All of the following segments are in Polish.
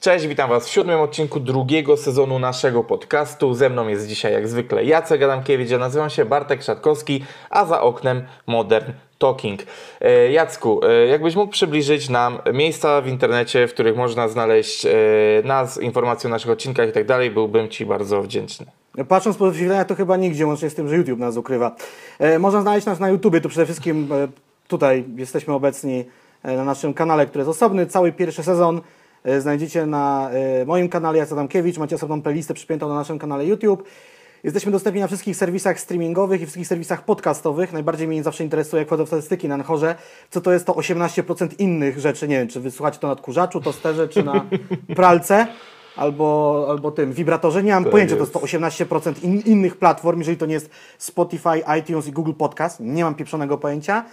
Cześć, witam Was w siódmym odcinku drugiego sezonu naszego podcastu. Ze mną jest dzisiaj jak zwykle Jacek Adamkiewicz, ja nazywam się Bartek Szatkowski, a za oknem Modern Talking. E, Jacku, e, jakbyś mógł przybliżyć nam miejsca w internecie, w których można znaleźć e, nas, informacje o naszych odcinkach i tak dalej, byłbym Ci bardzo wdzięczny. Patrząc po wyświetlenia, to chyba nigdzie, łącznie z tym, że YouTube nas ukrywa. Można znaleźć nas na YouTubie, to przede wszystkim tutaj jesteśmy obecni na naszym kanale, który jest osobny. Cały pierwszy sezon znajdziecie na e, moim kanale Jacek Adamkiewicz, macie osobną playlistę przypiętą na naszym kanale YouTube. Jesteśmy dostępni na wszystkich serwisach streamingowych i wszystkich serwisach podcastowych. Najbardziej mnie zawsze interesuje, jak wchodzę w statystyki na Anchorze, co to jest to 18% innych rzeczy. Nie wiem, czy wysłuchacie to na odkurzaczu, tosterze, czy na pralce, albo, albo tym wibratorze. Nie mam To pojęcia, jest- to jest to 18% in, innych platform, jeżeli to nie jest Spotify, iTunes i Google Podcast. Nie mam pieprzonego pojęcia.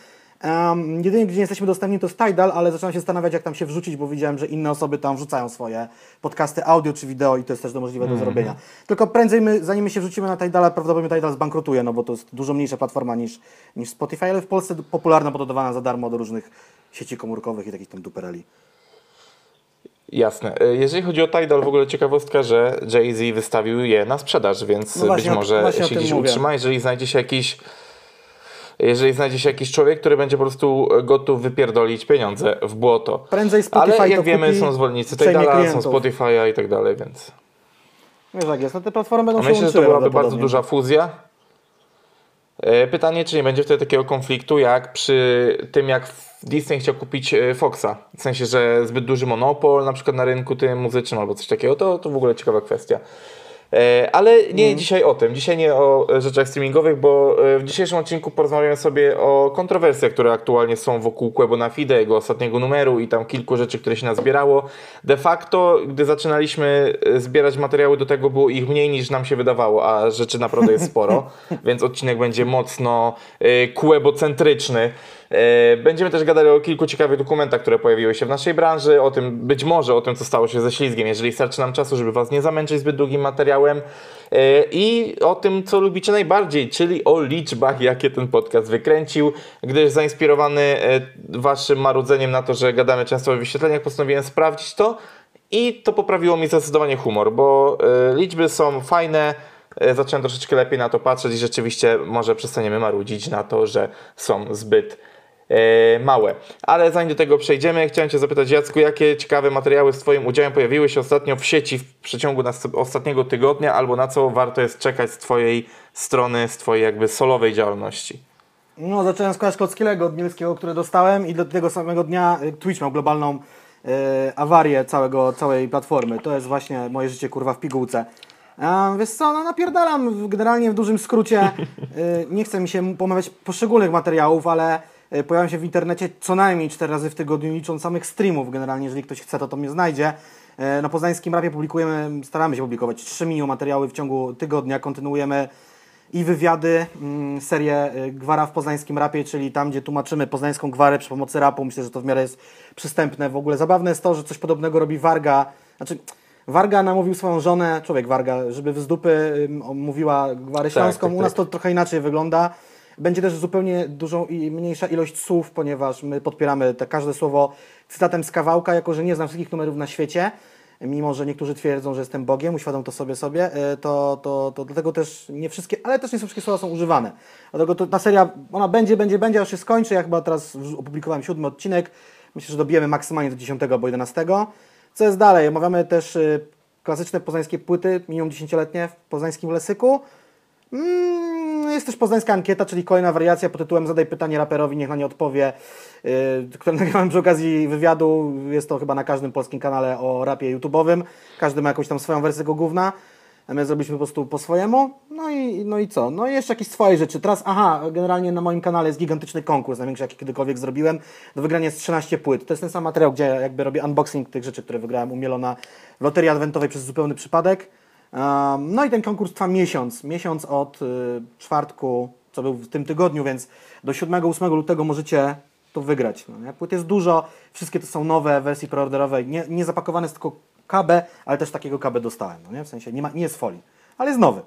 Um, jedynie, gdzie nie jesteśmy dostępni, to jest Tidal, ale zaczynam się zastanawiać, jak tam się wrzucić, bo widziałem, że inne osoby tam wrzucają swoje podcasty audio czy wideo i to jest też do możliwe Mhm. do zrobienia. Tylko prędzej my, zanim my się wrzucimy na Tidala, prawdopodobnie Tidal zbankrutuje, no bo to jest dużo mniejsza platforma niż, niż Spotify, ale w Polsce popularna, podawana za darmo do różnych sieci komórkowych i takich tam dupereli. Jasne. E, Jeżeli chodzi o Tidal, w ogóle ciekawostka, że Jay-Z wystawił je na sprzedaż, więc No właśnie być może się gdzieś mówię. utrzyma. Jeżeli znajdzie się jakiś jeżeli znajdzie się jakiś człowiek, który będzie po prostu gotów wypierdolić pieniądze w błoto. Prędzej Spotify Ale jak wiemy, są zwolennicy Tidala, są. Spotify'a i tak dalej, więc... Wiesz jak jest, no te platformy będą się Myślę, że to byłaby bardzo duża fuzja. E, Pytanie, czy nie będzie wtedy takiego konfliktu, jak przy tym, jak Disney chciał kupić e, Foxa. W sensie, że zbyt duży monopol na przykład na rynku tym muzycznym albo coś takiego. To, to w ogóle ciekawa kwestia. E, Ale nie Mhm. dzisiaj o tym. Dzisiaj nie o e, rzeczach streamingowych, bo e, w dzisiejszym odcinku porozmawiamy sobie o kontrowersjach, które aktualnie są wokół Quebo Fide, jego ostatniego numeru i tam kilku rzeczy, które się nazbierało. De facto, gdy zaczynaliśmy zbierać materiały do tego, było ich mniej niż nam się wydawało, a rzeczy naprawdę jest sporo, więc odcinek będzie mocno Quebo-centryczny. E, Będziemy też gadali o kilku ciekawych dokumentach, które pojawiły się w naszej branży, o tym, być może o tym, co stało się ze ślizgiem, jeżeli starczy nam czasu, żeby Was nie zamęczyć zbyt długim materiałem. E, i o tym, co lubicie najbardziej, czyli o liczbach, jakie ten podcast wykręcił, gdyż zainspirowany e, Waszym marudzeniem na to, że gadamy często o wyświetleniach, postanowiłem sprawdzić to i to poprawiło mi zdecydowanie humor, bo e, liczby są fajne, e, zacząłem troszeczkę lepiej na to patrzeć i rzeczywiście może przestaniemy marudzić na to, że są zbyt e, małe. Ale zanim do tego przejdziemy, chciałem Cię zapytać, Jacku, jakie ciekawe materiały z Twoim udziałem pojawiły się ostatnio w sieci w przeciągu ostatniego tygodnia, albo na co warto jest czekać z Twojej strony, z Twojej jakby solowej działalności? No, zacząłem z Klaszkowskiego od niemieckiego, który dostałem i do tego samego dnia y, Twitch miał globalną y, awarię całego, całej platformy. To jest właśnie moje życie kurwa w pigułce. A, wiesz co, no napierdalam generalnie w dużym skrócie. Nie chcę mi się pomawiać poszczególnych materiałów, ale pojawiam się w internecie co najmniej 4 razy w tygodniu, licząc samych streamów. Generalnie, jeżeli ktoś chce, to to mnie znajdzie. Y, Na poznańskim rapie publikujemy, staramy się publikować 3 minimum materiały w ciągu tygodnia. Kontynuujemy i wywiady, mm, serię y, Gwara w poznańskim rapie, czyli tam, gdzie tłumaczymy poznańską gwarę przy pomocy rapu. Myślę, że to w miarę jest przystępne. W ogóle zabawne jest to, że coś podobnego robi Warga. Znaczy, Warga namówił swoją żonę, człowiek Warga, żeby z dupy mówiła Gwarę Śląską. tak, U nas tak. to trochę inaczej wygląda. Będzie też zupełnie dużą i mniejsza ilość słów, ponieważ my podpieramy te każde słowo cytatem z kawałka, jako że nie znam wszystkich numerów na świecie mimo że niektórzy twierdzą, że jestem Bogiem, uświadom to sobie sobie, y, to, to, to dlatego też nie wszystkie, ale też nie wszystkie słowa są używane. Dlatego to, ta seria, ona będzie, będzie, będzie, aż się skończy. Ja chyba teraz opublikowałem siódmy odcinek. Myślę, że dobijemy maksymalnie do 10 albo 11. Co jest dalej? Omawiamy też y, klasyczne poznańskie płyty, minimum 10-letnie w poznańskim lesyku. Mm, jest też poznańska ankieta, czyli kolejna wariacja pod tytułem Zadaj pytanie raperowi, niech na nie odpowie, yy, które nagrywam przy okazji wywiadu. Jest to chyba na każdym polskim kanale o rapie YouTube'owym. Każdy ma jakąś tam swoją wersję tego gówna. A my zrobiliśmy po prostu po swojemu. No i, no i co? No i jeszcze jakieś swoje rzeczy. Teraz, aha, generalnie na moim kanale jest gigantyczny konkurs, największy jaki kiedykolwiek zrobiłem. Do wygrania jest 13 płyt. To jest ten sam materiał, gdzie jakby robię unboxing tych rzeczy, które wygrałem u Mielona w loterii adwentowej przez zupełny przypadek. No i ten konkurs trwa miesiąc. Miesiąc od y, czwartku, co był w tym tygodniu, więc do 7-8 lutego możecie to wygrać. No? Płyt jest dużo, wszystkie to są nowe wersje preorderowe, nie, nie zapakowane jest tylko KB, ale też takiego KB dostałem. No, nie? W sensie nie, ma, nie jest folii, ale jest nowy.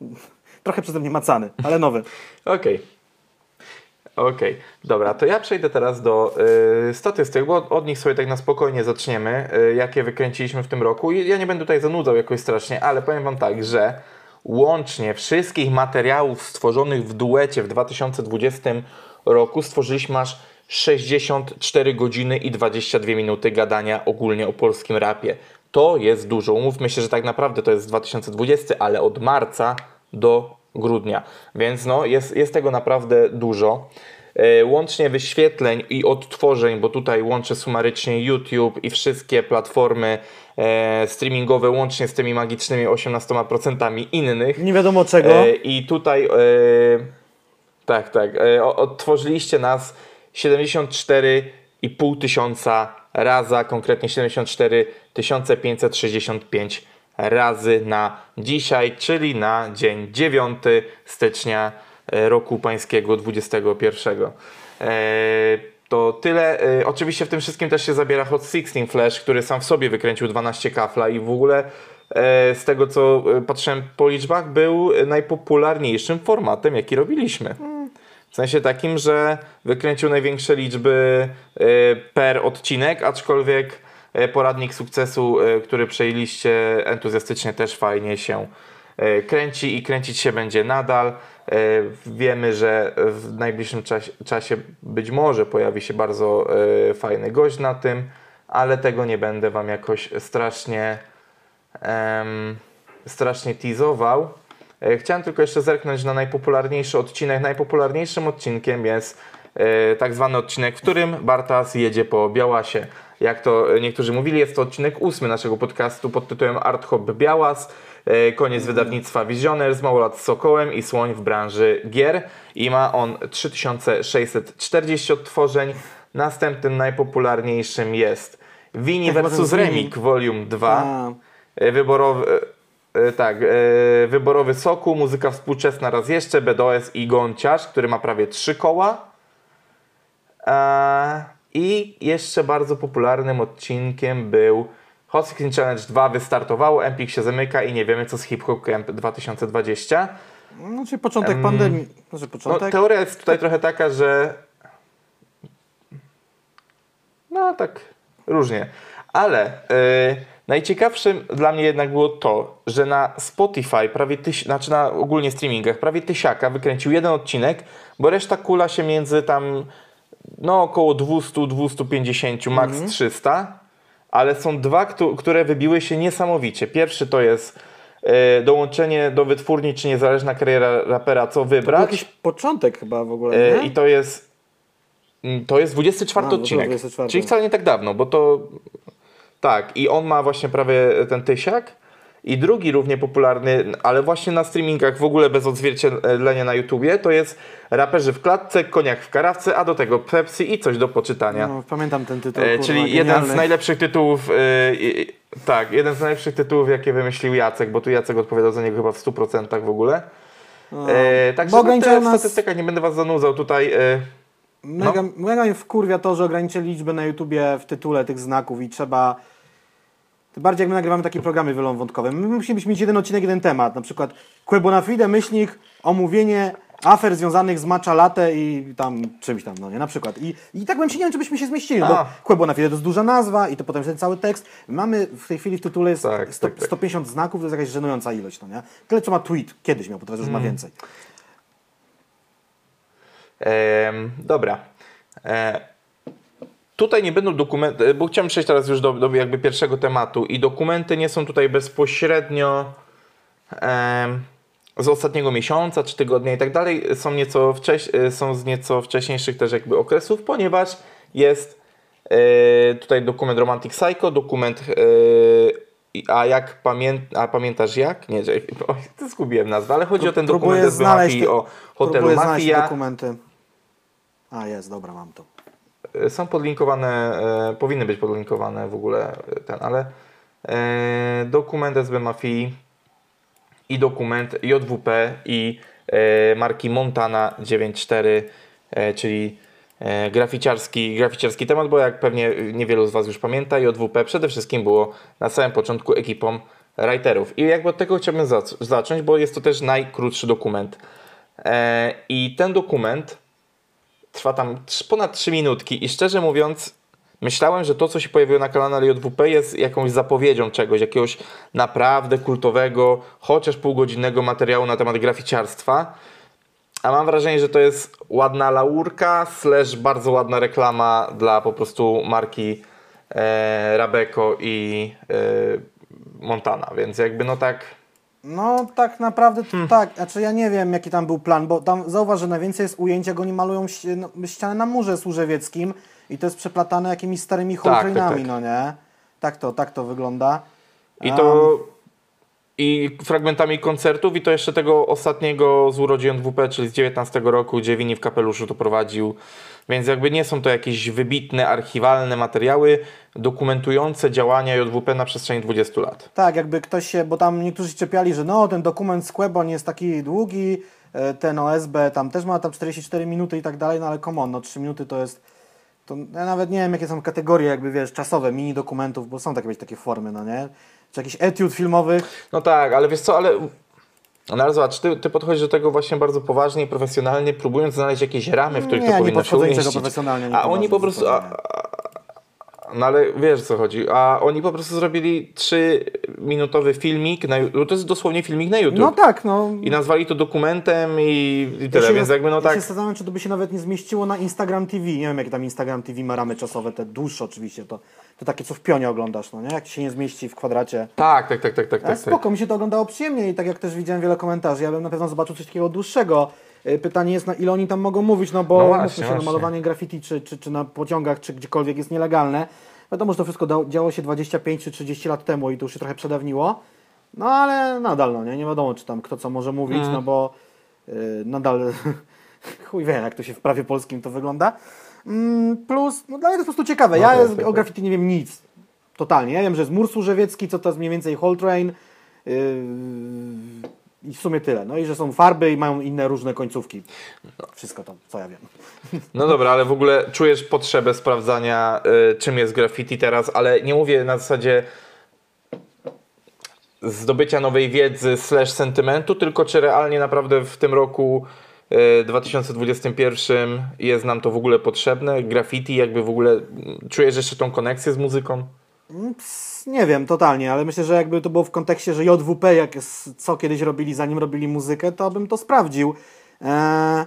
Trochę przeze mnie macany, ale nowy. Okej. Okej, dobra, to ja przejdę teraz do y, statystyk, bo od, nich sobie tak na spokojnie zaczniemy, y, jakie wykręciliśmy w tym roku. I ja nie będę tutaj zanudzał jakoś strasznie, ale powiem Wam tak, że łącznie wszystkich materiałów stworzonych w duecie w 2020 roku stworzyliśmy aż 64 godziny i 22 minuty gadania ogólnie o polskim rapie. To jest dużo. Umówmy się, że tak naprawdę to jest 2020, ale od marca do grudnia. Więc no, jest, jest tego naprawdę dużo. E, Łącznie wyświetleń i odtworzeń, bo tutaj łączę sumarycznie YouTube i wszystkie platformy e, streamingowe, łącznie z tymi magicznymi 18% innych. Nie wiadomo czego. E, I tutaj tak, tak. Odtworzyliście nas 74,5 tysiąca raza, konkretnie 74 565 razy na dzisiaj, czyli na dzień 9 stycznia e, roku pańskiego 21. E, To tyle. E, Oczywiście w tym wszystkim też się zabiera Hot 16 Flash, który sam w sobie wykręcił 12 kafla i w ogóle z tego co patrzyłem po liczbach był najpopularniejszym formatem jaki robiliśmy. W sensie takim, że wykręcił największe liczby per odcinek, aczkolwiek poradnik sukcesu, e, który przejęliście entuzjastycznie też fajnie się e, kręci i kręcić się będzie nadal. E, Wiemy, że w najbliższym czasie, być może pojawi się bardzo e, fajny gość na tym, ale tego nie będę Wam jakoś strasznie em, strasznie teasował. E, Chciałem tylko jeszcze zerknąć na najpopularniejszy odcinek. Najpopularniejszym odcinkiem jest e, tak zwany odcinek, w którym Bartas jedzie po Białasie. Jak to e, niektórzy mówili, jest to odcinek ósmy naszego podcastu pod tytułem Art Hop Białas. E, Koniec wydawnictwa Visionaires, Małolat z Sokołem i Słoń w branży gier. I ma on 3640 odtworzeń. Następnym najpopularniejszym jest Wini ten vs. Remik Volume 2. A, E, Wyborowy, tak, wyborowy soku, muzyka współczesna raz jeszcze, BDOS i Gonciarz, który ma prawie trzy koła. E, I jeszcze bardzo popularnym odcinkiem był Hot 16 Challenge 2 wystartowało, Empik się zamyka i nie wiemy co z Hip Hop Camp 2020. no, czyli początek pandemii. Znaczy No, początek. teoria jest tutaj trochę taka, że no tak różnie, ale yy, najciekawszym dla mnie jednak było to, że na Spotify prawie tyś, znaczy na ogólnie streamingach prawie tysiaka wykręcił jeden odcinek, bo reszta kula się między tam no około 200-250, max 300, ale są dwa, któ- które wybiły się niesamowicie. Pierwszy to jest yy, dołączenie do wytwórni czy niezależna kariera rapera, co To wybrać. jakiś początek chyba w ogóle, E, nie? I to jest. mm, To jest 24 A, no to odcinek. 24. Czyli wcale nie tak dawno, bo to. Tak, i on ma właśnie prawie ten tysiak. I drugi równie popularny, ale właśnie na streamingach w ogóle bez odzwierciedlenia na YouTubie, to jest raperzy w klatce, koniak w karawce, a do tego Pepsi i coś do poczytania. No, pamiętam ten tytuł. E, kurwa, czyli jeden z najlepszych tytułów, e, tak, jeden z najlepszych tytułów, jakie wymyślił Jacek, bo tu Jacek odpowiadał za niego chyba w 100% w ogóle. No. E, także no, w nas- nie będę was zanudzał tutaj. E, Mega, mega mnie wkurwia to, że ograniczyli liczbę na YouTubie w tytule tych znaków i trzeba... Tym bardziej jak my nagrywamy takie programy wielowątkowe. My musielibyśmy mieć jeden odcinek, jeden temat. Na przykład Quebonafide, myślnik, omówienie afer związanych z matcha latte i tam czymś tam, no nie, na przykład. I, i tak bym się nie wiem, czy byśmy się zmieścili, no bo A. To jest duża nazwa i to potem ten cały tekst. Mamy w tej chwili w tytule jest Tak, 100, tak, tak. 150 znaków, to jest jakaś żenująca ilość, no nie? Tyle, co ma tweet. Kiedyś miał, bo teraz już Mm. ma więcej. Em, dobra. E, tutaj nie będą dokumenty, bo chciałem przejść teraz już do, do jakby pierwszego tematu i dokumenty nie są tutaj bezpośrednio em, z ostatniego miesiąca czy tygodnia i tak dalej. Są, nieco wcześ, e, są z nieco wcześniejszych też jakby okresów, ponieważ jest e, tutaj dokument Romantic Psycho, dokument e, a jak pamię, a pamiętasz jak? Nie, że, to zgubiłem nazwę, ale chodzi o ten dokument znaleźć Mafii, o hotelu Mafia. dokumenty. A, jest, dobra, mam to. Są podlinkowane, e, powinny być podlinkowane w ogóle e, ten, ale e, dokument SB Mafii i dokument JWP i e, marki Montana 94, e, czyli e, graficiarski, graficiarski temat, bo jak pewnie niewielu z Was już pamięta, JWP przede wszystkim było na samym początku ekipą writerów. I jakby od tego chciałbym zac- zacząć, bo jest to też najkrótszy dokument. E, I ten dokument trwa tam ponad 3 minutki i szczerze mówiąc myślałem, że to co się pojawiło na kanale JWP jest jakąś zapowiedzią czegoś, jakiegoś naprawdę kultowego, chociaż półgodzinnego materiału na temat graficiarstwa. A mam wrażenie, że to jest ładna laurka, slash bardzo ładna reklama dla po prostu marki e, Rabeco i e, Montana, więc jakby no tak... No tak naprawdę to Hmm. tak, znaczy ja nie wiem jaki tam był plan, bo tam zauważ, że najwięcej jest ujęć, jak oni malują ści- no, ścianę na murze służewieckim i to jest przeplatane jakimiś starymi tak, Holtrainami, tak. no nie? Tak to, tak to wygląda. I to... I fragmentami koncertów i to jeszcze tego ostatniego z urodzin WP, czyli z 19 roku, gdzie Wini w kapeluszu to prowadził. Więc jakby nie są to jakieś wybitne, archiwalne materiały dokumentujące działania JWP na przestrzeni 20 lat. Tak, jakby ktoś się, bo tam niektórzy się czepiali, że no ten dokument z Quebon jest taki długi, e, ten OSB tam też ma tam 44 minuty i tak dalej, no ale come on, no 3 minuty to jest, to ja nawet nie wiem jakie są kategorie jakby wiesz, czasowe, mini dokumentów, bo są takie, wiesz, takie formy, no nie? Czy jakichś etiud filmowych, No tak, ale wiesz co, ale... No ale zobacz, ty, ty podchodzisz do tego właśnie bardzo poważnie i profesjonalnie, próbując znaleźć jakieś ramy, w których Nie, to nie powinno się umieścić. profesjonalnie, nie A oni po prostu... A, no ale wiesz o co chodzi. A oni po prostu zrobili 3-minutowy filmik, na, to jest dosłownie filmik na YouTube. no tak, no. I nazwali to dokumentem i, i Ja tyle, więc jakby no ja tak... się zastanawiam, czy to by się nawet nie zmieściło na Instagram TV. Nie wiem, jakie tam Instagram TV ma ramy czasowe, te dłuższe oczywiście, to, to takie, co w pionie oglądasz, no nie? Jak się nie zmieści w kwadracie. Tak, tak, tak, tak, tak, Ale tak, tak. spoko, mi się to oglądało przyjemnie i tak jak też widziałem wiele komentarzy, ja bym na pewno zobaczył coś takiego dłuższego. Y, Pytanie jest, na ile oni tam mogą mówić, no bo No właśnie, się, właśnie. malowanie graffiti czy, czy, czy na pociągach, czy gdziekolwiek jest nielegalne. Wiadomo, że to wszystko działo się 25 czy 30 lat temu i to już się trochę przedawniło. No ale nadal, no nie, nie wiadomo, czy tam kto co może mówić, Mm. no bo y, nadal chuj wie, jak to się w prawie polskim to wygląda. Mm, plus, no dla mnie to jest po prostu ciekawe. No ja tak, o graffiti nie wiem nic. Totalnie. Ja wiem, że jest mur służewiecki, co to jest mniej więcej Holtrain. Yy, I w sumie tyle. No i że są farby i mają inne różne końcówki. Wszystko to, co ja wiem. No dobra, ale w ogóle czujesz potrzebę sprawdzania, y, czym jest graffiti teraz, ale nie mówię na zasadzie zdobycia nowej wiedzy slash sentymentu, tylko czy realnie naprawdę w tym roku y, 2021 jest nam to w ogóle potrzebne? Graffiti jakby w ogóle czujesz jeszcze tą koneksję z muzyką? Mm, Nie wiem, totalnie, ale myślę, że jakby to było w kontekście, że JWP, jak co kiedyś robili, zanim robili muzykę, to bym to sprawdził. Eee,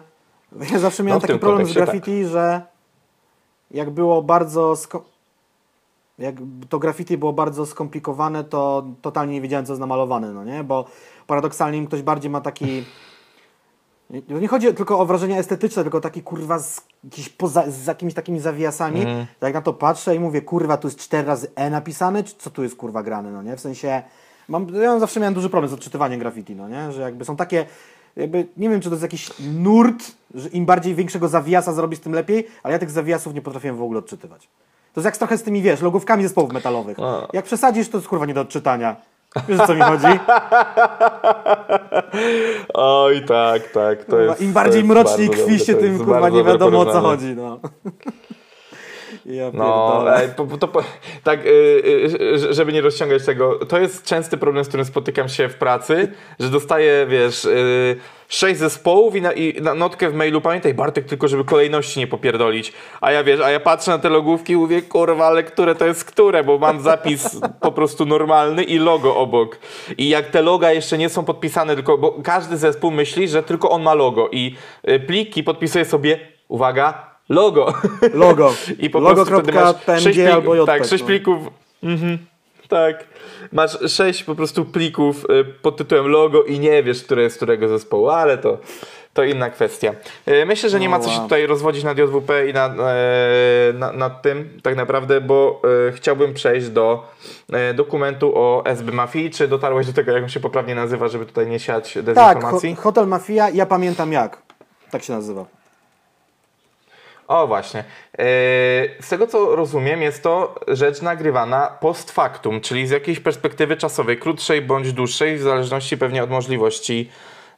ja zawsze miałem No, taki problem z kontekście graffiti, że jak było bardzo. Jak to graffiti było bardzo skomplikowane, to totalnie nie wiedziałem, co jest namalowane, no nie? Bo paradoksalnie im ktoś bardziej ma taki. Nie, nie chodzi tylko o wrażenia estetyczne, tylko taki kurwa z, jakiś poza, z jakimiś takimi zawiasami. Mhm. To jak na to patrzę i mówię, kurwa, tu jest 4 razy E napisane, czy co tu jest kurwa grane, no nie? W sensie, mam, ja zawsze miałem duży problem z odczytywaniem graffiti, no nie? Że jakby są takie, jakby, nie wiem, czy to jest jakiś nurt, że im bardziej większego zawiasa zrobisz, tym lepiej, ale ja tych zawiasów nie potrafiłem w ogóle odczytywać. To jest jak trochę z tymi, wiesz, logówkami zespołów metalowych. A. Jak przesadzisz, to jest kurwa nie do odczytania. Wiesz, o co mi chodzi? Oj, tak, tak. To jest, Im bardziej to mroczniej krwi się, tym kurwa nie wiadomo o co chodzi, no. Ja No, to, tak, y, y, żeby nie rozciągać tego, to jest częsty problem, z którym spotykam się w pracy, że dostaję, wiesz, y, sześć zespołów i na, i na notkę w mailu, pamiętaj Bartek, tylko żeby kolejności nie popierdolić. A ja, wiesz, a ja patrzę na te logówki i mówię, kurwa, ale które to jest które, bo mam zapis po prostu normalny i logo obok. I jak te loga jeszcze nie są podpisane, tylko, bo każdy zespół myśli, że tylko on ma logo i y, pliki podpisuje sobie, uwaga, logo. Logo. I po Logo prostu masz PNG sześć plików, albo JPEG, Tak, sześć no. plików. Mhm, tak. Masz sześć po prostu plików y, pod tytułem logo i nie wiesz, które jest którego zespołu, ale to, to inna kwestia. Y, Myślę, że nie ma No co się tutaj rozwodzić nad JWP i nad, e, na, nad tym tak naprawdę, bo e, chciałbym przejść do e, dokumentu o SB Mafii. Czy dotarłeś do tego, jak on się poprawnie nazywa, żeby tutaj nie siać Tak, dezinformacji? ho Hotel Mafia, ja pamiętam jak. Tak się nazywa. O właśnie. Yy, Z tego co rozumiem, jest to rzecz nagrywana post factum, czyli z jakiejś perspektywy czasowej, krótszej bądź dłuższej, w zależności pewnie od możliwości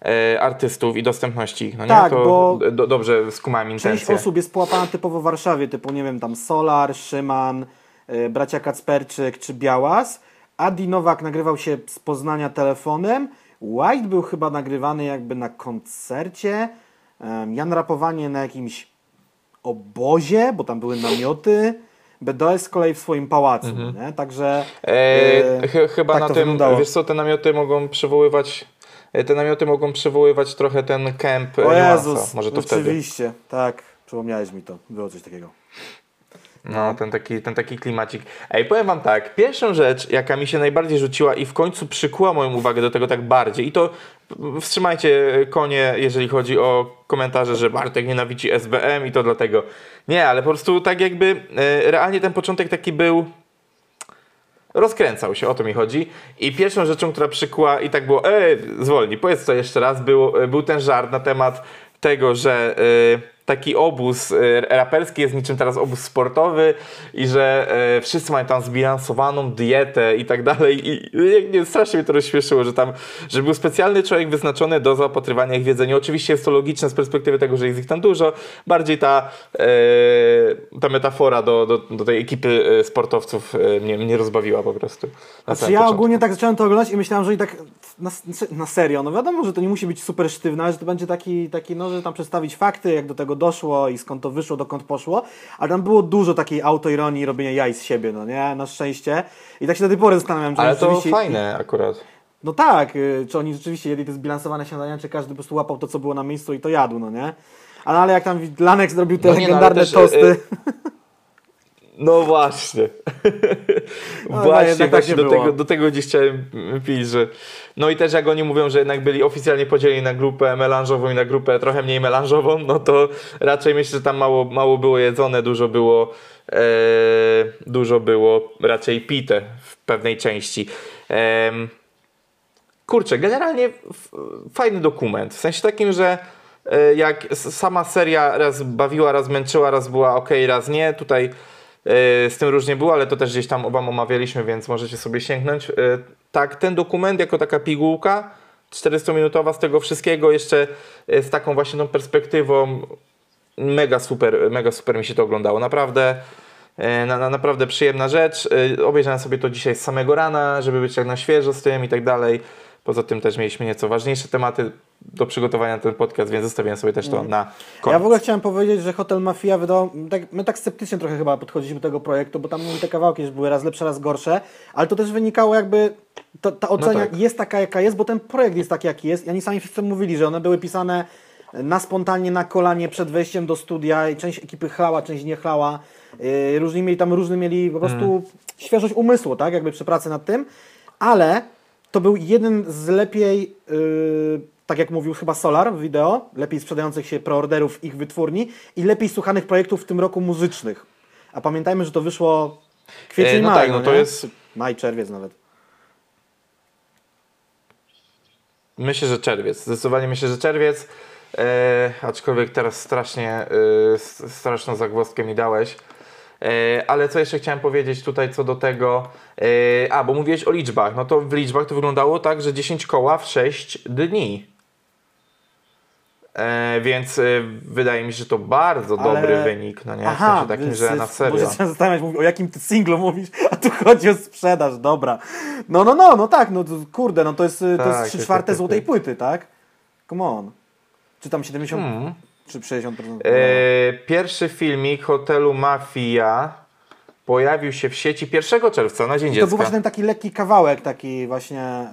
e, artystów i dostępności ich. No Tak, nie? To bo do, dobrze skumałem Część intencje. osób jest połapana typowo w Warszawie, typu nie wiem, tam Solar, Szyman, y, bracia Kacperczyk czy Białas. Adi Nowak nagrywał się z Poznania telefonem. White był chyba nagrywany jakby na koncercie. Jan Rapowanie na jakimś obozie, bo tam były namioty. BDS z kolei w swoim pałacu, nie? Także E, e, ch- chyba tak na to tym, wyglądało. wiesz co, te namioty mogą przywoływać, e, te namioty mogą przywoływać trochę ten kemp e, O. Jezus, Może to wtedy. oczywiście, tak, przypomniałeś mi to, było coś takiego. No, ten taki, ten taki klimacik. Ej, powiem wam tak, pierwszą rzecz, jaka mi się najbardziej rzuciła i w końcu przykuła moją uwagę do tego tak bardziej i to wstrzymajcie konie, jeżeli chodzi o komentarze, że Bartek nienawidzi SBM i to dlatego. Nie, ale po prostu tak jakby e, realnie ten początek taki był rozkręcał się, o to mi chodzi. I pierwszą rzeczą, która przykuła i tak było, e, zwolnij, powiedz to jeszcze raz, był, był ten żart na temat tego, że e, taki obóz e, raperski jest niczym teraz obóz sportowy i że e, wszyscy mają tam zbilansowaną dietę i tak dalej i i nie, strasznie mnie to rozśmieszyło, że tam, że był specjalny człowiek wyznaczony do zaopatrywania ich w jedzenie. Oczywiście jest to logiczne z perspektywy tego, że jest ich tam dużo, bardziej ta, e, ta metafora do, do, do tej ekipy sportowców mnie, mnie rozbawiła po prostu. Na Znaczy ja początku. ogólnie tak zacząłem to oglądać i myślałem, że i tak na, na serio, no wiadomo, że to nie musi być super sztywne, ale że to będzie taki, taki, no, że tam przedstawić fakty, jak do tego doszło i skąd to wyszło, dokąd poszło, ale tam było dużo takiej autoironii, robienia jaj z siebie, no nie, na szczęście. I tak się do tej pory zastanawiam, czy Ale to rzeczywiście... fajne akurat. No tak, y, czy oni rzeczywiście jedli te zbilansowane śniadania, czy każdy po prostu łapał to, co było na miejscu i to jadł, no nie? Ale, ale jak tam Lanek zrobił te No nie, no, legendarne też, y, tosty... No właśnie. No, właśnie, jednak tak właśnie nie do, tego, do tego gdzieś chciałem pić, że... No i też jak oni mówią, że jednak byli oficjalnie podzieleni na grupę melanżową i na grupę trochę mniej melanżową, no to raczej myślę, że tam mało, mało było jedzone, dużo było e, dużo było raczej pite w pewnej części. Em, kurczę, generalnie fajny dokument. W sensie takim, że e, jak sama seria raz bawiła, raz męczyła, raz była ok, raz nie. Tutaj e, z tym różnie było, ale to też gdzieś tam obam omawialiśmy, więc możecie sobie sięgnąć. E, Tak, ten dokument jako taka pigułka 400-minutowa z tego wszystkiego, jeszcze e, z taką właśnie tą perspektywą mega super, mega super mi się to oglądało. Naprawdę, e, na, na, naprawdę przyjemna rzecz. E, Obejrzałem sobie to dzisiaj z samego rana, żeby być jak na świeżo z tym i tak dalej. Poza tym też mieliśmy nieco ważniejsze tematy do przygotowania na ten podcast, więc zostawiłem sobie też to na koniec. Ja w ogóle chciałem powiedzieć, że Hotel Mafia wydał. Tak, my tak sceptycznie trochę chyba podchodziliśmy do tego projektu, bo tam te kawałki już były raz lepsze, raz gorsze, ale to też wynikało jakby. Ta, ta ocena tak. jest taka, jaka jest, bo ten projekt jest taki, jaki jest. I oni sami wszyscy mówili, że one były pisane na spontanie, na kolanie przed wejściem do studia i część ekipy chlała, część nie chlała. Yy, różni mieli tam, różny mieli po prostu świeżość umysłu, tak, jakby przy pracy nad tym, ale to był jeden z lepiej, yy, tak jak mówił chyba Solar w wideo, lepiej sprzedających się preorderów ich wytwórni i lepiej słuchanych projektów w tym roku muzycznych. A pamiętajmy, że to wyszło kwiecień, E, no maj, tak, no to nie? jest- Maj, czerwiec nawet. Myślę, że czerwiec. Zdecydowanie myślę, że czerwiec. E, aczkolwiek teraz strasznie e, straszną zagwozdkę mi dałeś. E, ale co jeszcze chciałem powiedzieć tutaj co do tego. E, a, bo mówiłeś o liczbach. No to w liczbach to wyglądało tak, że 10 koła w 6 dni. E, więc e, wydaje mi się, że to bardzo Ale- dobry wynik. No nie? w sensie takim, że na serio. się zacząłem zastanawiać, o jakim ty singlu mówisz, a tu chodzi o sprzedaż, dobra. No, no, no, no tak, no to, kurde, no to jest, to Tak, jest 3 tak, czwarte tak, złotej tak. płyty, tak? Come on. Czy tam 70 Hmm. Czy 60%? E, pierwszy filmik hotelu Mafia pojawił się w sieci 1 czerwca na Dzień To Dziecka. był właśnie ten taki lekki kawałek, taki właśnie. e,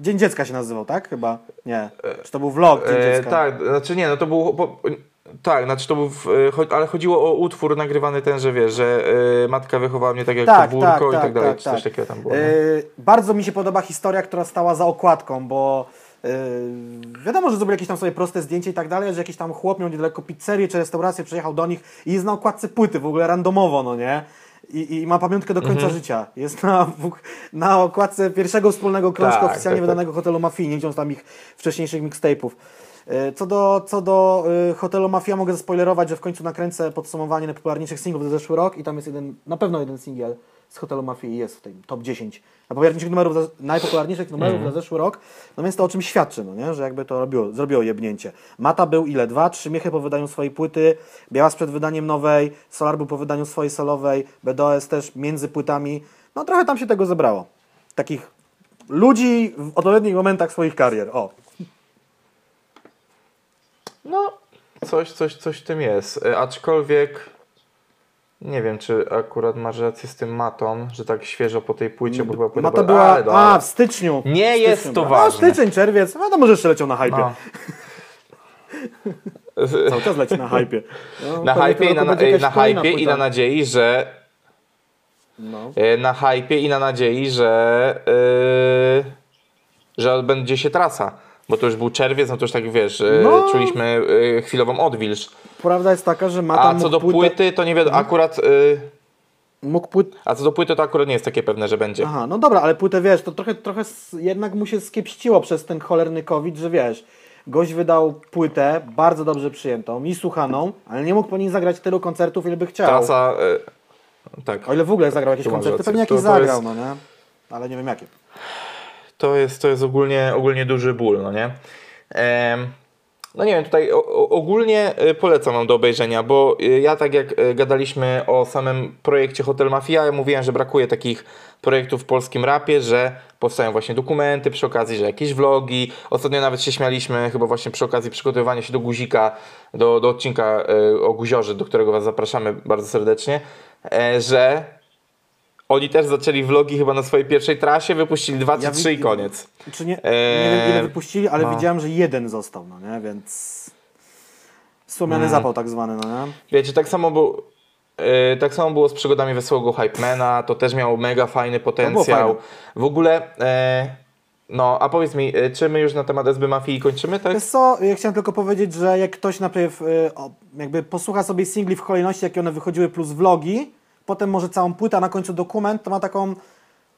Dzień dziecka się nazywał, tak? Chyba? Nie. Czy to był vlog Dzień E, dziecka? tak, znaczy nie, no to był. Bo, tak, znaczy to był. e, ale chodziło o utwór nagrywany ten, że wiesz, że e, matka wychowała mnie tak jak Tak, podwórko tak, i tak tak, dalej. tak, czy coś tak. takiego tam było. E, bardzo mi się podoba historia, która stała za okładką, bo e, wiadomo, że zrobili jakieś tam sobie proste zdjęcie i tak dalej, że jakiś tam chłop miał niedaleko pizzerię czy restaurację, przyjechał do nich i jest na okładce płyty w ogóle randomowo, no nie? I, I ma pamiątkę do końca Mhm. życia. Jest na, na okładce pierwszego wspólnego krążka Tak, oficjalnie tak, tak. wydanego hotelu Mafii, nie licząc tam ich wcześniejszych mixtape'ów. E, Co do, co do y, hotelu Mafia mogę zaspoilerować, że w końcu nakręcę podsumowanie najpopularniejszych singlów za zeszły rok i tam jest jeden, na pewno jeden singiel z hotelu Mafii jest w tym top 10 najpopularniejszych numerów za, najpopularniejszych numerów Mhm. za zeszły rok, no więc to o czym świadczy, no nie? że jakby to robiło, zrobiło jebnięcie. Mata był ile? Dwa, trzy miechy po wydaniu swojej płyty, Białas przed wydaniem nowej, Solar był po wydaniu swojej solowej, BDOS też między płytami, no trochę tam się tego zebrało. Takich ludzi w odpowiednich momentach swoich karier, o. No, coś, coś, coś w tym jest. E, aczkolwiek nie wiem, czy akurat masz rację z tym Maton, że tak świeżo po tej płycie, bo chyba płyta Mata była- ale a w styczniu. Nie w jest styczniu to była. ważne. No styczeń, czerwiec, no to może jeszcze leciał na hypie. No. Cały czas leci na hypie. No, Na pewnie hypie, i na, na, będzie jakaś na hypie i na nadziei, że No. e, na hypie i na nadziei, że yy, że będzie się trasa. Bo to już był czerwiec, no to już tak wiesz, e, No. czuliśmy e, chwilową odwilż. Prawda jest taka, że Mata A mógł co do płytę, płyty, to nie wiadomo, Mhm. akurat. e, Mógł płyt... a co do płyty, to akurat nie jest takie pewne, że będzie. Aha, no dobra, ale płytę wiesz, to trochę, trochę jednak mu się skiepściło przez ten cholerny COVID, że wiesz, gość wydał płytę bardzo dobrze przyjętą i słuchaną, ale nie mógł po niej zagrać tylu koncertów, ile by chciał. Trasa. e, tak. O ile w ogóle zagrał jakieś koncerty, rację. pewnie jakieś zagrał, jest- no nie? Ale nie wiem jakie. To jest, to jest ogólnie, ogólnie duży ból, no nie? No nie wiem, tutaj ogólnie y, polecam wam do obejrzenia, bo y, ja tak jak y, gadaliśmy o samym projekcie Hotel Mafia, ja mówiłem, że brakuje takich projektów w polskim rapie, że powstają właśnie dokumenty przy okazji, że jakieś vlogi. Ostatnio nawet się śmialiśmy, chyba właśnie przy okazji przygotowywania się do guzika, do, do odcinka o guziorze, do którego was zapraszamy bardzo serdecznie, e, że oni też zaczęli vlogi chyba na swojej pierwszej trasie, wypuścili dwa czy Ja trzy i koniec. Czy nie, nie Eee, wiem ile wypuścili, ale no. widziałem, że jeden został, no nie? Więc słomiany Mm. zapał tak zwany, no nie? Wiecie, tak samo był. Yy, tak samo było z przygodami Wesołego Hypemana, to też miało mega fajny potencjał. W ogóle, yy, no, a powiedz mi, yy, czy my już na temat SB Mafii kończymy, tak? Wiesz co, ja chciałem tylko powiedzieć, że jak ktoś najpierw jakby posłucha sobie singli w kolejności, jakie one wychodziły, plus vlogi, potem może całą płytę, a na końcu dokument, to ma taką,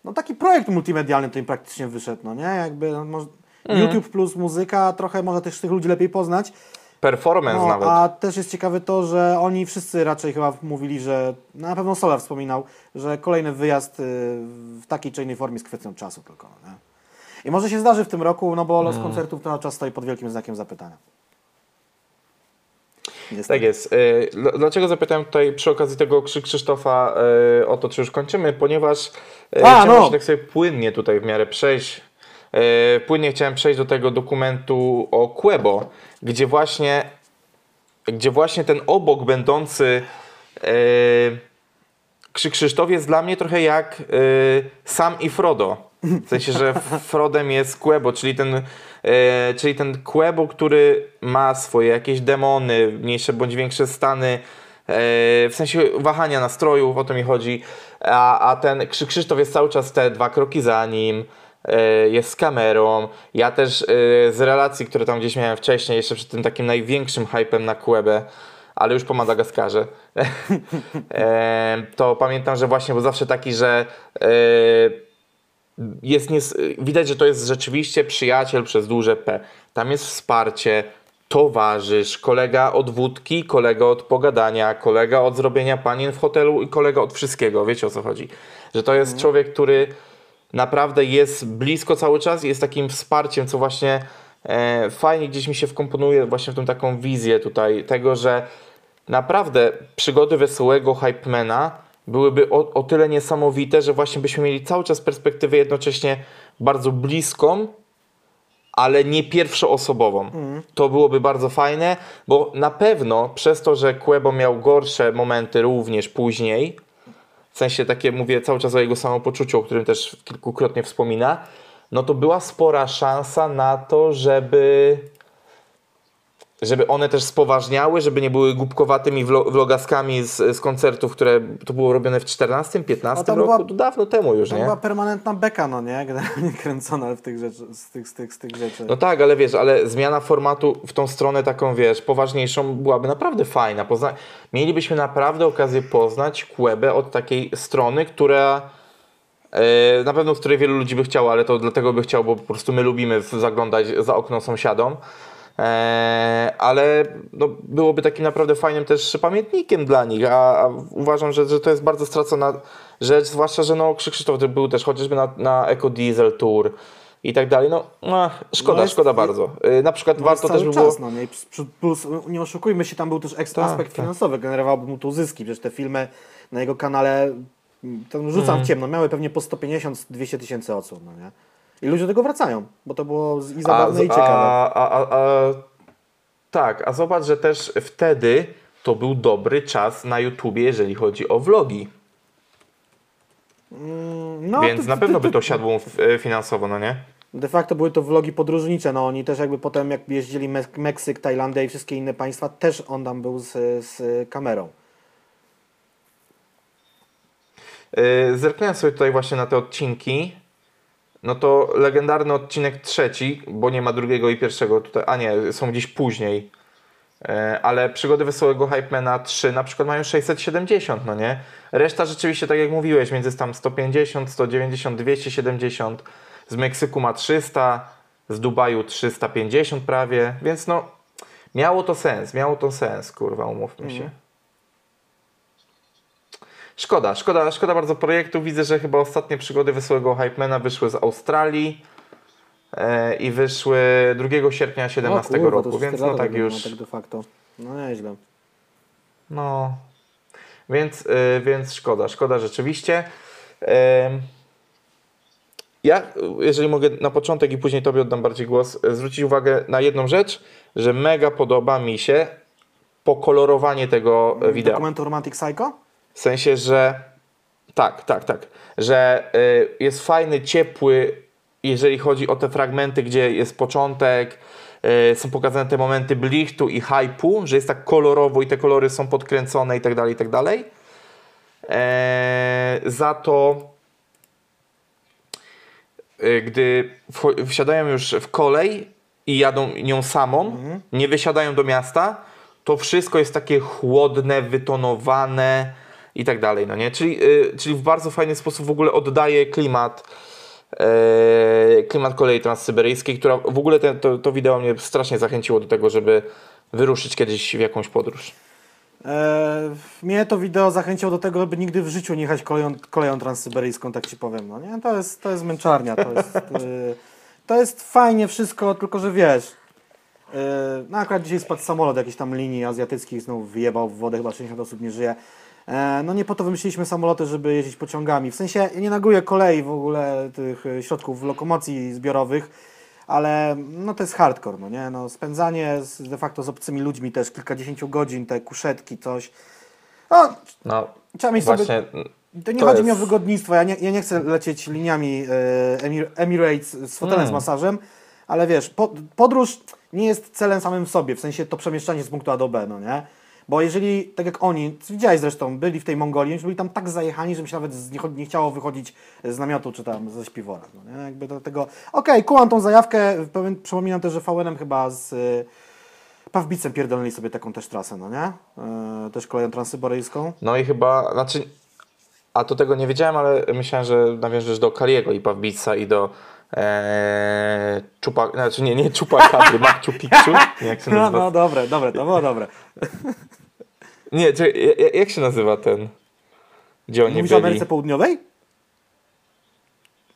no taki projekt multimedialny to im praktycznie wyszedł, no nie? Jakby no, może, Mhm. YouTube plus muzyka, trochę można też tych ludzi lepiej poznać. Performance No, nawet. a też jest ciekawe to, że oni wszyscy raczej chyba mówili, że no, na pewno Solar wspominał, że kolejny wyjazd y, w takiej czy innej formie jest kwestią czasu tylko. No? I może się zdarzy w tym roku, no bo los Mhm. koncertów cały czas stoi pod wielkim znakiem zapytania. Niestety. Tak jest. Yy, dl- Dlaczego zapytałem tutaj przy okazji tego Krzy- Krzysztofa yy, o to, czy już kończymy? Ponieważ yy, A, chciałem no. tak sobie płynnie tutaj w miarę przejść. Płynnie chciałem przejść do tego dokumentu o Quebo, gdzie właśnie, gdzie właśnie ten obok będący yy, Krzy Krzysztof jest dla mnie trochę jak Sam i Frodo. W sensie, że Frodem jest Quebo, czyli ten, e, czyli ten Quebo, który ma swoje jakieś demony, mniejsze bądź większe stany, e, w sensie wahania nastrojów, o to mi chodzi. A, a ten Krzy Krzysztof jest cały czas te dwa kroki za nim, e, jest z kamerą. Ja też e, z relacji, które tam gdzieś miałem wcześniej, jeszcze przed tym takim największym hypem na Quebę, ale już po Madagaskarze. E, to pamiętam, że właśnie był zawsze taki, że jest nies- widać, że to jest rzeczywiście przyjaciel przez duże P. Tam jest wsparcie, towarzysz, kolega od wódki, kolega od pogadania, kolega od zrobienia panien w hotelu i kolega od wszystkiego. Wiecie o co chodzi? Że to jest człowiek, który naprawdę jest blisko cały czas i jest takim wsparciem, co właśnie e, fajnie gdzieś mi się wkomponuje właśnie w tą taką wizję tutaj tego, że naprawdę przygody wesołego hypemana byłyby o, o tyle niesamowite, że właśnie byśmy mieli cały czas perspektywę jednocześnie bardzo bliską, ale nie pierwszoosobową. To byłoby bardzo fajne, bo na pewno przez to, że Quebo miał gorsze momenty również później, w sensie takie mówię cały czas o jego samopoczuciu, o którym też kilkukrotnie wspomina, no to była spora szansa na to, żeby żeby one też spoważniały, żeby nie były głupkowatymi vlo- vlogaskami z, z koncertów, które to było robione w 14, 15 No roku, była- dawno temu już, To nie? była permanentna beka, no nie? Generalnie kręcona w tych rzeczy, z, tych, z, tych, z tych rzeczy. No tak, ale wiesz, ale zmiana formatu w tą stronę taką, wiesz, poważniejszą byłaby naprawdę fajna. Pozna... Mielibyśmy naprawdę okazję poznać Quebę od takiej strony, która e, na pewno z której wielu ludzi by chciało, ale to dlatego by chciał, bo po prostu my lubimy zaglądać za okno sąsiadom. E, ale no, byłoby takim naprawdę fajnym też pamiętnikiem dla nich, a, a uważam, że, że to jest bardzo stracona rzecz, zwłaszcza, że no, Krzysztof był też chociażby na, na Eco Diesel Tour i tak dalej. No, szkoda, No jest- szkoda bardzo. E, na przykład No warto też by było... czas, no nie? Plus- nie oszukujmy się, tam był też eks- Tak, aspekt tak. finansowy, generowałby mu to zyski, przecież te filmy na jego kanale, mm, tam rzucam w ciemno, miały pewnie po 150-200 tysięcy odsłon, no nie? I ludzie do tego wracają, bo to było i zabawne i ciekawe. A, a, a, a Tak, a zobacz, że też wtedy to był dobry czas na YouTubie, jeżeli chodzi o vlogi. No, Więc to- na pewno to- by to siadło e, finansowo, no nie? De facto były to vlogi podróżnicze, no oni też jakby potem jak jeździli Mek- Meksyk, Tajlandia i wszystkie inne państwa, też on tam był z, z kamerą. Yy, Zerknąłem sobie tutaj właśnie na te odcinki. No to legendarny odcinek trzeci, bo nie ma drugiego i pierwszego tutaj, a nie, są gdzieś później. Yy, Ale przygody Wesołego Hypemana 3 na przykład mają 670, no nie? Reszta rzeczywiście, tak jak mówiłeś, między tam 150, 190, 270. Z Meksyku ma 300, z Dubaju 350 prawie, więc no miało to sens, miało to sens, kurwa, umówmy się. Szkoda, szkoda, szkoda bardzo projektu. Widzę, że chyba ostatnie przygody Wesołego Hypemana wyszły z Australii e, i wyszły 2 sierpnia 17 kurwa, to roku, więc no tak już. Tak de facto. No nieźle. No, więc, y, więc szkoda, szkoda rzeczywiście. Ja, jeżeli mogę na początek i później Tobie oddam bardziej głos, y, zwrócić uwagę na jedną rzecz, że mega podoba mi się pokolorowanie tego y, wideo. Dokumentu Romantic Psycho? W sensie, że tak, tak, tak, że y, jest fajny, ciepły, jeżeli chodzi o te fragmenty, gdzie jest początek, y, są pokazane te momenty blichtu i hypu, że jest tak kolorowo i te kolory są podkręcone i tak dalej, i tak dalej. Eee, za to y, gdy wsiadają już w kolej i jadą nią samą, nie wysiadają do miasta, to wszystko jest takie chłodne, wytonowane i tak dalej, no nie? Czyli, y, czyli w bardzo fajny sposób w ogóle oddaje klimat e, klimat kolei transsyberyjskiej, która w ogóle te, to, to wideo mnie strasznie zachęciło do tego, żeby wyruszyć kiedyś w jakąś podróż. E, mnie to wideo zachęciło do tego, żeby nigdy w życiu nie jechać koleją, koleją transsyberyjską, tak ci powiem. No nie? To, jest, to jest męczarnia. To jest, e, to jest fajnie wszystko, tylko że wiesz. E, no akurat dzisiaj spadł samolot jakiejś tam linii azjatyckich, znowu wyjebał w wodę, chyba 60 osób nie żyje. E, no nie po to wymyśliliśmy samoloty, żeby jeździć pociągami. W sensie ja nie neguję kolei w ogóle tych e, środków lokomocji zbiorowych, ale no to jest hardcore, no nie? No, spędzanie z, de facto z obcymi ludźmi też kilkadziesięciu godzin, te kuszetki, coś. No, No, trzeba mieć właśnie. sobie... To nie to chodzi mi o jest- wygodnictwo, ja nie, ja nie chcę lecieć liniami e, Emir, Emirates z fotelem Mm. z masażem, ale wiesz, po, podróż nie jest celem samym w sobie, w sensie to przemieszczanie z punktu A do B, no nie? Bo jeżeli, tak jak oni, widziałeś zresztą, byli w tej Mongolii, oni byli tam tak zajechani, że mi się nawet nie, chciało wychodzić z namiotu czy tam ze śpiwora. No nie? Jakby do tego. Okej, kułam tą zajawkę. Przypominam też, że VN-em chyba z y, Pawbicem pierdolnęli sobie taką też trasę, no nie? Y, też koleją transsyberyjską. No i chyba, znaczy, a to tego nie wiedziałem, ale myślałem, że nawiążesz do Kaliego i Pawbica i do e, Czupa, znaczy nie, nie Czupakabry, Machu Picchu, jak się No, nazywa? no dobre, dobre, to było dobre. Nie, czekaj, ja- ja- jak się nazywa ten, gdzie oni Mówisz o byli? Ameryce Południowej?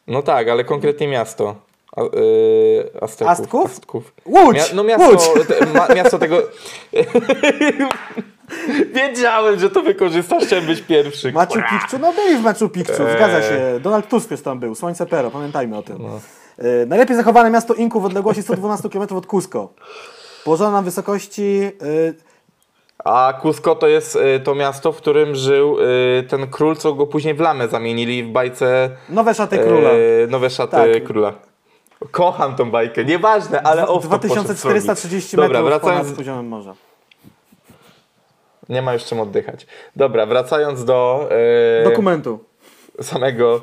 No tak, ale konkretnie miasto. A, y, Azteków. Astków? Astków. Łódź! Mia- no miasto, Łódź! te, ma, miasto tego... Wiedziałem, że to wykorzystasz, chciałem być pierwszy. Machu. Picchu, no byli w Machu Picchu, Eee. zgadza się. Donald Tusk już tam był, Słońce Pero, pamiętajmy o tym. No. E, najlepiej zachowane miasto Inków w odległości 112 km od Cusco. Położone na wysokości... e, A Cusco to jest y, to miasto, w którym żył y, ten król, co go później w lamę zamienili w bajce nowe szaty króla. y, Nowe szaty Tak. króla. Kocham tą bajkę, nieważne, ale o 2430 Dobra, metrów wracając, ponad poziomem morza. nie ma już czym oddychać. Dobra, wracając do Dokumentu. samego,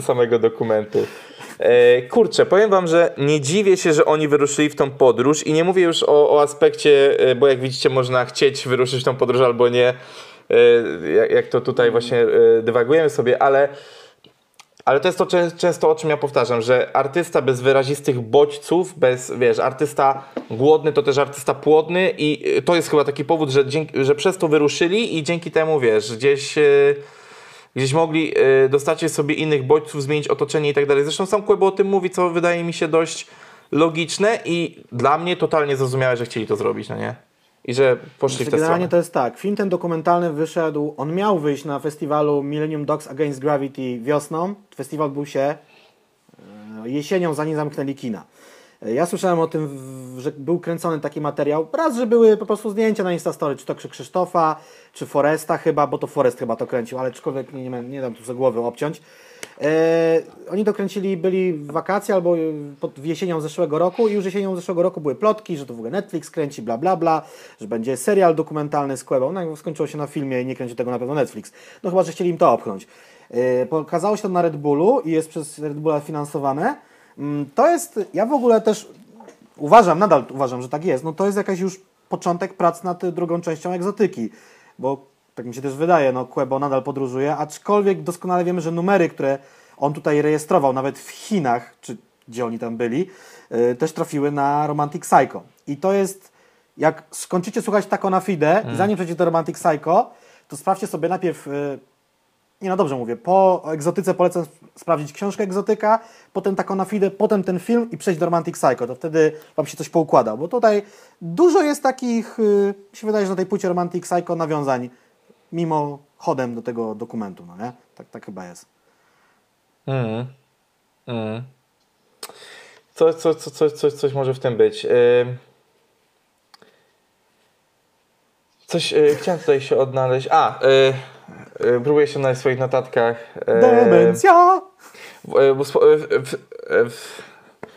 samego dokumentu. E, kurczę, powiem wam, że nie dziwię się, że oni wyruszyli w tą podróż i nie mówię już o, o aspekcie, e, bo jak widzicie można chcieć wyruszyć w tą podróż albo nie, e, jak, to tutaj właśnie dywagujemy sobie, ale ale to jest to czę- często, o czym ja powtarzam, że artysta bez wyrazistych bodźców, bez, wiesz, artysta głodny to też artysta płodny i to jest chyba taki powód, że, dzięki, że przez to wyruszyli i dzięki temu, wiesz, gdzieś, y, gdzieś mogli y, dostarczyć sobie innych bodźców, zmienić otoczenie i tak dalej. Zresztą sam Kłebo o tym mówi, co wydaje mi się dość logiczne i dla mnie totalnie zrozumiałe, że chcieli to zrobić, no nie? I że poszli Znaczy, w tę generalnie stronę. to jest tak, film ten dokumentalny wyszedł, on miał wyjść na festiwalu Millennium Dogs Against Gravity wiosną. Festiwal był się e, jesienią, zanim zamknęli kina. Ja słyszałem o tym, że był kręcony taki materiał. Raz, że były po prostu zdjęcia na Instastory, czy to Krzy- Krzysztofa, czy Foresta chyba, bo to Forest chyba to kręcił, ale aczkolwiek nie, nie, nie dam tu za głowy obciąć. E, oni dokręcili, byli w wakacje albo pod, w jesienią zeszłego roku i już jesienią zeszłego roku były plotki, że to w ogóle Netflix kręci, bla bla bla, że będzie serial dokumentalny z Quebą. No skończyło się na filmie i nie kręci tego na pewno Netflix. No chyba, że chcieli im to opchnąć. E, pokazało się to na Red Bullu i jest przez Red Bulla finansowane. Mm, To jest, ja w ogóle też uważam, nadal uważam, że tak jest, no to jest jakaś już początek prac nad drugą częścią egzotyki, bo tak mi się też wydaje, no Quebo nadal podróżuje, aczkolwiek doskonale wiemy, że numery, które on tutaj rejestrował, nawet w Chinach, czy gdzie oni tam byli, y, też trafiły na Romantic Psycho. I to jest, jak skończycie słuchać Taco na Fide i zanim przejdziecie do Romantic Psycho, to sprawdźcie sobie najpierw y, nie no dobrze mówię, po egzotyce polecam sp- sprawdzić książkę egzotyka, potem taką na fide, potem ten film i przejść do Romantic Psycho, to wtedy wam się coś poukłada, bo tutaj dużo jest takich, yy, mi się wydaje, że na tej płycie Romantic Psycho nawiązań mimo chodem do tego dokumentu, no nie? Tak, tak chyba jest. Mm. Mm. Co, co, co, co, coś, coś może w tym być. Ym. Coś y, chciałem tutaj się odnaleźć. A, y, y, próbuję się w swoich notatkach. Y, Demencja! w-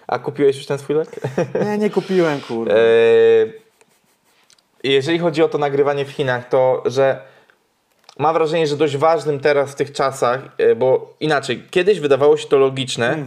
a kupiłeś już ten swój lek? Nie, nie kupiłem, kurde. E, Jeżeli chodzi o to nagrywanie w Chinach, to że mam wrażenie, że dość ważnym teraz w tych czasach, e, bo inaczej, kiedyś wydawało się to logiczne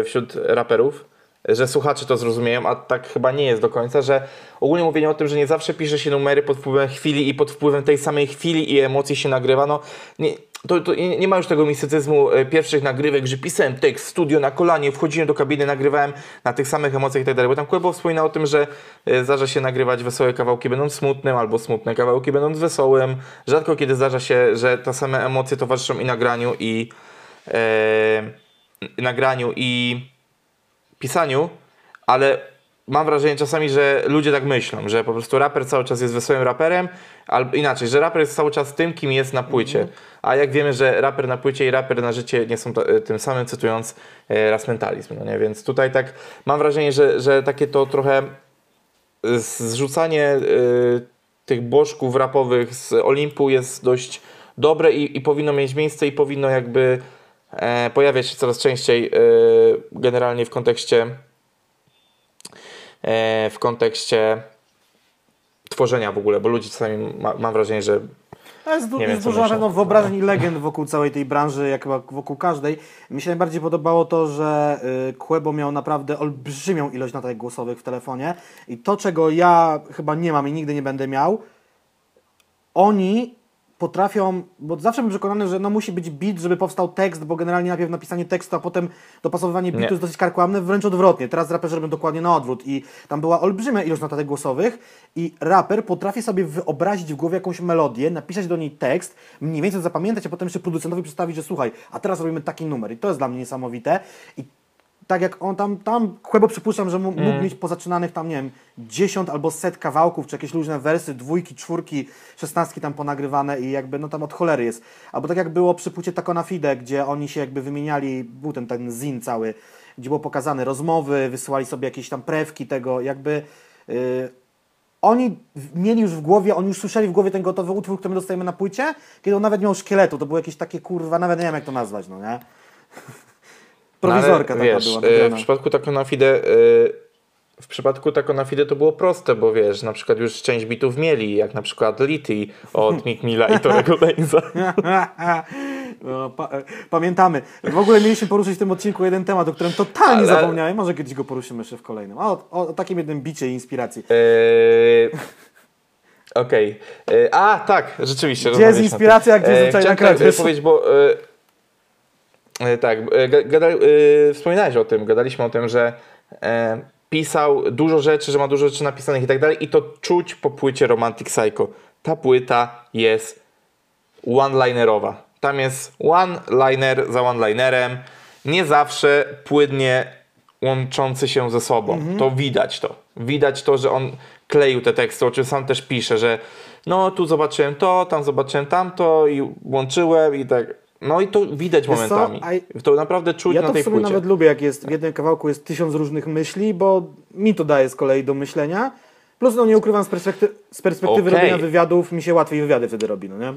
e, wśród raperów, że słuchacze to zrozumieją, a tak chyba nie jest do końca, że ogólnie mówienie o tym, że nie zawsze pisze się numery pod wpływem chwili i pod wpływem tej samej chwili i emocji się nagrywa, no nie, to, to nie ma już tego mistycyzmu e, pierwszych nagrywek, że pisałem tekst, studio na kolanie, wchodziłem do kabiny, nagrywałem na tych samych emocjach i tak dalej, bo tam Kłębo wspomina o tym, że e, zdarza się nagrywać wesołe kawałki będąc smutnym, albo smutne kawałki będąc wesołym. Rzadko kiedy zdarza się, że te same emocje towarzyszą i nagraniu i e, nagraniu i pisaniu, ale mam wrażenie czasami, że ludzie tak myślą, że po prostu raper cały czas jest wesołym raperem, albo inaczej, że raper jest cały czas tym, kim jest na płycie. A jak wiemy, że raper na płycie i raper na życie nie są to, tym samym, cytując e, raz mentalizm, no nie? Więc tutaj tak mam wrażenie, że, że takie to trochę zrzucanie y, tych bożków rapowych z Olimpu jest dość dobre i, i powinno mieć miejsce i powinno jakby e, pojawiać się coraz częściej e, generalnie w kontekście e, w kontekście tworzenia w ogóle, bo ludzie czasami ma, mam wrażenie, że To jest, du- wiem, jest dużo pewno wyobrażeń i legend wokół całej tej branży, jak chyba wokół każdej. Mi się najbardziej podobało to, że y, Quebo miał naprawdę olbrzymią ilość notatek głosowych w telefonie i to, czego ja chyba nie mam i nigdy nie będę miał, oni potrafią, bo zawsze byłem przekonany, że no musi być beat, żeby powstał tekst, bo generalnie najpierw napisanie tekstu, a potem dopasowywanie beatu Nie. jest dosyć karkłamne, wręcz odwrotnie. Teraz raperzy robią dokładnie na odwrót i tam była olbrzymia ilość notatek głosowych i raper potrafi sobie wyobrazić w głowie jakąś melodię, napisać do niej tekst, mniej więcej zapamiętać, a potem jeszcze producentowi przedstawić, że słuchaj, a teraz robimy taki numer i to jest dla mnie niesamowite i tak jak on tam, tam Quebo przypuszczam, że mógł Mm. mieć pozaczynanych tam, nie wiem, 10 albo set kawałków, czy jakieś luźne wersy, dwójki, czwórki, szesnastki tam ponagrywane i jakby, no tam od cholery jest. Albo tak jak było przy płycie Taco na Fide, gdzie oni się jakby wymieniali, był ten, ten zin cały, gdzie było pokazane rozmowy, wysyłali sobie jakieś tam prewki tego, jakby... Yy, oni mieli już w głowie, oni już słyszeli w głowie ten gotowy utwór, który my dostajemy na płycie, kiedy on nawet miał szkieletu, to było jakieś takie kurwa, nawet nie wiem jak to nazwać, no nie? Prowizorka No, ale taka wiesz, była e. W przypadku Taco na Fide, e, w przypadku Taco na Fide to było proste, bo wiesz, na przykład już część bitów mieli, jak na przykład Litty od Mick Milla i Torego Laneza. No, pa, e, pamiętamy. W ogóle mieliśmy poruszyć w tym odcinku jeden temat, o którym totalnie Ale- zapomniałem. Może kiedyś go poruszymy jeszcze w kolejnym. O, o, o takim jednym bicie i inspiracji. Eee, Okej. Eee, A, tak, rzeczywiście. Gdzie jest inspiracja, a gdzie Eee, zwyczajna Chciałem kradzież? e, powiedzieć, bo e, e, tak, e, ga- gada, e, wspominałeś o tym, gadaliśmy o tym, że e, pisał dużo rzeczy, że ma dużo rzeczy napisanych i tak dalej i to czuć po płycie Romantic Psycho. Ta płyta jest one-linerowa. Tam jest one-liner za one-linerem, nie zawsze płynnie łączący się ze sobą. To widać to. Widać to, że on kleił te teksty, o czym sam też pisze, że no tu zobaczyłem to, tam zobaczyłem tamto i łączyłem i tak No i to widać Wiesz co, momentami. a- To naprawdę czuć Ja na to tej w sumie płycie. nawet lubię, jak jest w jednym kawałku jest tysiąc różnych myśli, bo mi to daje z kolei do myślenia. Plus, no nie ukrywam, z, perspekty- z perspektywy Okej. robienia wywiadów mi się łatwiej wywiady wtedy robi, no nie?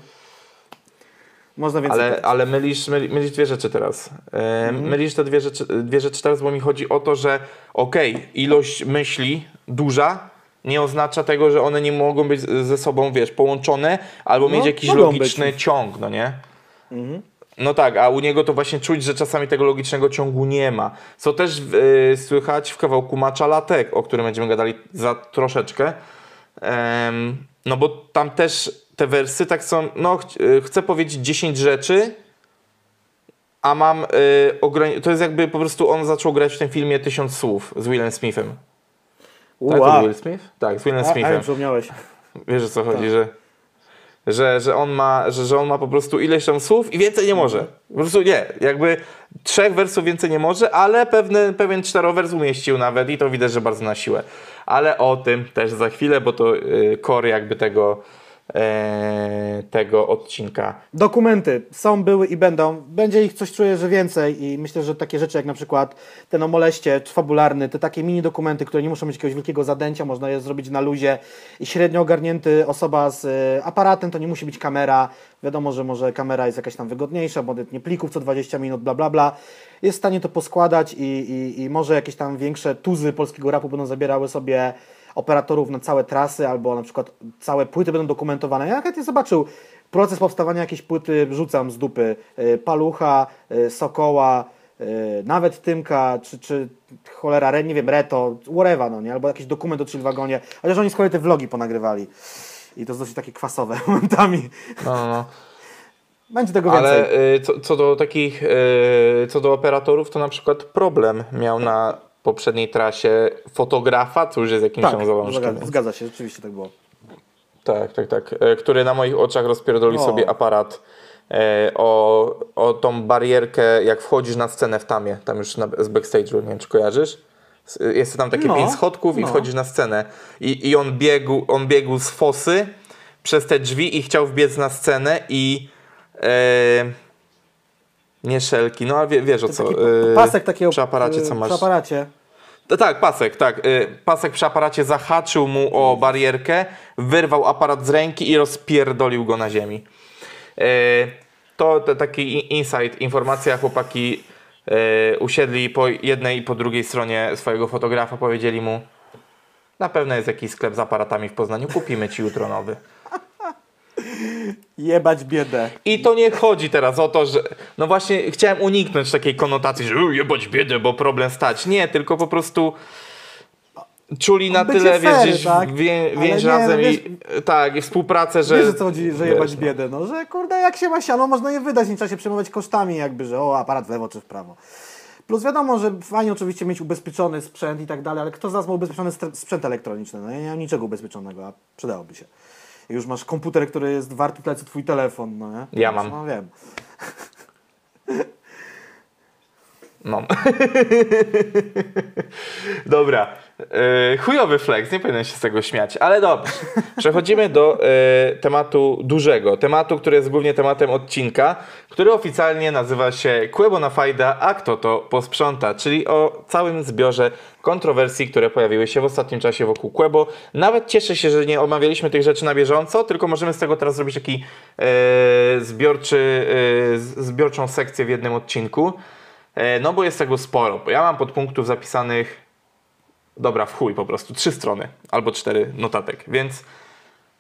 Można więcej Ale, ale mylisz, myli, mylisz dwie rzeczy teraz. Mhm. Mylisz te dwie rzeczy, dwie rzeczy teraz, bo mi chodzi o to, że okej, ilość myśli duża nie oznacza tego, że one nie mogą być ze sobą, wiesz, połączone albo No, mieć jakiś logiczny być. Mhm. ciąg, no nie? No tak, a u niego to właśnie czuć, że czasami tego logicznego ciągu nie ma. Co też e, słychać w kawałku Macza Latek, o którym będziemy gadali za troszeczkę. No bo tam też te wersy tak są, no ch- e, chcę powiedzieć 10 rzeczy, a mam y, ograni- to jest jakby po prostu on zaczął grać w tym filmie Tysiąc Słów z Willem Smithem. Tak, to Ua. był Will Smith? Tak, z Willem A, a Smithem. już przypomniałeś. Wiesz o co chodzi, Tak. że, że, że, on ma, że, że on ma po prostu ileś tam słów i więcej nie może. Po prostu nie. Jakby trzech wersów więcej nie może, ale pewny, pewien czterowers umieścił nawet i to widać, że bardzo na siłę. Ale o tym też za chwilę, bo to y, core jakby tego, tego odcinka. Dokumenty są, były i będą. Będzie ich coś czuję, że więcej i myślę, że takie rzeczy jak na przykład ten o moleście fabularny, te takie mini dokumenty, które nie muszą mieć jakiegoś wielkiego zadęcia, można je zrobić na luzie i średnio ogarnięty osoba z y, aparatem, to nie musi być kamera. Wiadomo, że może kamera jest jakaś tam wygodniejsza, bo nie plików co 20 minut, bla bla bla. Jest w stanie to poskładać i, i, i może jakieś tam większe tuzy polskiego rapu będą zabierały sobie operatorów na całe trasy, albo na przykład całe płyty będą dokumentowane. Ja chętnie zobaczył proces powstawania jakiejś płyty, rzucam z dupy, y, Palucha, y, Sokoła, y, nawet Tymka, czy, czy cholera, nie wiem, Reto, whatever, no nie, albo jakiś dokument o Chillwagonie, chociaż oni z kolei te vlogi ponagrywali. I to jest dosyć takie kwasowe momentami. No, no, no. Będzie tego więcej. Ale co, co do takich, co do operatorów, to na przykład problem miał na poprzedniej trasie fotografa, co już jest jakimś tam zalążkiem. zgadza, się, rzeczywiście tak było. Tak, tak, tak. E, Który na moich oczach rozpierdolił O. sobie aparat e, o, o tą barierkę, jak wchodzisz na scenę w Tamie, tam już na, z backstage'u, nie wiem czy kojarzysz? Jest tam takie No, pięć schodków i no. wchodzisz na scenę. I, I on, biegł, on biegł z fosy przez te drzwi i chciał wbiec na scenę i e, nie szelki, no a wie, wiesz o co. Taki e, pasek takiego Przy aparacie co y, masz? Przy aparacie. No tak, pasek, tak. Y, Pasek przy aparacie zahaczył mu o barierkę, wyrwał aparat z ręki i rozpierdolił go na ziemi. Y, To, to taki insight, informacja, chłopaki y, usiedli po jednej i po drugiej stronie swojego fotografa, powiedzieli mu na pewno jest jakiś sklep z aparatami w Poznaniu, kupimy ci jutro nowy. Jebać biedę. I to nie chodzi teraz o to, że. No właśnie, chciałem uniknąć takiej konotacji, że "Uj, jebać biedę, bo problem stać. Nie, tylko po prostu czuli na tyle, fair, wiesz, tak? wię, więź nie, razem no i tak, i współpracę, że. Wiesz o co chodzi, że jebać wiesz, biedę, no, że kurde jak się ma siano, można je wydać, nie trzeba się przejmować kosztami jakby, że o aparat w lewo czy w prawo. Plus wiadomo, że fajnie oczywiście mieć ubezpieczony sprzęt i tak dalej, ale kto z nas ma ubezpieczony sprzęt elektroniczny? No ja nie mam niczego ubezpieczonego, a przydałoby się. Już masz komputer, który jest warty tyle co twój telefon, no nie? Ja mam. No wiem. No. Dobra. E, chujowy flex, nie powinienem się z tego śmiać, ale dobrze. Przechodzimy do e, tematu dużego. Tematu, który jest głównie tematem odcinka, który oficjalnie nazywa się Quebo na fajda, a kto to posprząta, czyli o całym zbiorze kontrowersji, które pojawiły się w ostatnim czasie wokół Quebo. Nawet cieszę się, że nie omawialiśmy tych rzeczy na bieżąco, tylko możemy z tego teraz zrobić taki e, zbiorczy, zbiorczą sekcję w jednym odcinku. No bo jest tego sporo. Ja mam podpunktów zapisanych, dobra, w chuj po prostu, trzy strony albo cztery notatek, więc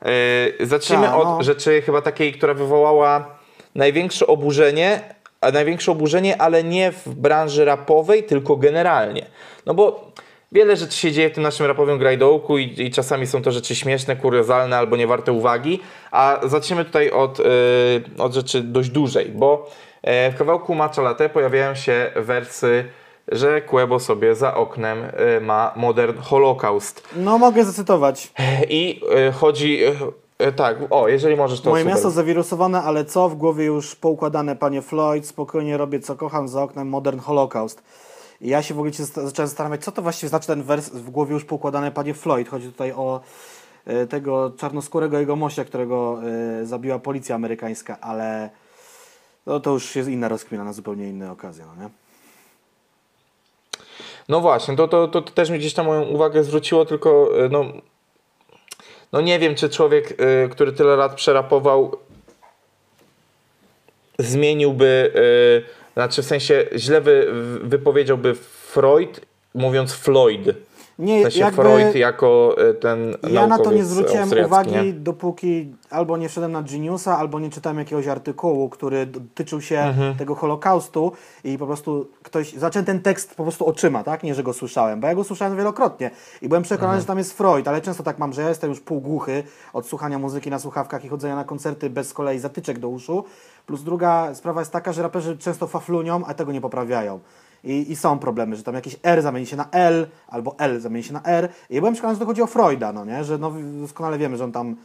e, zacznijmy Ta, od no. rzeczy chyba takiej, która wywołała największe oburzenie, a największe oburzenie, ale nie w branży rapowej, tylko generalnie. No bo wiele rzeczy się dzieje w tym naszym rapowym grajdołku i, i czasami są to rzeczy śmieszne, kuriozalne albo niewarte uwagi, a zaczniemy tutaj od, e, od rzeczy dość dużej, bo e, w kawałku Matcha Latte pojawiają się wersy, że Quebo sobie za oknem e, ma Modern Holocaust. No mogę zacytować. I e, chodzi... e, tak, o, jeżeli możesz to Moje super. miasto zawirusowane, ale co? W głowie już poukładane, panie Floyd. Spokojnie robię co kocham za oknem Modern Holocaust. I ja się w ogóle zacząłem zastanawiać, co to właściwie znaczy ten wers w głowie już poukładane, panie Floyd. Chodzi tutaj o tego czarnoskórego jego mościa, którego zabiła policja amerykańska, ale No to już jest inna rozkmina na zupełnie inne okazje, no nie? No właśnie, to, to, to, to też mi gdzieś tam moją uwagę zwróciło, tylko y, no, no nie wiem, czy człowiek, y, który tyle lat przerapował, zmieniłby, y, znaczy w sensie źle wy, wypowiedziałby Freud, mówiąc Floyd. Nie, W sensie jakby Freud jako y, ten ja na to nie zwróciłem uwagi, nie? dopóki albo nie wszedłem na Geniusa, albo nie czytałem jakiegoś artykułu, który dotyczył się Mhm. tego Holokaustu i po prostu ktoś, zacząłem ten tekst po prostu oczyma, tak? Nie, że go słyszałem, bo ja go słyszałem wielokrotnie i byłem przekonany, Mhm. że tam jest Freud, ale często tak mam, że ja jestem już półgłuchy od słuchania muzyki na słuchawkach i chodzenia na koncerty bez z kolei zatyczek do uszu. Plus druga sprawa jest taka, że raperzy często faflunią, a tego nie poprawiają. I, I są problemy, że tam jakieś R zamieni się na L, albo L zamieni się na R. I ja byłem przekonany, że to chodzi o Freuda, no nie? Że no, doskonale wiemy, że on tam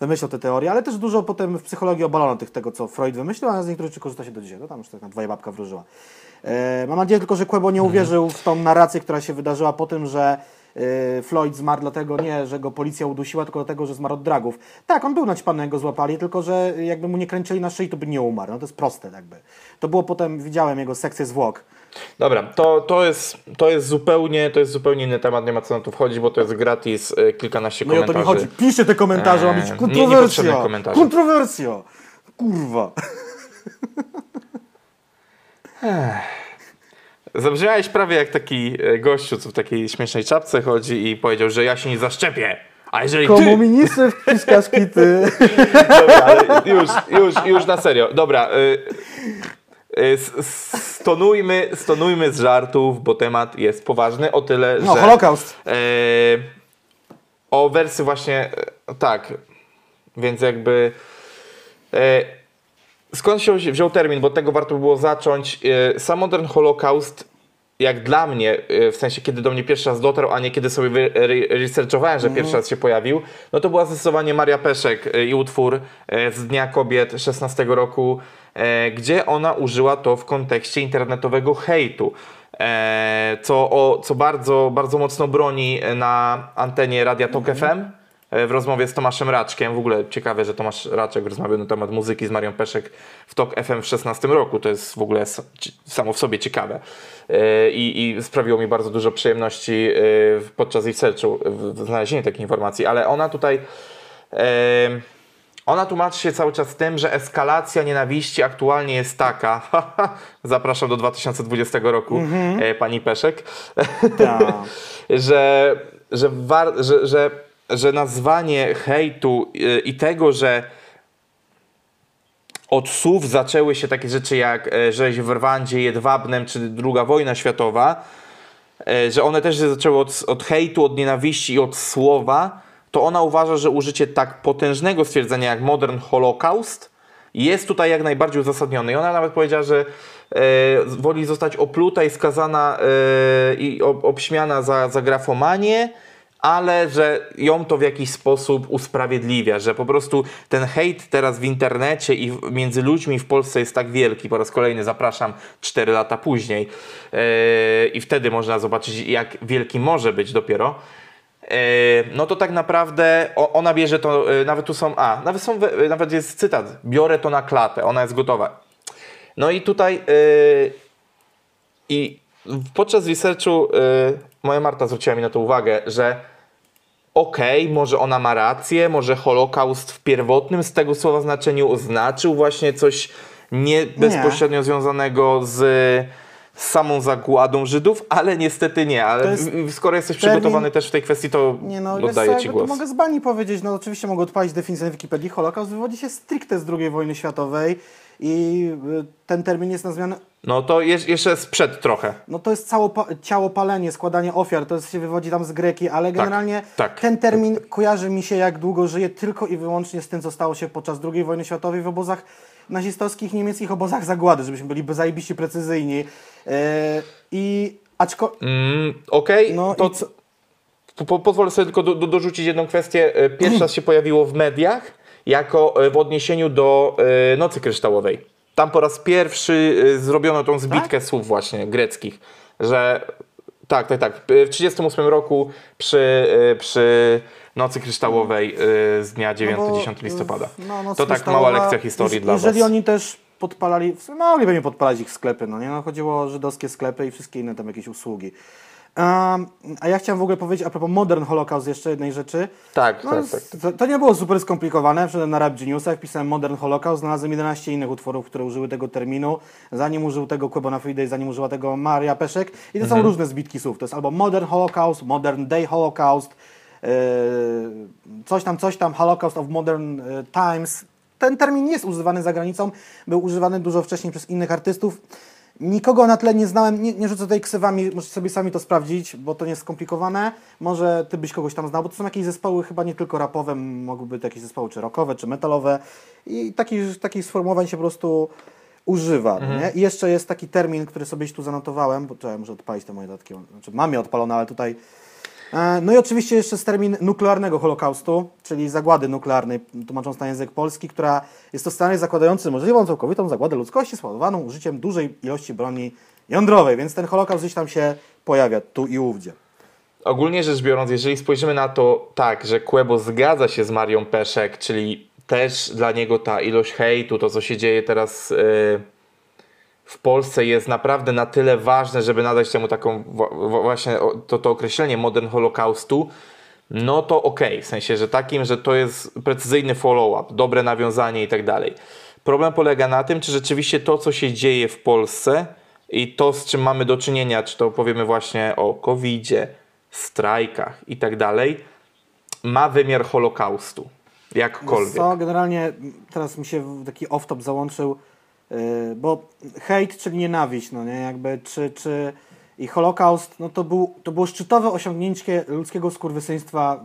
wymyślał te teorie, ale też dużo potem w psychologii obalono tych, tego, co Freud wymyślił, a z niektórych rzeczy korzysta się do dzisiaj. To tam już tak na dwoje babka wróżyła. E, mam nadzieję tylko, że Kłebo nie uwierzył w tą narrację, która się wydarzyła po tym, że e, Floyd zmarł dlatego nie, że go policja udusiła, tylko dlatego, że zmarł od dragów. Tak, on był naćpany, jak go złapali, tylko że jakby mu nie kręcili na szyi, to by nie umarł. No to jest proste jakby. To było potem, widziałem jego sekcję zwłok. Dobra, to, to, jest, to, jest zupełnie, to jest zupełnie inny temat, nie ma co na to wchodzić, bo to jest gratis, y, kilkanaście No i o to mi komentarzy. chodzi. Piszcie te komentarze, ma być Eee, nie- kontrowersja. niepotrzebne komentarze. Kontrowersja. Kurwa. Zabrzmiałeś prawie jak taki e, gościu, co w takiej śmiesznej czapce chodzi i powiedział, że ja się nie zaszczepię. A jeżeli ty... Komunisty wciskasz kity. Dobra, już, już, już na serio. Dobra, y, stonujmy, stonujmy z żartów, bo temat jest poważny o tyle, No, że... Holokaust. E, o wersy właśnie, e, tak, więc jakby e, skąd się wziął termin, bo tego warto by było zacząć. E, sam Modern Holocaust, jak dla mnie, e, w sensie kiedy do mnie pierwszy raz dotarł, a nie kiedy sobie researchowałem, że pierwszy raz się pojawił, no to była zdecydowanie Maria Peszek e, i utwór z Dnia Kobiet 16 roku, gdzie ona użyła to w kontekście internetowego hejtu. E, co, o, co bardzo, bardzo mocno broni na antenie Radia Tok FM e, w rozmowie z Tomaszem Raczkiem. W ogóle ciekawe, że Tomasz Raczek rozmawiał na temat muzyki z Marią Peszek w Tok FM w 16 roku. To jest w ogóle samo w sobie ciekawe. E, I, I sprawiło mi bardzo dużo przyjemności e, podczas researchu w- w znalezieniu takich informacji, ale ona tutaj e, ona tłumaczy się cały czas tym, że eskalacja nienawiści aktualnie jest taka. Zapraszam do 2020 roku, e, pani Peszek. Tak. że, że, że, że, że nazwanie hejtu y, i tego, że od słów zaczęły się takie rzeczy jak e, rzeź w Rwandzie, Jedwabnem czy druga wojna światowa, e, że one też się zaczęły od, od hejtu, od nienawiści i od słowa, to ona uważa, że użycie tak potężnego stwierdzenia jak modern holocaust jest tutaj jak najbardziej uzasadnione. I ona nawet powiedziała, że e, woli zostać opluta i skazana e, i ob, obśmiana za, za grafomanię, ale że ją to w jakiś sposób usprawiedliwia, że po prostu ten hejt teraz w internecie i między ludźmi w Polsce jest tak wielki. Po raz kolejny zapraszam 4 lata później e, i wtedy można zobaczyć, jak wielki może być dopiero. E, no to tak naprawdę ona bierze to, e, nawet tu są, a, nawet, są, e, nawet jest cytat, biorę to na klatę, ona jest gotowa. No i tutaj i podczas researchu moja Marta zwróciła mi na to uwagę, że okej, może ona ma rację, może Holokaust w pierwotnym z tego słowa znaczeniu oznaczył właśnie coś nie bezpośrednio związanego z, z samą zagładą Żydów, ale niestety nie. Ale To jest w- skoro jesteś termin- przygotowany też w tej kwestii, to Nie no, oddaję co, Ci głos. mogę z bani powiedzieć, no oczywiście mogę odpalić definicję na Wikipedii. Holokaust wywodzi się stricte z II wojny światowej i y, ten termin jest nazwany, No to jeż- jeszcze sprzed trochę. no to jest cało, ciało palenie, składanie ofiar, to jest, się wywodzi tam z Greki, ale generalnie tak. ten termin kojarzy mi się jak długo żyje tylko i wyłącznie z tym, co stało się podczas II wojny światowej w obozach nazistowskich, niemieckich obozach zagłady, żebyśmy byli zajebiście precyzyjni. Yy, I aczko... Mm, Okej, No to co... Po, po, pozwolę sobie tylko do, do, dorzucić jedną kwestię. E, Pierwszy raz się pojawiło w mediach jako e, w odniesieniu do e, Nocy Kryształowej. Tam po raz pierwszy e, zrobiono tą zbitkę słów właśnie greckich, że tak, tak, tak. W 1938 roku przy, e, przy Nocy Kryształowej e, z dnia 9-10 listopada. No, to tak mała lekcja historii dla Jeżeli was. oni też podpalali, mogli pewnie podpalać ich sklepy, no nie? No, chodziło o żydowskie sklepy i wszystkie inne tam jakieś usługi. Um, a ja chciałem w ogóle powiedzieć a propos Modern Holocaust jeszcze jednej rzeczy. Tak, No, tak, s- tak. To, to nie było super skomplikowane. Wszedłem na Rap Geniusach, pisałem Modern Holocaust, znalazłem 11 innych utworów, które użyły tego terminu. Zanim użył tego Quebona Friday, zanim użyła tego Maria Peszek. I to Mhm. są różne zbitki słów. To jest albo Modern Holocaust, Modern Day Holocaust, yy, coś tam, coś tam, Holocaust of Modern yy, Times. Ten termin jest używany za granicą, był używany dużo wcześniej przez innych artystów. Nikogo na tle nie znałem, nie, nie rzucę tutaj ksywami, możecie sobie sami to sprawdzić, bo to nie jest skomplikowane. Może ty byś kogoś tam znał, bo to są jakieś zespoły chyba nie tylko rapowe, mogłyby być jakieś zespoły czy rockowe, czy metalowe i takich, takich sformułowań się po prostu używa. no Nie? I jeszcze jest taki termin, który sobie tu zanotowałem, bo czekaj, muszę odpalić te moje dodatki, znaczy mam je odpalone, ale tutaj No i oczywiście jeszcze jest termin nuklearnego holokaustu, czyli zagłady nuklearnej, tłumacząc na język polski, która jest to scenariusz zakładający możliwą całkowitą zagładę ludzkości spowodowaną użyciem dużej ilości broni jądrowej, więc ten holokaust gdzieś tam się pojawia tu i ówdzie. Ogólnie rzecz biorąc, jeżeli spojrzymy na to tak, że Quebo zgadza się z Marią Peszek, czyli też dla niego ta ilość hejtu, to co się dzieje teraz yy, w Polsce jest naprawdę na tyle ważne, żeby nadać temu taką właśnie to, to określenie modern holokaustu, no to okej, w sensie, że takim, że to jest precyzyjny follow-up, dobre nawiązanie i tak dalej. Problem polega na tym, czy rzeczywiście to, co się dzieje w Polsce i to, z czym mamy do czynienia, czy to powiemy właśnie o COVID-zie, strajkach i tak dalej, ma wymiar holokaustu. Jakkolwiek. Co, generalnie teraz mi się taki off-top załączył, bo hejt, czyli nienawiść, no nie, jakby, czy, czy i Holokaust, no to, był, to było szczytowe osiągnięcie ludzkiego skurwysyństwa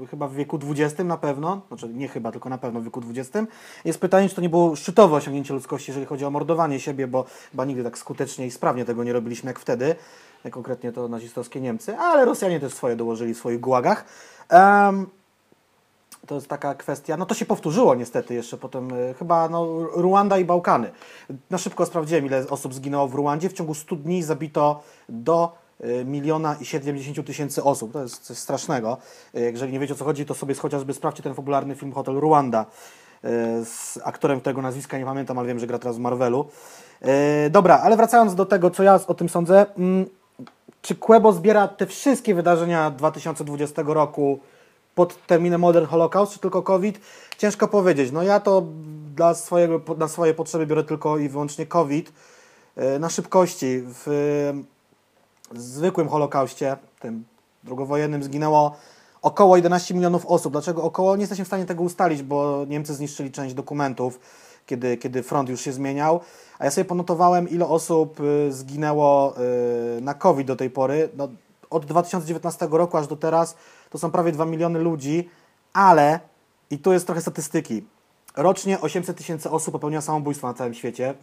yy, chyba w wieku XX na pewno, znaczy nie chyba, tylko na pewno w wieku XX. Jest pytanie, czy to nie było szczytowe osiągnięcie ludzkości, jeżeli chodzi o mordowanie siebie, bo chyba nigdy tak skutecznie i sprawnie tego nie robiliśmy jak wtedy, konkretnie to nazistowskie Niemcy, ale Rosjanie też swoje dołożyli w swoich gułagach. Em, to jest taka kwestia, no to się powtórzyło niestety jeszcze potem, y, chyba no, Ruanda i Bałkany. Na szybko sprawdziłem, ile osób zginęło w Ruandzie. W ciągu 100 dni zabito do y, miliona i 70 tysięcy osób. To jest coś strasznego. Y, Jeżeli nie wiecie o co chodzi, to sobie chociażby sprawdźcie ten popularny film Hotel Ruanda z aktorem, którego nazwiska nie pamiętam, ale wiem, że gra teraz w Marvelu. Dobra, ale wracając do tego, co ja o tym sądzę. mm, Czy Quebo zbiera te wszystkie wydarzenia 2020 roku pod terminem Modern Holocaust, czy tylko COVID? Ciężko powiedzieć. No ja to dla swojego, na swoje potrzeby biorę tylko i wyłącznie COVID. E, Na szybkości w e, zwykłym Holokauście, tym drugowojennym, zginęło około 11 milionów osób. Dlaczego około? Nie jesteśmy w stanie tego ustalić, bo Niemcy zniszczyli część dokumentów, kiedy, kiedy front już się zmieniał. A ja sobie ponotowałem, ile osób y, zginęło na COVID do tej pory. No, od 2019 roku aż do teraz to są prawie 2 miliony ludzi, ale, i tu jest trochę statystyki, rocznie 800 tysięcy osób popełnia samobójstwo na całym świecie.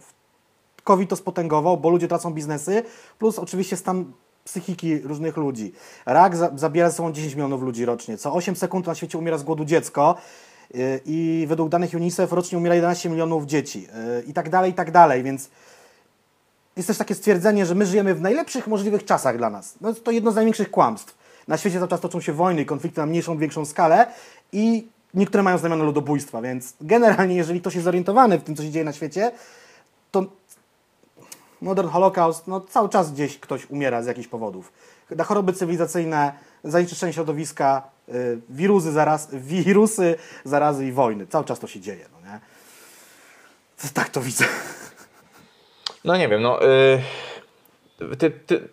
COVID to spotęgował, bo ludzie tracą biznesy, plus oczywiście stan psychiki różnych ludzi. Rak za, zabiera ze sobą 10 milionów ludzi rocznie. Co 8 sekund na świecie umiera z głodu dziecko yy, i według danych UNICEF rocznie umiera 11 milionów dzieci yy, i tak dalej, i tak dalej, więc jest też takie stwierdzenie, że my żyjemy w najlepszych możliwych czasach dla nas. No, to jedno z największych kłamstw. Na świecie cały czas toczą się wojny i konflikty na mniejszą, większą skalę i niektóre mają znamiona ludobójstwa, więc generalnie jeżeli ktoś jest zorientowany w tym, co się dzieje na świecie, to Modern Holocaust, no cały czas gdzieś ktoś umiera z jakichś powodów. Na choroby cywilizacyjne, zanieczyszczenie środowiska, y, wirusy, zaraz, wirusy, zarazy i wojny. Cały czas to się dzieje, no nie? Tak to widzę. No nie wiem, no. Yy, ty, ty,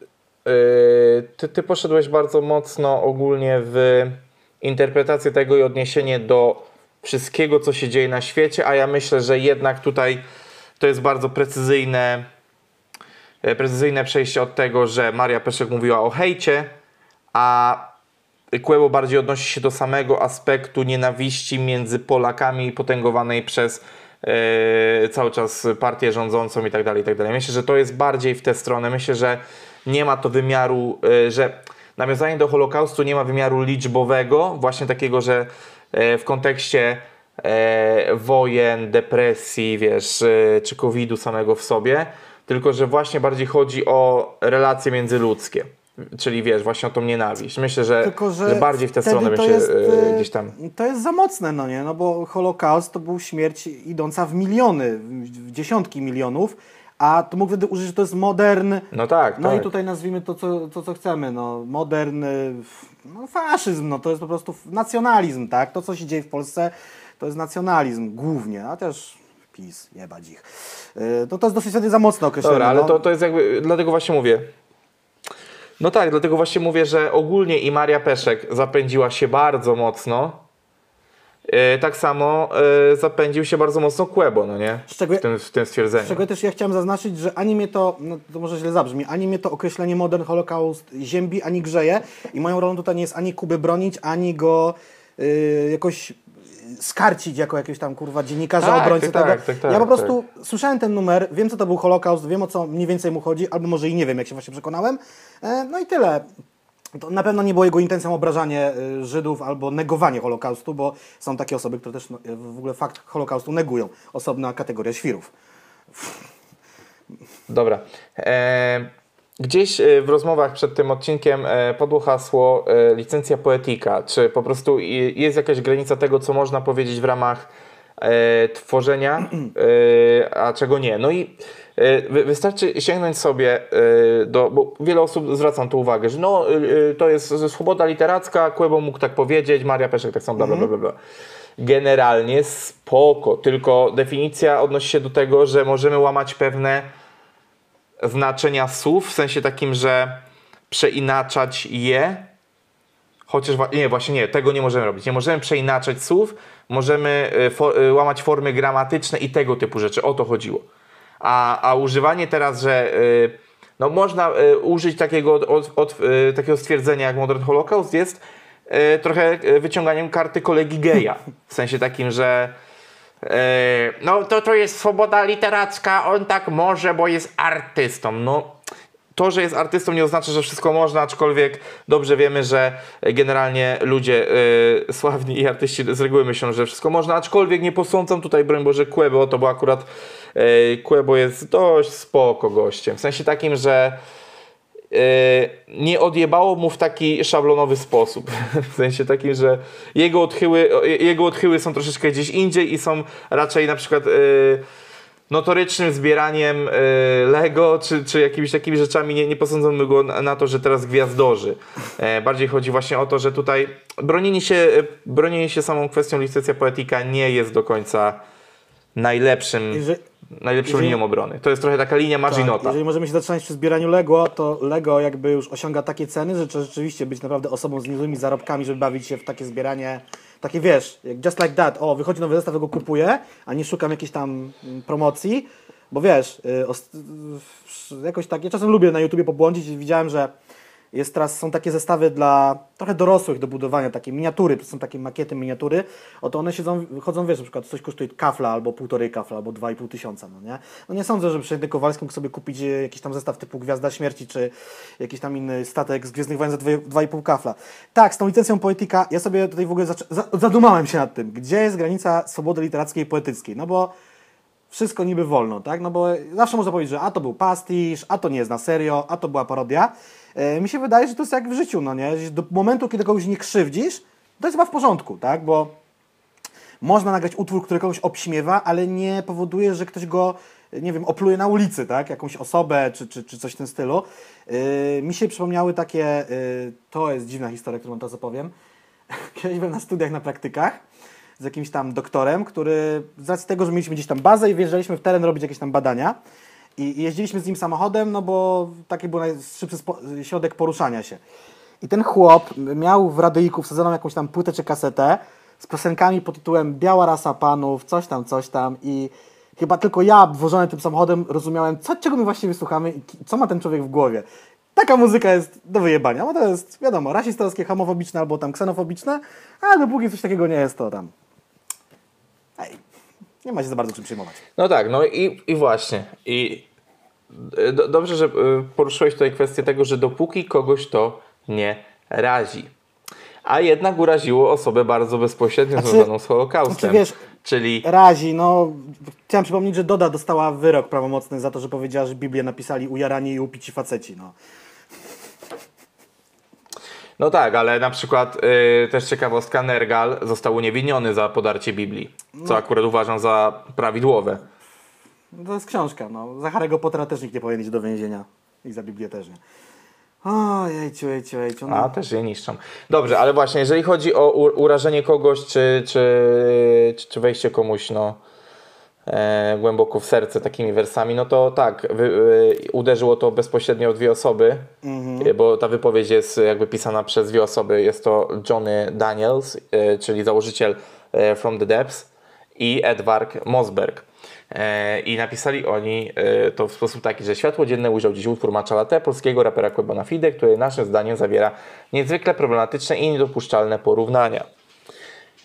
ty, ty poszedłeś bardzo mocno ogólnie w interpretację tego i odniesienie do wszystkiego, co się dzieje na świecie, a ja myślę, że jednak tutaj to jest bardzo precyzyjne, e, precyzyjne przejście od tego, że Maria Peszek mówiła o hejcie, a Quebo bardziej odnosi się do samego aspektu nienawiści między Polakami potęgowanej przez e, cały czas partię rządzącą i tak dalej, i tak dalej. Myślę, że to jest bardziej w tę stronę. Myślę, że nie ma to wymiaru, e, że nawiązanie do Holokaustu nie ma wymiaru liczbowego, właśnie takiego, że e, w kontekście e, wojen, depresji, wiesz, czy COVID-u samego w sobie, tylko że właśnie bardziej chodzi o relacje międzyludzkie. Czyli wiesz, właśnie o tą nienawiść. Myślę, że, Tylko, że że bardziej w tę stronę bym się jest, e, gdzieś tam... To jest za mocne, no nie? No bo Holokaust to był śmierć idąca w miliony, w dziesiątki milionów, a to mógł wtedy użyć, że to jest modern. No tak, No tak. i tutaj nazwijmy to, co, to, co chcemy. No, modern y, no, faszyzm, no, to jest po prostu nacjonalizm, tak? To, co się dzieje w Polsce, to jest nacjonalizm głównie, a też PiS, jebać ich. Y, To, to jest dosyć wtedy za mocno określone. Dobra, ale no. to, to jest jakby, dlatego właśnie mówię. No tak, dlatego właśnie mówię, że ogólnie i Maria Peszek zapędziła się bardzo mocno. E, tak samo e, zapędził się bardzo mocno Kłebo, no nie? Czego- w, tym, w tym stwierdzeniu. Z czego też ja chciałem zaznaczyć, że ani mnie to, no to może źle zabrzmi, ani mnie to określenie modern holokaust ziębi, ani grzeje i moją rolą tutaj nie jest ani Kuby bronić, ani go y, jakoś skarcić jako jakiegoś tam kurwa dziennikarza, Tak, obrońcy tak, tego. tak, tak, tak, ja po prostu słyszałem ten numer, wiem co to był holokaust, wiem o co mniej więcej mu chodzi, albo może i nie wiem, jak się właśnie przekonałem. E, no i tyle. To na pewno nie było jego intencją obrażanie y, Żydów albo negowanie Holokaustu, bo są takie osoby, które też no, w ogóle fakt Holokaustu negują. Osobna kategoria świrów. Dobra. E, gdzieś e, w rozmowach przed tym odcinkiem e, padło hasło e, licencja poetyka. Czy po prostu jest jakaś granica tego, co można powiedzieć w ramach e, tworzenia, e, a czego nie? No i wystarczy sięgnąć sobie e, do, bo wiele osób zwraca na to uwagę, że no, e, to jest swoboda literacka, Kłebo mógł tak powiedzieć, Maria Peszek tak samo, bla, bla, bla, bla, bla. Generalnie spoko, tylko definicja odnosi się do tego, że możemy łamać pewne znaczenia słów, w sensie takim, że przeinaczać je, chociaż nie, właśnie nie, tego nie możemy robić. Nie możemy przeinaczać słów, możemy y, fo, y, łamać formy gramatyczne i tego typu rzeczy. O to chodziło. A, a używanie teraz, że y, no można y, użyć takiego, od, od, y, takiego stwierdzenia jak Modern Holocaust jest trochę wyciąganiem karty kolegi geja. W sensie takim, że no to to jest swoboda literacka, on tak może, bo jest artystą. No to, że jest artystą nie oznacza, że wszystko można, aczkolwiek dobrze wiemy, że generalnie ludzie e, sławni i artyści z reguły myślą, że wszystko można, aczkolwiek nie posądzam tutaj, broń Boże, Quebo o to, bo akurat e, Quebo jest dość spoko gościem. W sensie takim, że e, nie odjebało mu w taki szablonowy sposób. W sensie takim, że jego odchyły, jego odchyły są troszeczkę gdzieś indziej i są raczej na przykład e, notorycznym zbieraniem e, Lego czy, czy jakimiś takimi rzeczami. Nie, nie posądzamy go na, to, że teraz gwiazdorzy. E, bardziej chodzi właśnie o to, że tutaj bronienie się, e, bronienie się samą kwestią licencja poetyka nie jest do końca najlepszym, Jeżeli- najlepszą jeżeli- linią obrony. To jest trochę taka linia Tak, marginota. jeżeli możemy się zatrzymać przy zbieraniu Lego, to Lego jakby już osiąga takie ceny, że trzeba rzeczywiście być naprawdę osobą z niezłymi zarobkami, żeby bawić się w takie zbieranie. Takie wiesz, jak just like that, o wychodzi nowy zestaw, go kupuję, a nie szukam jakiejś tam mm, promocji, bo wiesz, y, y, jakoś tak, ja czasem lubię na YouTubie pobłądzić i widziałem, że jest teraz, są takie zestawy dla trochę dorosłych do budowania, takie miniatury, to są takie makiety, miniatury, oto one siedzą, chodzą, wiesz, na przykład coś kosztuje kafla, albo półtorej kafla, albo dwa i pół tysiąca, no nie? No nie sądzę, że Przejdę Kowalski mógł sobie kupić e, jakiś tam zestaw typu Gwiazda Śmierci, czy jakiś tam inny statek z Gwiezdnych Wojen za dwa- dwa i pół kafla. Tak, z tą licencją poetyka, ja sobie tutaj w ogóle zadumałem się nad tym, gdzie jest granica swobody literackiej i poetyckiej, no bo wszystko niby wolno, tak? No bo zawsze można powiedzieć, że a to był pastisz, a to nie jest na serio, a to była parodia. E, mi się wydaje, że to jest jak w życiu, no nie? Do momentu, kiedy kogoś nie krzywdzisz, to jest chyba w porządku, tak? Bo można nagrać utwór, który kogoś obśmiewa, ale nie powoduje, że ktoś go, nie wiem, opluje na ulicy, tak? Jakąś osobę czy, czy, czy coś w tym stylu. Yy, mi się przypomniały takie, yy, to jest dziwna historia, którą teraz opowiem. Kiedyś byłem na studiach, na praktykach z jakimś tam doktorem, który z racji tego, że mieliśmy gdzieś tam bazę i wjeżdżaliśmy w teren robić jakieś tam badania i jeździliśmy z nim samochodem, no bo taki był najszybszy środek poruszania się. I ten chłop miał w radyjku wsadzoną jakąś tam płytę czy kasetę z piosenkami pod tytułem Biała rasa panów, coś tam, coś tam i chyba tylko ja włożony tym samochodem rozumiałem, co, czego my właściwie słuchamy i co ma ten człowiek w głowie. Taka muzyka jest do wyjebania, bo to jest, wiadomo, rasistowskie, homofobiczne albo tam ksenofobiczne, a dopóki coś takiego nie jest, to tam... Ej, nie ma się za bardzo czym przejmować. No tak, no i, i właśnie. I dobrze, że e, poruszyłeś tutaj kwestię tego, że dopóki kogoś to nie razi. A jednak uraziło osobę bardzo bezpośrednio Znaczy- związaną z Holokaustem. znaczy, wiesz, Czyli Razi, no chciałem przypomnieć, że Doda dostała wyrok prawomocny za to, że powiedziała, że Biblię napisali ujarani i upici faceci, no. No tak, ale na przykład y, też ciekawostka, Nergal został uniewinniony za podarcie Biblii, co No. akurat uważam za prawidłowe. To jest książka, no. Za Harry'ego Pottera też nikt nie powinien iść do więzienia. I za Biblię też nie. O, jejciu, jejciu, jejciu. No. A, też je niszczą. Dobrze, ale właśnie, jeżeli chodzi o urażenie kogoś, czy, czy, czy, wejście komuś, no, e, głęboko w serce takimi wersami, no to tak, wy, e, uderzyło to bezpośrednio dwie osoby, e, bo ta wypowiedź jest jakby pisana przez dwie osoby. Jest to Johnny Daniels, e, czyli założyciel From the Depths i Edward Mosberg. E, I napisali oni e, to w sposób taki, że światło dzienne ujrzał dziś utwór Matcha polskiego rapera Quebana Fide, który naszym zdaniem zawiera niezwykle problematyczne i niedopuszczalne porównania.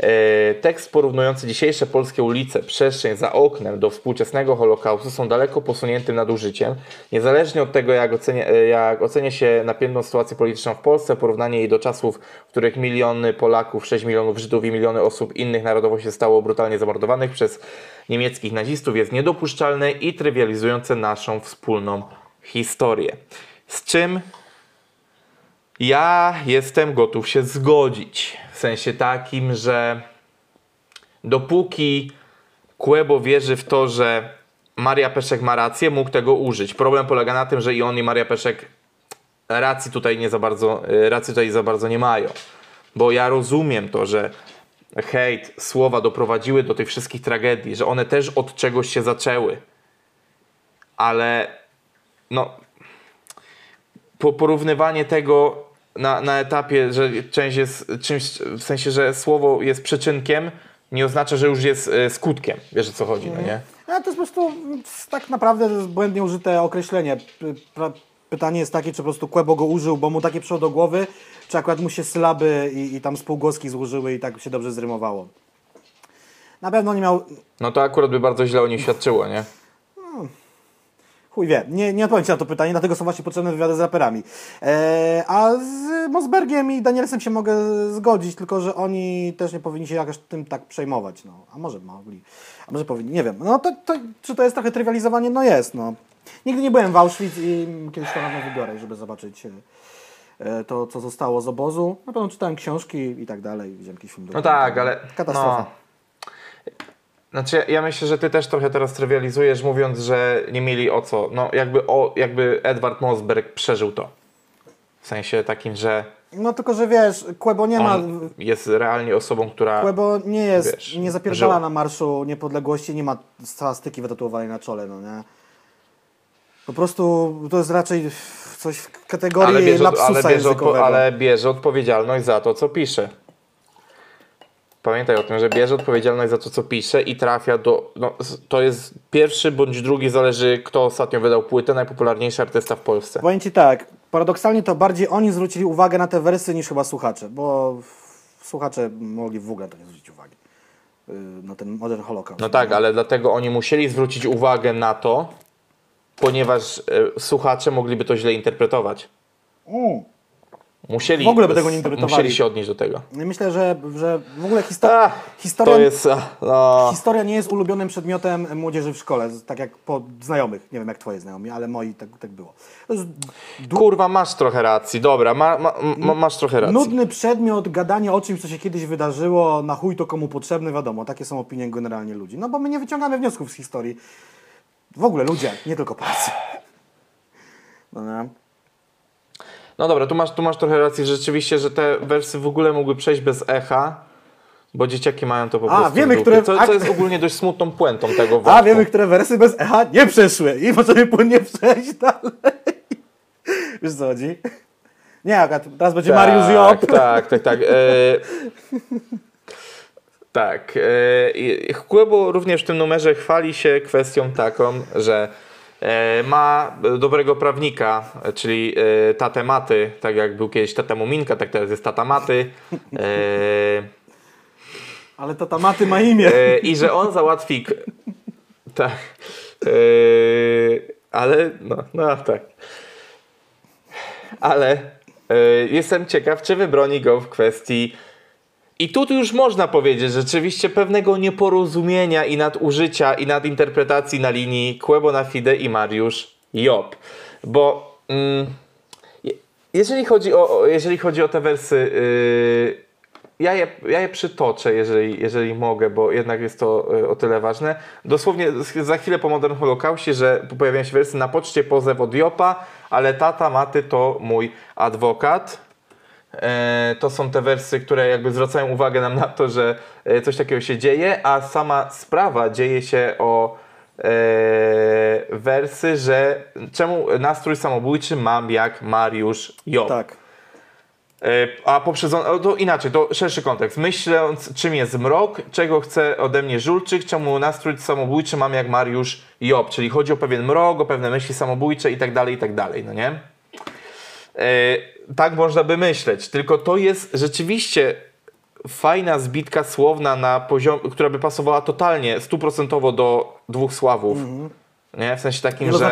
E, Tekst porównujący dzisiejsze polskie ulice, przestrzeń za oknem do współczesnego Holokaustu są daleko posuniętym nadużyciem. Niezależnie od tego, jak ocenia, e, jak ocenia się napiętą sytuację polityczną w Polsce, porównanie jej do czasów, w których miliony Polaków, 6 milionów Żydów i miliony osób innych narodowości zostało brutalnie zamordowanych przez niemieckich nazistów jest niedopuszczalne i trywializujące naszą wspólną historię. Z czym ja jestem gotów się zgodzić. Sensie takim, że dopóki Kłebo wierzy w to, że Maria Peszek ma rację, mógł tego użyć. Problem polega na tym, że i on i Maria Peszek racji tutaj nie za bardzo, y, racji tutaj za bardzo nie mają. Bo ja rozumiem to, że hejt, słowa doprowadziły do tych wszystkich tragedii, że one też od czegoś się zaczęły. Ale no, po, porównywanie tego na, na etapie, że część jest czymś, w sensie, że słowo jest przyczynkiem, nie oznacza, że już jest e, skutkiem. Wiesz o co chodzi, no nie? A to jest po prostu tak naprawdę błędnie użyte określenie. Pytanie jest takie, czy po prostu Kłebo go użył, bo mu takie przyszło do głowy, czy akurat mu się sylaby i, i tam spółgłoski złożyły i tak się dobrze zrymowało. Na pewno nie miał, No to akurat by bardzo źle o nim świadczyło, nie? Chuj wie, nie, nie odpowiem Ci na to pytanie, dlatego są właśnie potrzebne wywiady z raperami. E, a z Mosbergiem i Danielsem się mogę zgodzić, tylko że oni też nie powinni się jakoś tym tak przejmować. No. A może mogli, a może powinni, nie wiem. No to, to, czy to jest trochę trywializowanie? No jest, no. Nigdy nie byłem w Auschwitz i kiedyś to na pewno wybiorę, żeby zobaczyć e, to, co zostało z obozu. Na pewno czytałem książki i tak dalej, widziałem jakiś film. No tak, ale. Katastrofa. No. Znaczy, ja- ja myślę, że ty też trochę teraz trywializujesz, mówiąc, że nie mieli o co. No, jakby, o, jakby Edward Mosberg przeżył to. W sensie takim, że No tylko, że wiesz, Kłebo nie ma... jest realnie osobą, która. Kłebo nie jest, wiesz, nie zapierdala na Marszu Niepodległości, nie ma swastyki wytatuowanej na czole, no nie? Po prostu to jest raczej coś w kategorii ale bierze, lapsusa ale, bierze językowego. ale bierze odpowiedzialność za to, co pisze. Pamiętaj o tym, że bierze odpowiedzialność za to, co pisze i trafia do. No, to jest pierwszy bądź drugi, zależy kto ostatnio wydał płytę, najpopularniejszy artysta w Polsce. Powiem Ci tak, paradoksalnie to bardziej oni zwrócili uwagę na te wersy niż chyba słuchacze, bo słuchacze mogli w ogóle to nie zwrócić uwagi. Yy, Na ten Modern Holocaust. No tak, ale dlatego oni musieli zwrócić uwagę na to, ponieważ e, słuchacze mogliby to źle interpretować. Mm. Musieli, W ogóle by tego nie interpretowali. Musieli się odnieść do tego. Myślę, że, że w ogóle historia, A, historia, to jest. a, No. historia nie jest ulubionym przedmiotem młodzieży w szkole, tak jak po znajomych. Nie wiem jak Twoje znajomi, ale moi tak, tak było. Jest Kurwa, masz trochę racji. Dobra, ma, ma, ma, masz trochę racji. Nudny przedmiot, gadanie o czymś, co się kiedyś wydarzyło, na chuj to komu potrzebny, wiadomo, takie są opinie generalnie ludzi. No bo my nie wyciągamy wniosków z historii. W ogóle ludzie, nie tylko Polacy. No, nie? No dobra, tu masz, tu masz trochę racji rzeczywiście, że te wersy w ogóle mogły przejść bez echa, bo dzieciaki mają to po A, prostu wiemy, w dupie, które- co, a- co jest ogólnie dość smutną puentą tego A wątku. wiemy, które wersy bez echa nie przeszły i możemy płynnie przejść dalej. Wiesz co chodzi? Nie, teraz będzie Mariusz Job. Tak, tak, tak. Tak. E, i- Kłębo również w tym numerze chwali się kwestią taką, że ma dobrego prawnika, e, czyli e, tatę Maty, tak jak był kiedyś tata Muminka, tak teraz jest tata Maty. E, Ale to tamaty ma imię. E, I że on załatwi. Tak. E, ale, no, no tak. Ale e, jestem ciekaw, czy wybroni go w kwestii. I tu już można powiedzieć rzeczywiście pewnego nieporozumienia i nadużycia i nadinterpretacji na linii Kłebo na Fide i Mariusz Job. Bo mm, je- jeżeli chodzi o, jeżeli chodzi o te wersy, yy, ja, je, ja je przytoczę, jeżeli, jeżeli mogę, bo jednak jest to yy, o tyle ważne. Dosłownie za chwilę po Modern Holokauście, że pojawiają się wersy na poczcie pozew od Jopa, ale tata Maty to mój adwokat. E, to są te wersy, które jakby zwracają uwagę nam na to, że e, coś takiego się dzieje, a sama sprawa dzieje się o e, wersy, że czemu nastrój samobójczy mam jak Mariusz Job. Tak. A poprzedzony, to inaczej, to szerszy kontekst. Myśląc, czym jest mrok, czego chce ode mnie Żulczyk, czemu nastrój samobójczy mam jak Mariusz Job, czyli chodzi o pewien mrok, o pewne myśli samobójcze i tak dalej, i tak dalej, no nie? E, tak można by myśleć, tylko to jest rzeczywiście fajna zbitka słowna na poziom, która by pasowała totalnie, stuprocentowo do dwóch sławów. Nie? W sensie takim, że...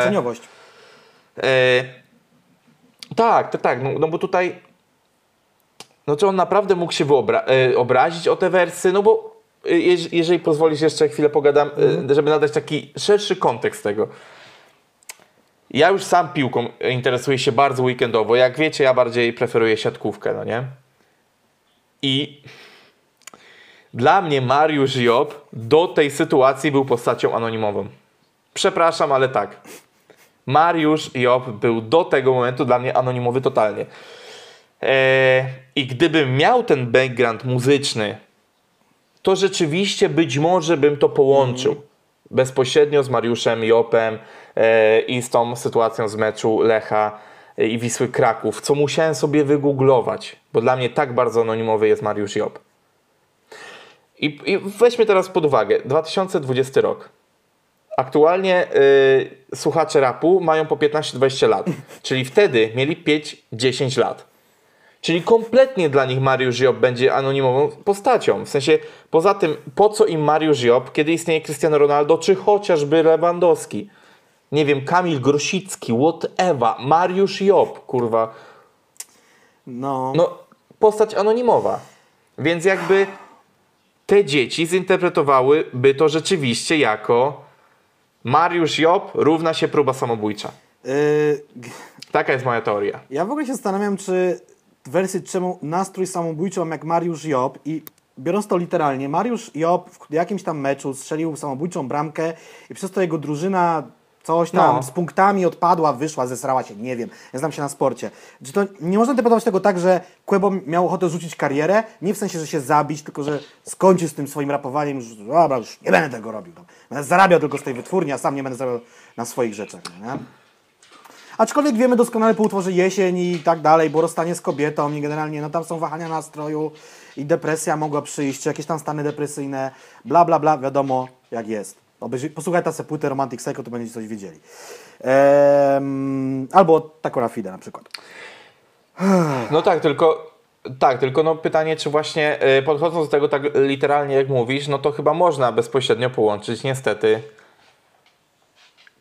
E, tak, tak, tak. No, no bo tutaj. No czy on naprawdę mógł się wyobra- e, obrazić o te wersy? No bo jeż- jeżeli pozwolisz, jeszcze chwilę pogadam, e, żeby nadać taki szerszy kontekst tego. Ja już sam piłką interesuję się bardzo weekendowo. Jak wiecie, ja bardziej preferuję siatkówkę, no nie? I dla mnie Mariusz Job do tej sytuacji był postacią anonimową. Przepraszam, ale tak. Mariusz Job był do tego momentu dla mnie anonimowy totalnie. Eee, I gdybym miał ten background muzyczny, to rzeczywiście być może bym to połączył bezpośrednio z Mariuszem Jopem i z tą sytuacją z meczu Lecha e, i Wisły Kraków, co musiałem sobie wygooglować, bo dla mnie tak bardzo anonimowy jest Mariusz Job. I, i weźmy teraz pod uwagę 2020 rok. Aktualnie y, słuchacze rapu mają po 15-20 lat, czyli wtedy mieli 5-10 lat. Czyli kompletnie dla nich Mariusz Job będzie anonimową postacią. W sensie, poza tym, po co im Mariusz Job, kiedy istnieje Cristiano Ronaldo, czy chociażby Lewandowski? Nie wiem, Kamil Grosicki, whatever, Mariusz Job, kurwa. No. No, postać anonimowa. Więc jakby te dzieci zinterpretowałyby to rzeczywiście jako Mariusz Job równa się próba samobójcza. Y, g- Taka jest moja teoria. ja w ogóle się zastanawiam, czy w wersji czemu nastrój samobójczy mam jak Mariusz Job i biorąc to literalnie, Mariusz Job w jakimś tam meczu strzelił samobójczą bramkę i przez to jego drużyna coś tam No. z punktami odpadła, wyszła, zesrała się, nie wiem, ja znam się na sporcie. Czy to nie można interpretować tego tak, że Quebo miał ochotę rzucić karierę, nie w sensie, że się zabić, tylko że skończy z tym swoim rapowaniem, już, dobra, już nie będę tego robił. No. Będę zarabiał tylko z tej wytwórni, a sam nie będę zarabiał na swoich rzeczach. Nie? Aczkolwiek wiemy doskonale po utworze jesień i tak dalej, bo rozstanie z kobietą i generalnie no tam są wahania nastroju i depresja mogła przyjść, czy jakieś tam stany depresyjne, bla bla bla, wiadomo jak jest. Obejrzyj, posłuchaj ta płytę Romantic Psycho, to będziecie coś wiedzieli. Ehm, albo Takora Fide na przykład. No tak, tylko tak, tylko no pytanie, czy właśnie y, podchodząc do tego tak literalnie jak mówisz, no to chyba można bezpośrednio połączyć niestety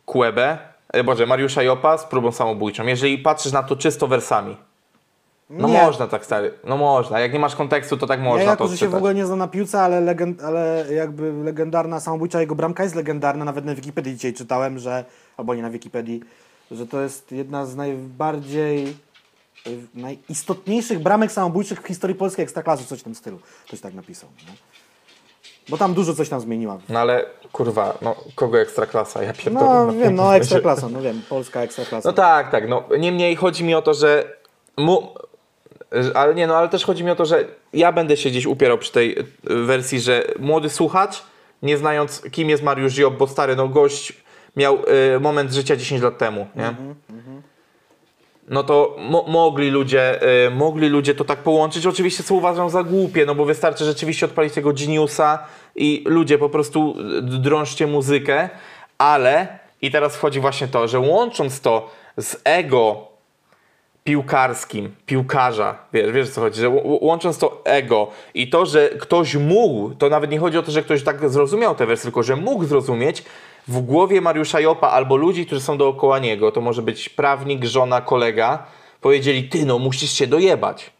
Kłebę, y, Boże, Mariusza Jopa z próbą samobójczą. Jeżeli patrzysz na to czysto wersami. No Nie. można tak stary, no można. Jak nie masz kontekstu, to tak można ja jako, to że się w ogóle nie znam na piłce, ale, legend, ale jakby legendarna samobójcza jego bramka jest legendarna, nawet na Wikipedii dzisiaj czytałem, że, albo nie na Wikipedii, że to jest jedna z najbardziej najistotniejszych bramek samobójczych w historii polskiej ekstraklasy, coś w tym stylu. Ktoś tak napisał. Nie? Bo tam dużo coś tam zmieniła. No ale kurwa, no kogo ekstraklasa? Ja pierdolę. No wiem, no ekstraklasa, no wiem, polska ekstraklasa. No tak, tak. No, niemniej chodzi mi o to, że. Mu, ale nie, no ale też chodzi mi o to, że ja będę się gdzieś upierał przy tej y, wersji, że młody słuchacz, nie znając kim jest Mariusz Job, bo stary, no gość miał y, moment życia 10 lat temu, nie? No to mo- mogli ludzie, y, mogli ludzie to tak połączyć. Oczywiście co uważam za głupie, no bo wystarczy rzeczywiście odpalić tego Geniusa i ludzie po prostu y, drążcie muzykę, ale i teraz wchodzi właśnie to, że łącząc to z ego piłkarskim, piłkarza, wiesz, wiesz o co chodzi, że łącząc to ego i to, że ktoś mógł, to nawet nie chodzi o to, że ktoś tak zrozumiał tę wersję, tylko że mógł zrozumieć w głowie Mariusza Jopa albo ludzi, którzy są dookoła niego, to może być prawnik, żona, kolega, powiedzieli, ty no musisz się dojebać.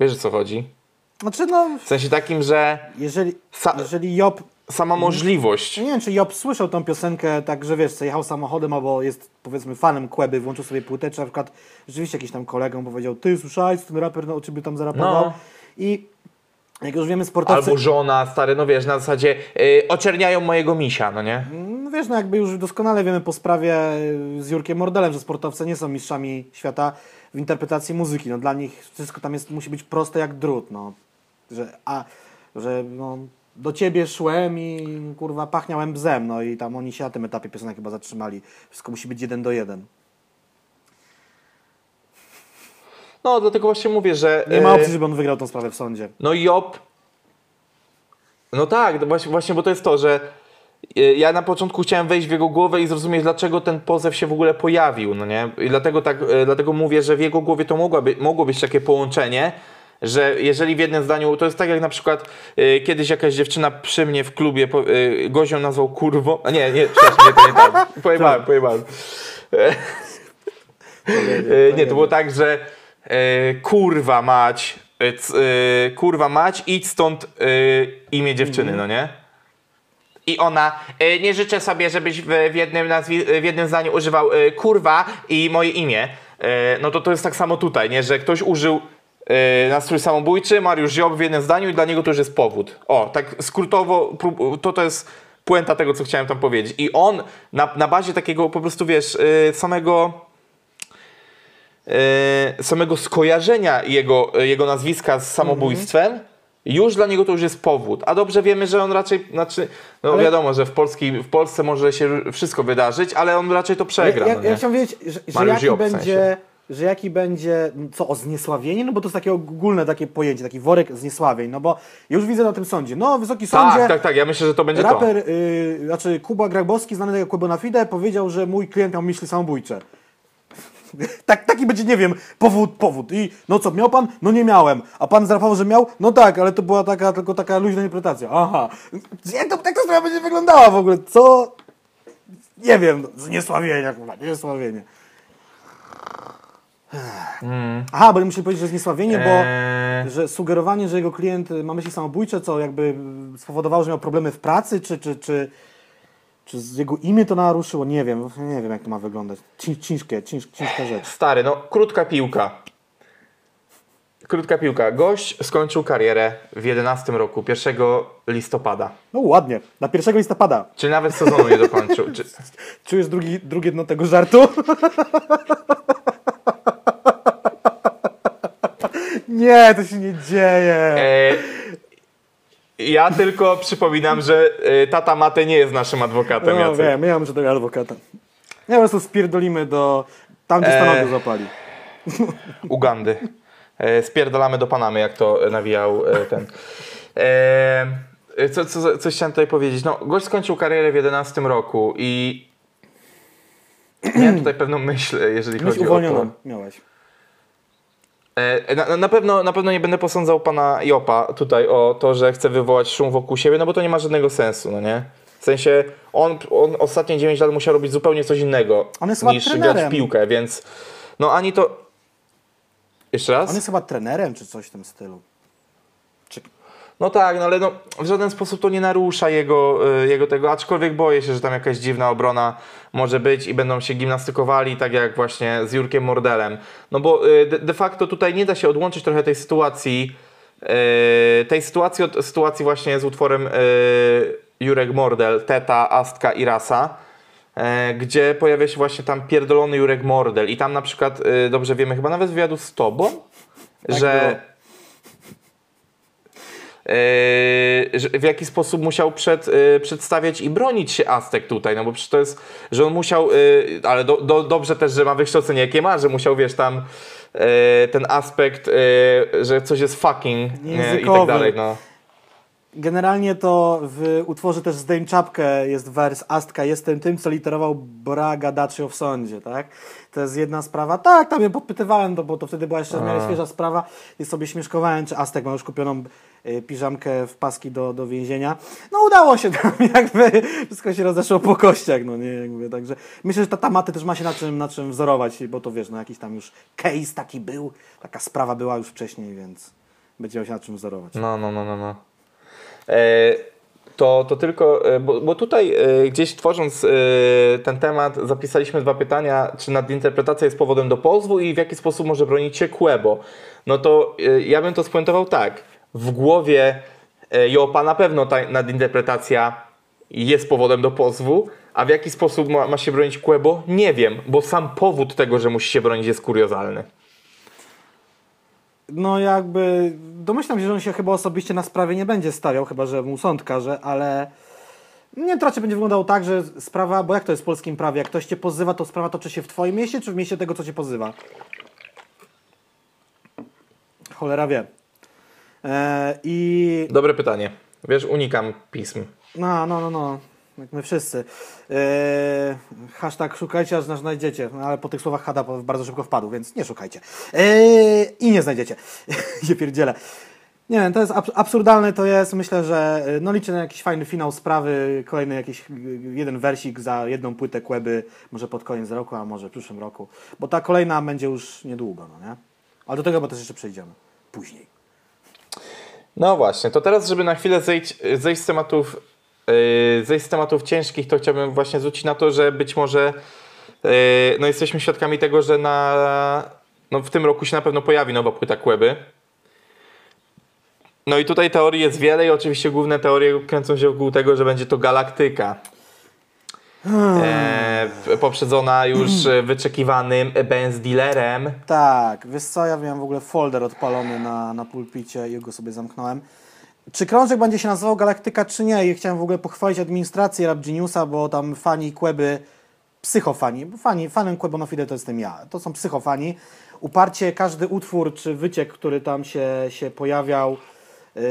Wiesz o co chodzi? Znaczy no, W sensie takim, że jeżeli, jeżeli Job sama możliwość. Ja nie wiem, czy Job słyszał tą piosenkę tak, że wiesz, co jechał samochodem albo jest powiedzmy fanem Kłeby, włączył sobie płytę, czy na przykład rzeczywiście jakiś tam kolegą powiedział, ty słyszałeś, ten raper no, o ciebie tam zarapował No. i jak już wiemy, sportowcy... Albo żona, stary, no wiesz, na zasadzie y, oczerniają mojego misia, no nie? No wiesz, no jakby już doskonale wiemy po sprawie y, z Jurkiem Mordelem, że sportowcy nie są mistrzami świata w interpretacji muzyki. No dla nich wszystko tam jest, musi być proste jak drut, no. Że, a, że no, do ciebie szłem i kurwa pachniałem bzem, no i tam oni się na tym etapie piosenek chyba zatrzymali. Wszystko musi być jeden do jeden. No, dlatego właśnie mówię, że... Nie ma y, opcji, żeby on wygrał tą sprawę w sądzie. No Job. No tak, właśnie, właśnie, bo to jest to, że y, ja na początku chciałem wejść w jego głowę i zrozumieć, dlaczego ten pozew się w ogóle pojawił, no nie? I dlatego tak, y, dlatego mówię, że w jego głowie to mogło, mogło być takie połączenie, że jeżeli w jednym zdaniu, to jest tak jak na przykład y, kiedyś jakaś dziewczyna przy mnie w klubie po, y, gością nazwał kurwą, a nie, nie, przepraszam, nie, to nie tak, pojebałem, pojebałem. E, Nie, to było tak, że kurwa mać, kurwa mać, idź stąd imię dziewczyny, no nie? I ona, nie życzę sobie, żebyś w, w, jednym nazwi- w jednym zdaniu używał kurwa i moje imię. No to to jest tak samo tutaj, nie? Że ktoś użył nastrój samobójczy, Mariusz Ziob w jednym zdaniu i dla niego to już jest powód. O, tak skrótowo, to to jest puenta tego, co chciałem tam powiedzieć. I on na, na bazie takiego po prostu, wiesz, e, samego e, samego skojarzenia jego, jego nazwiska z samobójstwem, już dla niego to już jest powód. A dobrze wiemy, że on raczej, znaczy, no Ale- wiadomo, że w, Polski, w Polsce może się wszystko wydarzyć, ale on raczej to przegra. Ja, no ja, ja nie? chciałem wiedzieć, że, że jaki Job w sensie. Że jaki będzie, co, o zniesławienie? No bo to jest takie ogólne takie pojęcie, taki worek zniesławień, no bo już widzę na tym sądzie, no wysoki sądzie, tak, tak, tak, ja myślę, że to będzie raper, y, znaczy Kuba Grabowski, znany jako Kuba na Fide, powiedział, że mój klient miał myśli samobójcze. Tak, taki będzie, nie wiem, powód, powód. I no co, miał pan? No nie miałem. A pan zrapował, że miał? No tak, ale to była taka, tylko taka luźna interpretacja. Aha. Jak, to, jak ta sprawa będzie wyglądała w ogóle? Co? Nie wiem, zniesławienia, kurwa, zniesławienie. Aha, bo muszę powiedzieć, że zniesławienie, bo Eee. że sugerowanie, że jego klient y, ma myśli samobójcze, co jakby y, spowodowało, że miał problemy w pracy, czy, czy, czy, czy z jego imię to naruszyło? Nie wiem, nie wiem jak to ma wyglądać. Cięż, ciężkie, cięż, ciężka rzecz. Stary, no krótka piłka. Krótka piłka. Gość skończył karierę w 11 roku, 1 listopada. No ładnie, na 1 listopada. Czyli nawet sezonu nie dokończył. Czy, Czujesz drugi, drugie dno tego żartu? nie, to się nie dzieje. E, ja tylko przypominam, że e, tata Mate nie jest naszym adwokatem, No Jacek. wiem, ja muszę tego adwokata. Ja po prostu spierdolimy do... Tam, gdzie stanowisko złapali. Ugandy. E, spierdalamy do Panamy, jak to nawijał e, ten. E, co, co, coś chciałem tutaj powiedzieć. No, gość skończył karierę w 11 roku i miałem tutaj pewną myśl, jeżeli Myśl chodzi o to. uwolnioną miałeś. E, Na, na, pewno, na pewno nie będę posądzał pana Jopa tutaj o to, że chce wywołać szum wokół siebie, no bo to nie ma żadnego sensu, no nie? W sensie on, on ostatnie 9 lat musiał robić zupełnie coś innego niż grać w piłkę, więc no ani to... Jeszcze raz? On jest chyba trenerem, czy coś w tym stylu. No tak, no ale no, w żaden sposób to nie narusza jego, y, jego tego, aczkolwiek boję się, że tam jakaś dziwna obrona może być i będą się gimnastykowali, tak jak właśnie z Jurkiem Mordelem. No bo y, de, facto tutaj nie da się odłączyć trochę tej sytuacji, y, tej sytuacji od sytuacji właśnie z utworem Jurek Mordel, Teta, Astka i Rasa. e, Gdzie pojawia się właśnie tam pierdolony Jurek Mordel i tam na przykład, dobrze wiemy, chyba nawet w wywiadu z tobą, że było. Yy, w jaki sposób musiał przed, yy, przedstawiać i bronić się Aztek tutaj, no bo przecież to jest, że on musiał, yy, ale do, do, dobrze też, że ma wykształcenie jakie ma, że musiał, wiesz, tam ten aspekt, że coś jest fucking yy, i tak Językowy. dalej, no. Generalnie to w utworze też Zdejm czapkę jest wers Astka, jestem tym, co literował Braga Dacio w sądzie, tak? To jest jedna sprawa. Tak, tam je podpytywałem, to, bo to wtedy była jeszcze w miarę świeża sprawa i sobie śmieszkowałem, czy Astek ma już kupioną piżamkę w paski do, do więzienia. No udało się tam, jakby wszystko się rozeszło po kościach, no nie, jakby, także myślę, że ta tamaty też ma się na czym, na czym wzorować, bo to wiesz, no jakiś tam już case taki był, taka sprawa była już wcześniej, więc będzie miał się na czym wzorować. No, no, no, no, no. E, to, to tylko, e, bo, bo tutaj e, gdzieś tworząc e, ten temat zapisaliśmy dwa pytania, czy nadinterpretacja jest powodem do pozwu i w jaki sposób może bronić się Kłebo. No to e, ja bym to spuentował tak. W głowie e, Jopa na pewno ta nadinterpretacja jest powodem do pozwu, a w jaki sposób ma, ma się bronić Kłebo? Nie wiem, bo sam powód tego, że musi się bronić jest kuriozalny. No jakby domyślam się, że on się chyba osobiście na sprawie nie będzie stawiał, chyba że mu sąd każe, ale nie raczej będzie wyglądało tak, że sprawa, bo jak to jest w polskim prawie, jak ktoś cię pozywa, to sprawa toczy się w twoim mieście, czy w mieście tego, co cię pozywa? Cholera wie. E, I Dobre pytanie. Wiesz, unikam pism. no, no, no, no. Jak my wszyscy. Eee, hashtag szukajcie, aż nas znajdziecie. No, ale po tych słowach Hada bardzo szybko wpadł, więc nie szukajcie. Eee, I nie znajdziecie. nie pierdzielę. Nie wiem, to jest abs- absurdalne, to jest. Myślę, że e, no liczę na jakiś fajny finał sprawy, kolejny jakiś e, jeden wersik za jedną płytę Kłeby, może pod koniec roku, a może w przyszłym roku. Bo ta kolejna będzie już niedługo, no nie? Ale do tego bo też jeszcze przejdziemy. Później. No właśnie, to teraz, żeby na chwilę zejść, zejść z tematów yy, zejść z tematów ciężkich, to chciałbym właśnie zwrócić na to, że być może yy, no jesteśmy świadkami tego, że na, no w tym roku się na pewno pojawi nowa płyta Kłeby. No i tutaj teorii jest wiele i oczywiście główne teorie kręcą się wokół tego, że będzie to galaktyka. E, poprzedzona już e, wyczekiwanym Benz dealerem. Tak, wiesz co, ja miałem w ogóle folder odpalony na, na pulpicie i go sobie zamknąłem. Czy krążek będzie się nazywał Galaktyka, czy nie? I chciałem w ogóle pochwalić administrację Rap Geniusa, bo tam fani Kłeby, psychofani, bo fani, fanem Kłebonofide to jestem ja, to są psychofani. Uparcie każdy utwór czy wyciek, który tam się, się pojawiał, yy,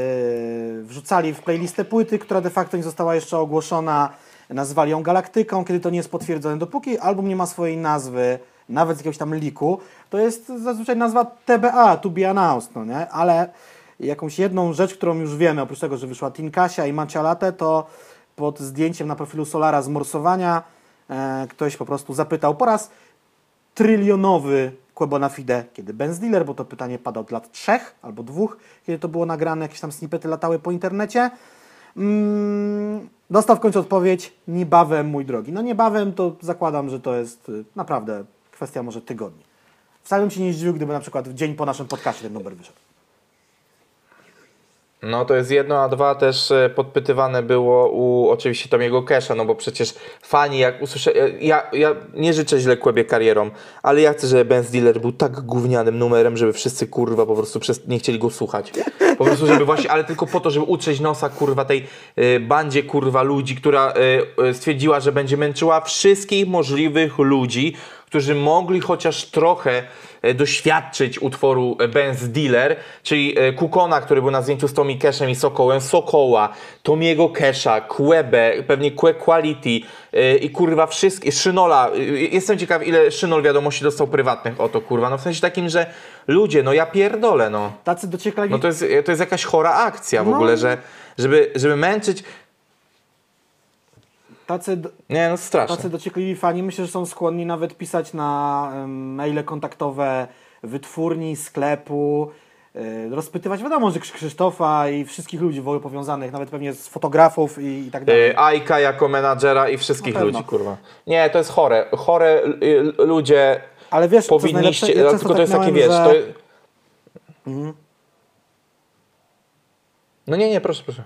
wrzucali w playlistę płyty, która de facto nie została jeszcze ogłoszona. Nazwali ją Galaktyką, kiedy to nie jest potwierdzone. Dopóki album nie ma swojej nazwy, nawet z jakiegoś tam liku, to jest zazwyczaj nazwa TBA, to be announced, no nie? Ale jakąś jedną rzecz, którą już wiemy, oprócz tego, że wyszła Tinkasia i Macia Latte, to pod zdjęciem na profilu Solara z morsowania e, ktoś po prostu zapytał po raz trylionowy Quebona Fide, kiedy Benz Dealer, bo to pytanie pada od lat trzech albo dwóch, kiedy to było nagrane, jakieś tam snippety latały po internecie. Mm, dostał w końcu odpowiedź, niebawem mój drogi. No niebawem to zakładam, że to jest y, naprawdę kwestia może tygodni. Wcale bym się nie zdziwił, gdyby na przykład w dzień po naszym podcaście ten numer wyszedł. No to jest jedno, a dwa też e, podpytywane było u oczywiście Tomiego Kesha, no bo przecież fani jak usłyszę, e, ja, ja nie życzę źle Kłebie karierą, ale ja chcę, żeby Benz Dealer był tak gównianym numerem, żeby wszyscy kurwa po prostu przez, nie chcieli go słuchać. Po prostu żeby właśnie, ale tylko po to, żeby utrzeć nosa kurwa tej e, bandzie kurwa ludzi, która e, e, stwierdziła, że będzie męczyła wszystkich możliwych ludzi, którzy mogli chociaż trochę doświadczyć utworu e, Benz Dealer, czyli e, Kukona, który był na zdjęciu z Tommy Cashem i Sokołem, Sokoła, Tomiego Casha, Quebe, pewnie Que Quality e, i kurwa wszystkie, Szynola. E, Jestem ciekaw, ile Szynol wiadomości dostał prywatnych o to, kurwa. No w sensie takim, że ludzie, no ja pierdolę, no. Tacy dociekali... No to jest, to jest jakaś chora akcja w No. ogóle, że żeby, żeby męczyć. Tacy, Nie, no straszne. tacy dociekliwi fani myślę, że są skłonni nawet pisać na maile kontaktowe wytwórni, sklepu, y, rozpytywać, wiadomo, że Krz- Krzysztofa i wszystkich ludzi w ogóle powiązanych, nawet pewnie z fotografów i, i tak dalej. Y, Ajka jako menadżera i wszystkich ludzi, kurwa. Nie, to jest chore. Chore y, ludzie Ale wiesz, co jest powinniście, najlepsze? Ja często tylko to tak jest takie, miałem, wiesz, że- to... No nie, nie, proszę, proszę.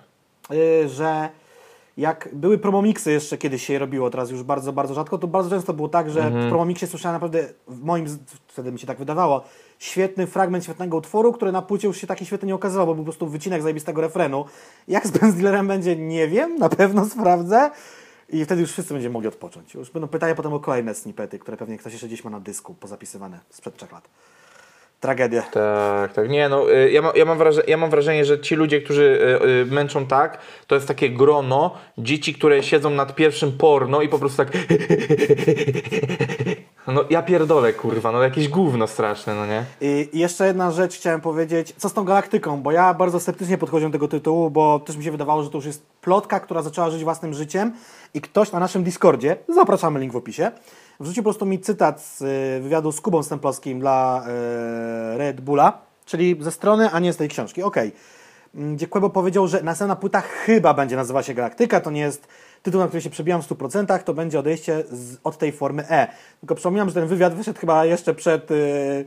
y, że jak były promomiksy jeszcze kiedyś się robiło, teraz już bardzo, bardzo rzadko, to bardzo często było tak, że Mhm. w promomiksie słyszałem naprawdę, w moim, wtedy mi się tak wydawało, świetny fragment świetnego utworu, który na płycie już się taki świetny nie okazywał, bo był po prostu wycinek zajebistego refrenu. Jak z Benz Dealerem będzie, nie wiem, na pewno sprawdzę. I wtedy już wszyscy będziemy mogli odpocząć. Już będą pytania potem o kolejne snippety, które pewnie ktoś jeszcze gdzieś ma na dysku pozapisywane sprzed trzech lat. Tragedia. Tak, tak. Nie, no, y, ja, ma, ja, mam wrażenie, ja mam wrażenie, że ci ludzie, którzy y, y, męczą tak, to jest takie grono dzieci, które siedzą nad pierwszym porno i po prostu tak. No ja pierdolę, kurwa, no jakieś gówno straszne, no nie? I i jeszcze jedna rzecz chciałem powiedzieć, co z tą galaktyką, bo ja bardzo sceptycznie podchodziłem do tego tytułu, bo też mi się wydawało, że to już jest plotka, która zaczęła żyć własnym życiem i ktoś na naszym Discordzie, zapraszamy link w opisie, wrzucił po prostu mi cytat z y, wywiadu z Kubą Stemplowskim dla y, Red Bulla, czyli ze strony, a nie z tej książki. Okej. mm, gdzie Quebo powiedział, że następna płyta chyba będzie nazywała się Galaktyka, to nie jest tytuł, na który się przebijam w 100%, to będzie odejście z, od tej formy E. Tylko przypominam, że ten wywiad wyszedł chyba jeszcze przed yy,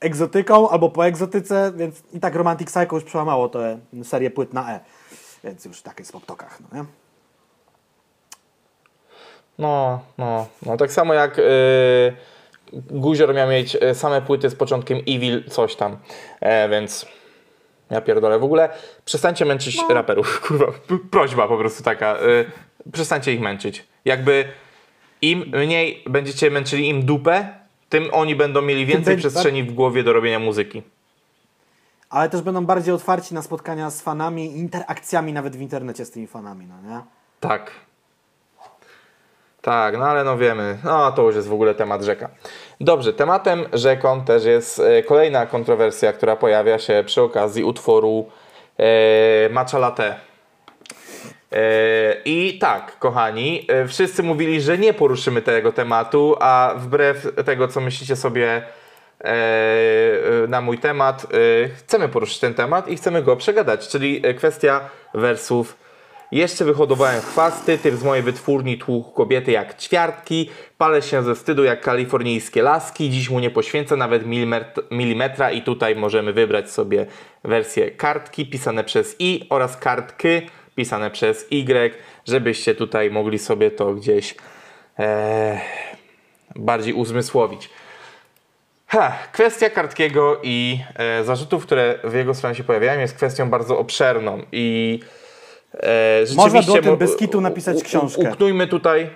egzotyką albo po egzotyce, więc i tak Romantic Psycho już przełamało tę serię płyt na E. Więc już tak jest w optokach, no nie? No, no, no tak samo jak yy, Guzior miał mieć y, same płyty z początkiem Evil coś tam, e, więc ja pierdolę. W ogóle przestańcie męczyć raperów, kurwa, prośba po prostu taka, y, przestańcie ich męczyć. Jakby im mniej będziecie męczyli im dupę, tym oni będą mieli więcej będzie- przestrzeni w głowie do robienia muzyki. Ale też będą bardziej otwarci na spotkania z fanami, interakcjami nawet w internecie z tymi fanami, no nie? Tak. Tak, no ale no wiemy, no to już jest w ogóle temat rzeka. Dobrze, tematem rzeką też jest e, kolejna kontrowersja, która pojawia się przy okazji utworu e, Matcha Latte. I tak, kochani, e, wszyscy mówili, że nie poruszymy tego tematu, a wbrew tego, co myślicie sobie e, na mój temat, chcemy poruszyć ten temat i chcemy go przegadać, czyli kwestia wersów jeszcze wyhodowałem chwasty, typ z mojej wytwórni tłukł kobiety jak ćwiartki, palę się ze wstydu jak kalifornijskie laski, dziś mu nie poświęcę nawet milimet- milimetra i tutaj możemy wybrać sobie wersję kartki pisane przez i oraz kartki pisane przez y, żebyście tutaj mogli sobie to gdzieś e, bardziej uzmysłowić. Ha, kwestia Kartkiego i e, zarzutów, które w jego stronie się pojawiają, jest kwestią bardzo obszerną i e. Można by o tym bez kitu napisać u- u- książkę. Uknujmy tutaj...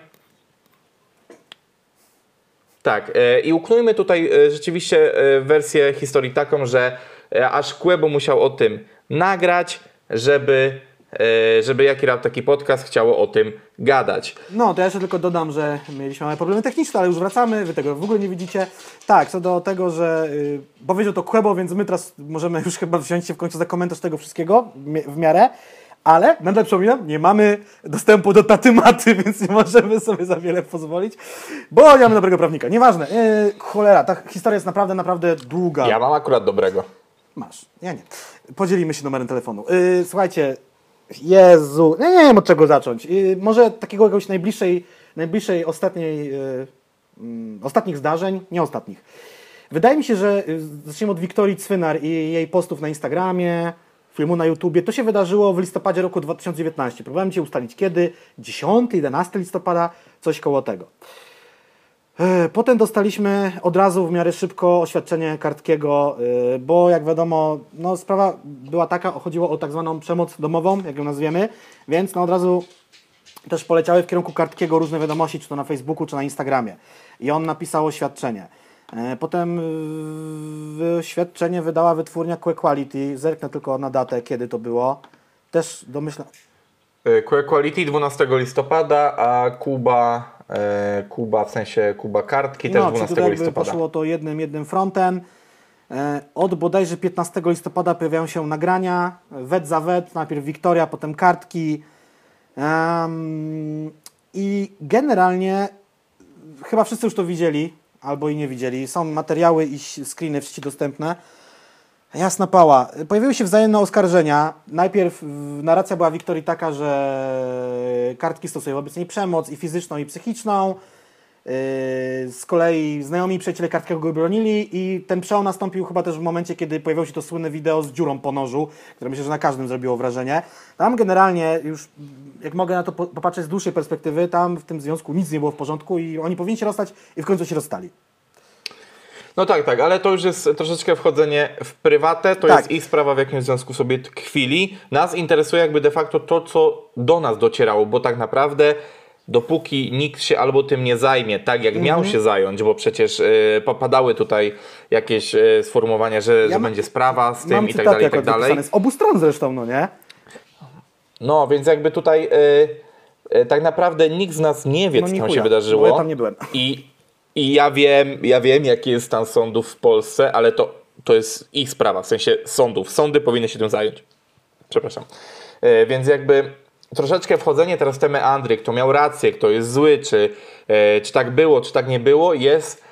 Tak, e, i uknujmy tutaj e, rzeczywiście e, wersję historii taką, że e, aż Kłebo musiał o tym nagrać, żeby, e, żeby Jaki Rap taki podcast chciało o tym gadać. No, to ja jeszcze tylko dodam, że mieliśmy małe problemy techniczne, ale już wracamy, wy tego w ogóle nie widzicie. Tak, co do tego, że y, powiedział to Quebo, więc my teraz możemy już chyba wziąć się w końcu za komentarz tego wszystkiego w miarę, ale nadal przypominam, nie mamy dostępu do tatymaty, więc nie możemy sobie za wiele pozwolić, bo nie mamy dobrego prawnika. Nieważne, yy, cholera, ta historia jest naprawdę, naprawdę długa. Ja mam akurat dobrego. Masz, ja nie. Podzielimy się numerem telefonu. Yy, słuchajcie, Jezu, ja nie wiem od czego zacząć. Yy, może takiego jakiegoś najbliższej, najbliższej ostatniej, yy, ostatnich zdarzeń, nie ostatnich. Wydaje mi się, że yy, zaczniemy od Wiktorii Cwynar i jej postów na Instagramie, filmu na YouTubie. To się wydarzyło w listopadzie roku 2019. Próbowałem Cię ustalić kiedy, 10, 11 listopada, coś koło tego. E, Potem dostaliśmy od razu w miarę szybko oświadczenie Kartkiego, e, bo jak wiadomo, no, sprawa była taka, chodziło o tak zwaną przemoc domową, jak ją nazwiemy, więc no, od razu też poleciały w kierunku Kartkiego różne wiadomości, czy to na Facebooku, czy na Instagramie. I on napisał oświadczenie. E, Potem e, oświadczenie wydała wytwórnia Que Quality. Zerknę tylko na datę, kiedy to było. Też domyślam. E, Que Quality 12 listopada, a Kuba, e, Kuba w sensie Kuba Kartki też No, czyli 12 tutaj listopada. poszło to jednym, jednym frontem. Od bodajże 15 listopada pojawiają się nagrania, wet za wet, najpierw Wiktoria, potem kartki. I generalnie chyba wszyscy już to widzieli, albo i nie widzieli. Są materiały i screeny w sieci dostępne. Jasna pała. Pojawiły się wzajemne oskarżenia. Najpierw narracja była Wiktorii taka, że kartki stosują wobec niej przemoc i fizyczną, i psychiczną. Yy, Z kolei znajomi i przyjaciele Kartkiego go bronili i ten przełom nastąpił chyba też w momencie, kiedy pojawiło się to słynne wideo z dziurą po nożu, które myślę, że na każdym zrobiło wrażenie. Tam generalnie już, jak mogę na to po- popatrzeć z dłuższej perspektywy, tam w tym związku nic nie było w porządku i oni powinni się rozstać i w końcu się rozstali. No tak, tak, ale to już jest troszeczkę wchodzenie w prywatę, to Tak. jest ich sprawa, w jakim związku sobie tkwili. Nas interesuje jakby de facto to, co do nas docierało, bo tak naprawdę dopóki nikt się albo tym nie zajmie, tak jak miał Mhm. się zająć, bo przecież y, popadały tutaj jakieś y, sformułowania, że, że ma- będzie sprawa z tym i tak dalej, i tak dalej. z obu stron zresztą, no nie? No, więc jakby tutaj y, y, tak naprawdę nikt z nas nie wie, No co tam chuja, się wydarzyło. ja tam nie byłem. I, I ja wiem, ja wiem, jaki jest stan sądów w Polsce, ale to, to jest ich sprawa, w sensie sądów. Sądy powinny się tym zająć. Przepraszam. E, więc jakby troszeczkę wchodzenie teraz w te meandry, kto miał rację, kto jest zły, czy, e, czy tak było, czy tak nie było, jest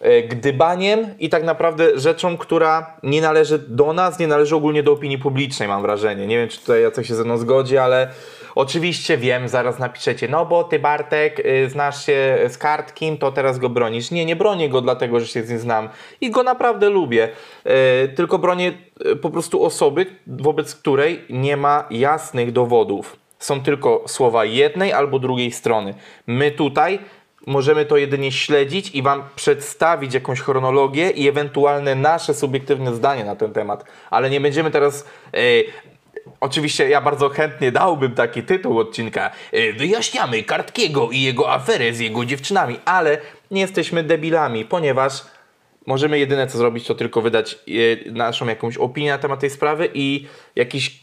e, gdybaniem i tak naprawdę rzeczą, która nie należy do nas, nie należy ogólnie do opinii publicznej, mam wrażenie. Nie wiem, czy tutaj Jacek się ze mną zgodzi, ale oczywiście wiem, zaraz napiszecie, no bo ty Bartek y, znasz się z Kartkim, to teraz go bronisz. Nie, nie bronię go dlatego, że się z nim znam i go naprawdę lubię, tylko bronię po prostu osoby, wobec której nie ma jasnych dowodów. Są tylko słowa jednej albo drugiej strony. My tutaj możemy to jedynie śledzić i Wam przedstawić jakąś chronologię i ewentualne nasze subiektywne zdanie na ten temat. Ale nie będziemy teraz. e, oczywiście ja bardzo chętnie dałbym taki tytuł odcinka. e, wyjaśniamy Kartkiego i jego aferę z jego dziewczynami, ale nie jesteśmy debilami, ponieważ możemy jedyne co zrobić, to tylko wydać e, naszą jakąś opinię na temat tej sprawy i jakiś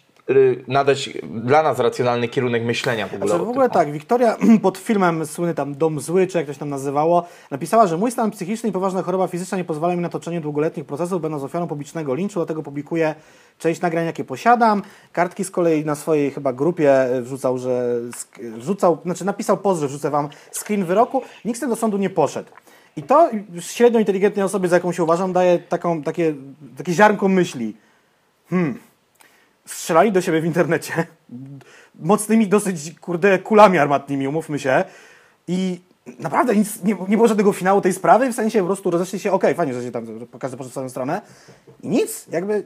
nadać dla nas racjonalny kierunek myślenia w ogóle. Znaczy, w tym. ogóle tak, Wiktoria pod filmem słynny tam Dom Zły, czy jak to się tam nazywało, napisała, że mój stan psychiczny i poważna choroba fizyczna nie pozwala mi na toczenie długoletnich procesów, będąc ofiarą publicznego linczu, dlatego publikuję część nagrań, jakie posiadam. Kartki z kolei na swojej chyba grupie wrzucał, że wrzucał, znaczy napisał post, że wrzucę wam screen wyroku. Nikt z do sądu nie poszedł. I to średnio inteligentnej osobie, za jaką się uważam, daje taką, takie, takie ziarnko myśli strzelali do siebie w internecie mocnymi dosyć, kurde, kulami armatnimi, umówmy się. I naprawdę nic, nie, nie było żadnego finału tej sprawy, w sensie po prostu rozeszli się, okej, fajnie, że się tam, każdy poszedł w swoją stronę. I nic, jakby,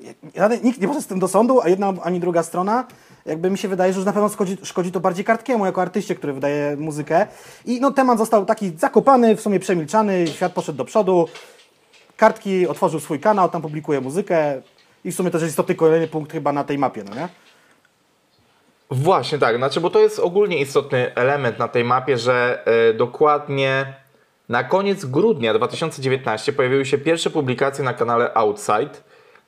nikt nie poszedł z tym do sądu, a jedna ani druga strona, jakby mi się wydaje, że już na pewno szkodzi, szkodzi to bardziej Kartkiemu, jako artyście, który wydaje muzykę. I no temat został taki zakopany, w sumie przemilczany, świat poszedł do przodu. Kartki otworzył swój kanał, tam publikuje muzykę i w sumie to jest istotny kolejny punkt chyba na tej mapie, no nie? Właśnie tak, znaczy, bo to jest ogólnie istotny element na tej mapie, że e, dokładnie na koniec grudnia 2019 pojawiły się pierwsze publikacje na kanale Outside,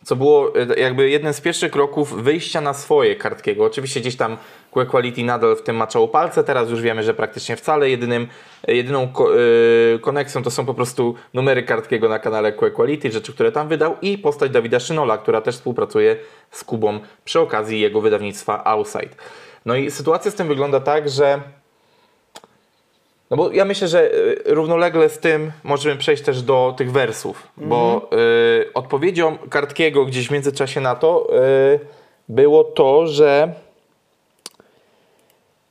co było e, jakby jeden z pierwszych kroków wyjścia na swoje Kartkiego. Oczywiście gdzieś tam Que Quality nadal w tym maczało palce, teraz już wiemy, że praktycznie wcale. Jedynym, jedyną ko- e, koneksją to są po prostu numery Kartkiego na kanale Que Quality, rzeczy, które tam wydał i postać Dawida Szynola, która też współpracuje z Kubą przy okazji jego wydawnictwa Outside. No i sytuacja z tym wygląda tak, że no bo ja myślę, że y, równolegle z tym możemy przejść też do tych wersów, bo y, odpowiedzią Kartkiego gdzieś w międzyczasie na to y, było to, że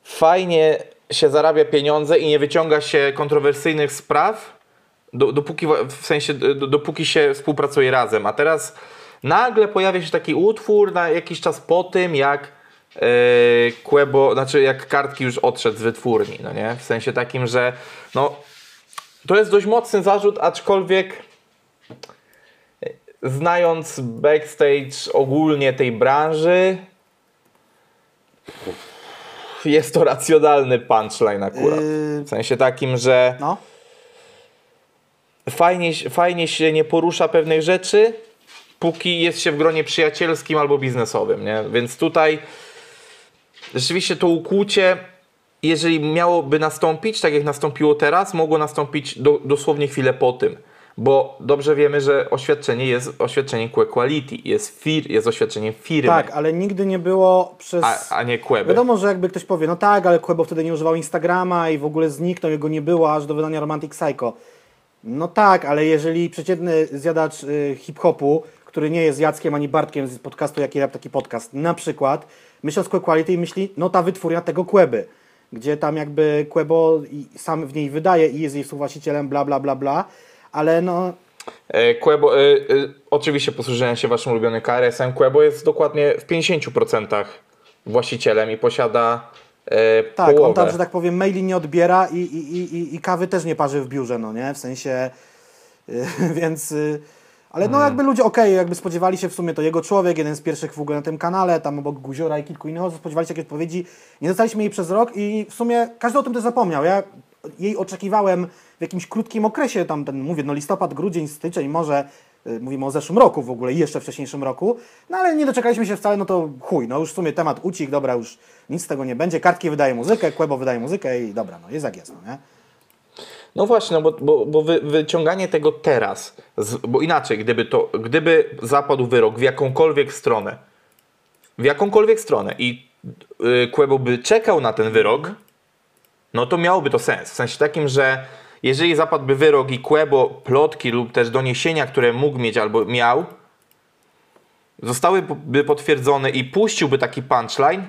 fajnie się zarabia pieniądze i nie wyciąga się kontrowersyjnych spraw, do, dopóki, w sensie, do, dopóki się współpracuje razem. A teraz nagle pojawia się taki utwór na jakiś czas po tym, jak e, Quebo, znaczy jak kartki już odszedł z wytwórni, no nie? W sensie takim, że no, to jest dość mocny zarzut, aczkolwiek e, znając backstage ogólnie tej branży, jest to racjonalny punchline akurat. Yy. W sensie takim, że No. fajnie, fajnie się nie porusza pewnych rzeczy, póki jest się w gronie przyjacielskim albo biznesowym, nie? Więc tutaj rzeczywiście to ukłucie, jeżeli miałoby nastąpić, tak jak nastąpiło teraz, mogło nastąpić do, dosłownie chwilę po tym. Bo dobrze wiemy, że oświadczenie jest oświadczeniem Que Quality, jest, fir, jest oświadczeniem firmy, Tak, ale nigdy nie było przez... a, a nie Quebe. Wiadomo, że jakby ktoś powie, no tak, ale Quebo wtedy nie używał Instagrama i w ogóle zniknął, jego nie było aż do wydania Romantic Psycho. No tak, ale jeżeli przeciętny zjadacz y, hip-hopu, który nie jest Jackiem ani Bartkiem z podcastu Jaki Rap Taki Podcast, na przykład, myśli o Square Quality i myśli, no ta wytwórnia tego Queby, gdzie tam jakby Quebo i sam w niej wydaje i jest jej współwłaścicielem, bla, bla, bla, bla, ale no, Quebo, e, e, oczywiście posłużyłem się waszym ulubionym KRS-em. Quebo jest dokładnie w 50% właścicielem i posiada e, Tak, połowę. on tam, że tak powiem, maili nie odbiera i, i, i, i- kawy też nie parzy w biurze, no nie? W sensie, y, więc... y, Ale no jakby ludzie, okej, jakby spodziewali się w sumie to jego człowiek, jeden z pierwszych w ogóle na tym kanale, tam obok Guziora i kilku innych osób, spodziewali się takiej odpowiedzi. Nie dostaliśmy jej przez rok i w sumie każdy o tym też zapomniał. Ja jej oczekiwałem w jakimś krótkim okresie, tam ten, mówię, no listopad, grudzień, styczeń, może, y, mówimy o zeszłym roku w ogóle i jeszcze wcześniejszym roku, no ale nie doczekaliśmy się wcale, no to chuj, no już w sumie temat ucichł, dobra, już nic z tego nie będzie, Kartki wydaje muzykę, Quebo wydaje muzykę i dobra, no jest jak jest, no nie? No właśnie, no bo, bo, bo wy, wyciąganie tego teraz, z, bo inaczej, gdyby, to, gdyby zapadł wyrok w jakąkolwiek stronę, w jakąkolwiek stronę i y, Quebo by czekał na ten wyrok, no to miałoby to sens. W sensie takim, że jeżeli zapadłby wyrok i Kłebo, plotki lub też doniesienia, które mógł mieć albo miał, zostałyby potwierdzone i puściłby taki punchline,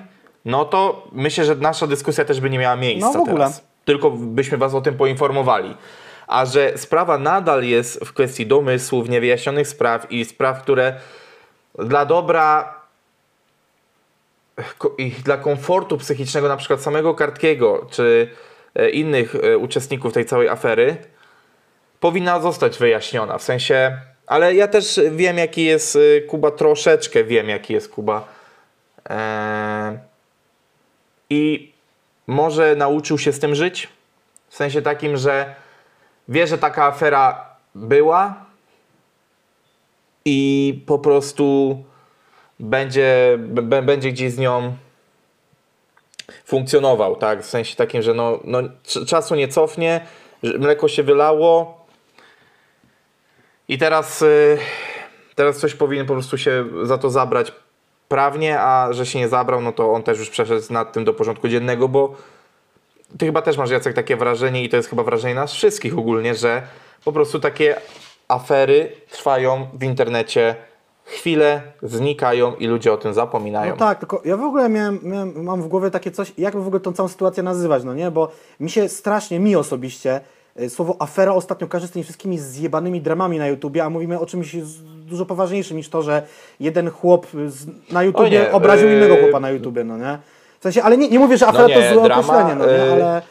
no to myślę, że nasza dyskusja też by nie miała miejsca No, w ogóle. teraz. Tylko byśmy was o tym poinformowali. A że sprawa nadal jest w kwestii domysłów, niewyjaśnionych spraw i spraw, które dla dobra i dla komfortu psychicznego na przykład samego Kartkiego czy e, innych e, uczestników tej całej afery powinna zostać wyjaśniona. W sensie, ale ja też wiem jaki jest e, Kuba, troszeczkę wiem jaki jest Kuba. Eee, I może nauczył się z tym żyć? W sensie takim, że wie, że taka afera była i po prostu będzie, będzie gdzieś z nią funkcjonował, tak? W sensie takim, że no, no, cz- czasu nie cofnie, mleko się wylało i teraz, y, teraz coś powinien po prostu się za to zabrać prawnie, a że się nie zabrał, no to on też już przeszedł nad tym do porządku dziennego, bo ty chyba też masz Jacek takie wrażenie i to jest chyba wrażenie nas wszystkich ogólnie, że po prostu takie afery trwają w internecie chwilę, znikają i ludzie o tym zapominają. No tak, tylko ja w ogóle miałem, miałem, mam w głowie takie coś, jak w ogóle tą całą sytuację nazywać, no nie? Bo mi się strasznie, mi osobiście, słowo afera ostatnio każe z tymi wszystkimi zjebanymi dramami na YouTubie, a mówimy o czymś dużo poważniejszym niż to, że jeden chłop z, na YouTubie nie, obraził yy, innego chłopa na YouTubie, no nie? W sensie, ale nie, nie mówię, że afera No nie, to złe drama, określenie, no nie? yy, Ale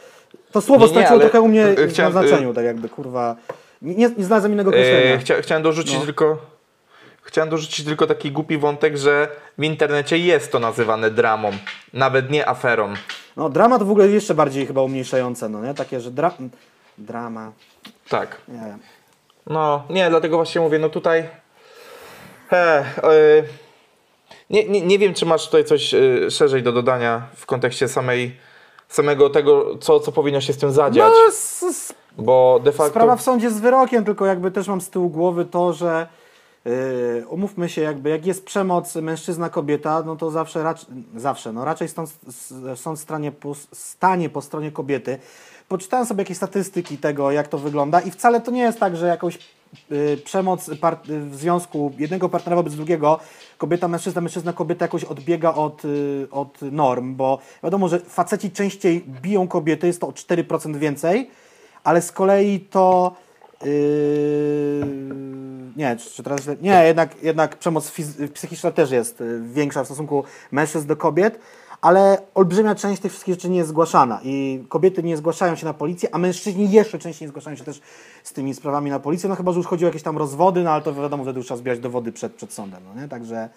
to słowo nie, straciło ale, trochę u mnie yy, chciałem, na znaczeniu, tak jakby, kurwa. Nie, nie znalazłem innego określenia. E, chcia, chciałem dorzucić No. tylko. Chciałem dorzucić tylko taki głupi wątek, że w internecie jest to nazywane dramą, nawet nie aferą. No dramat w ogóle jeszcze bardziej chyba umniejszające, no nie? Takie, że dra... drama, Tak. nie wiem. No, nie, dlatego właśnie mówię, no tutaj. E, e, nie, nie, nie wiem, czy masz tutaj coś e, szerzej do dodania w kontekście samej, samego tego, co, co powinno się z tym zadziać. No, s- s- Bo de facto. sprawa w sądzie z wyrokiem, tylko jakby też mam z tyłu głowy to, że yy, umówmy się, jakby jak jest przemoc mężczyzna-kobieta, no to zawsze, rac- zawsze no raczej stąd, s- sąd stanie po, stanie po stronie kobiety. Poczytałem sobie jakieś statystyki tego, jak to wygląda i wcale to nie jest tak, że jakąś yy, przemoc par- w związku jednego partnera wobec drugiego, kobieta, mężczyzna, mężczyzna, kobieta jakoś odbiega od, yy, od norm, bo wiadomo, że faceci częściej biją kobiety, jest to o 4% więcej, ale z kolei to. Yy, nie, czy, czy teraz. źle- Nie, jednak, jednak przemoc psychiczna też jest y, większa w stosunku mężczyzn do kobiet, ale olbrzymia część tych wszystkich rzeczy nie jest zgłaszana. I kobiety nie zgłaszają się na policję, a mężczyźni jeszcze częściej nie zgłaszają się też z tymi sprawami na policję. No chyba, że już chodzi o jakieś tam rozwody, no ale to wiadomo, wtedy już trzeba zbierać dowody przed, przed sądem. No nie? Także.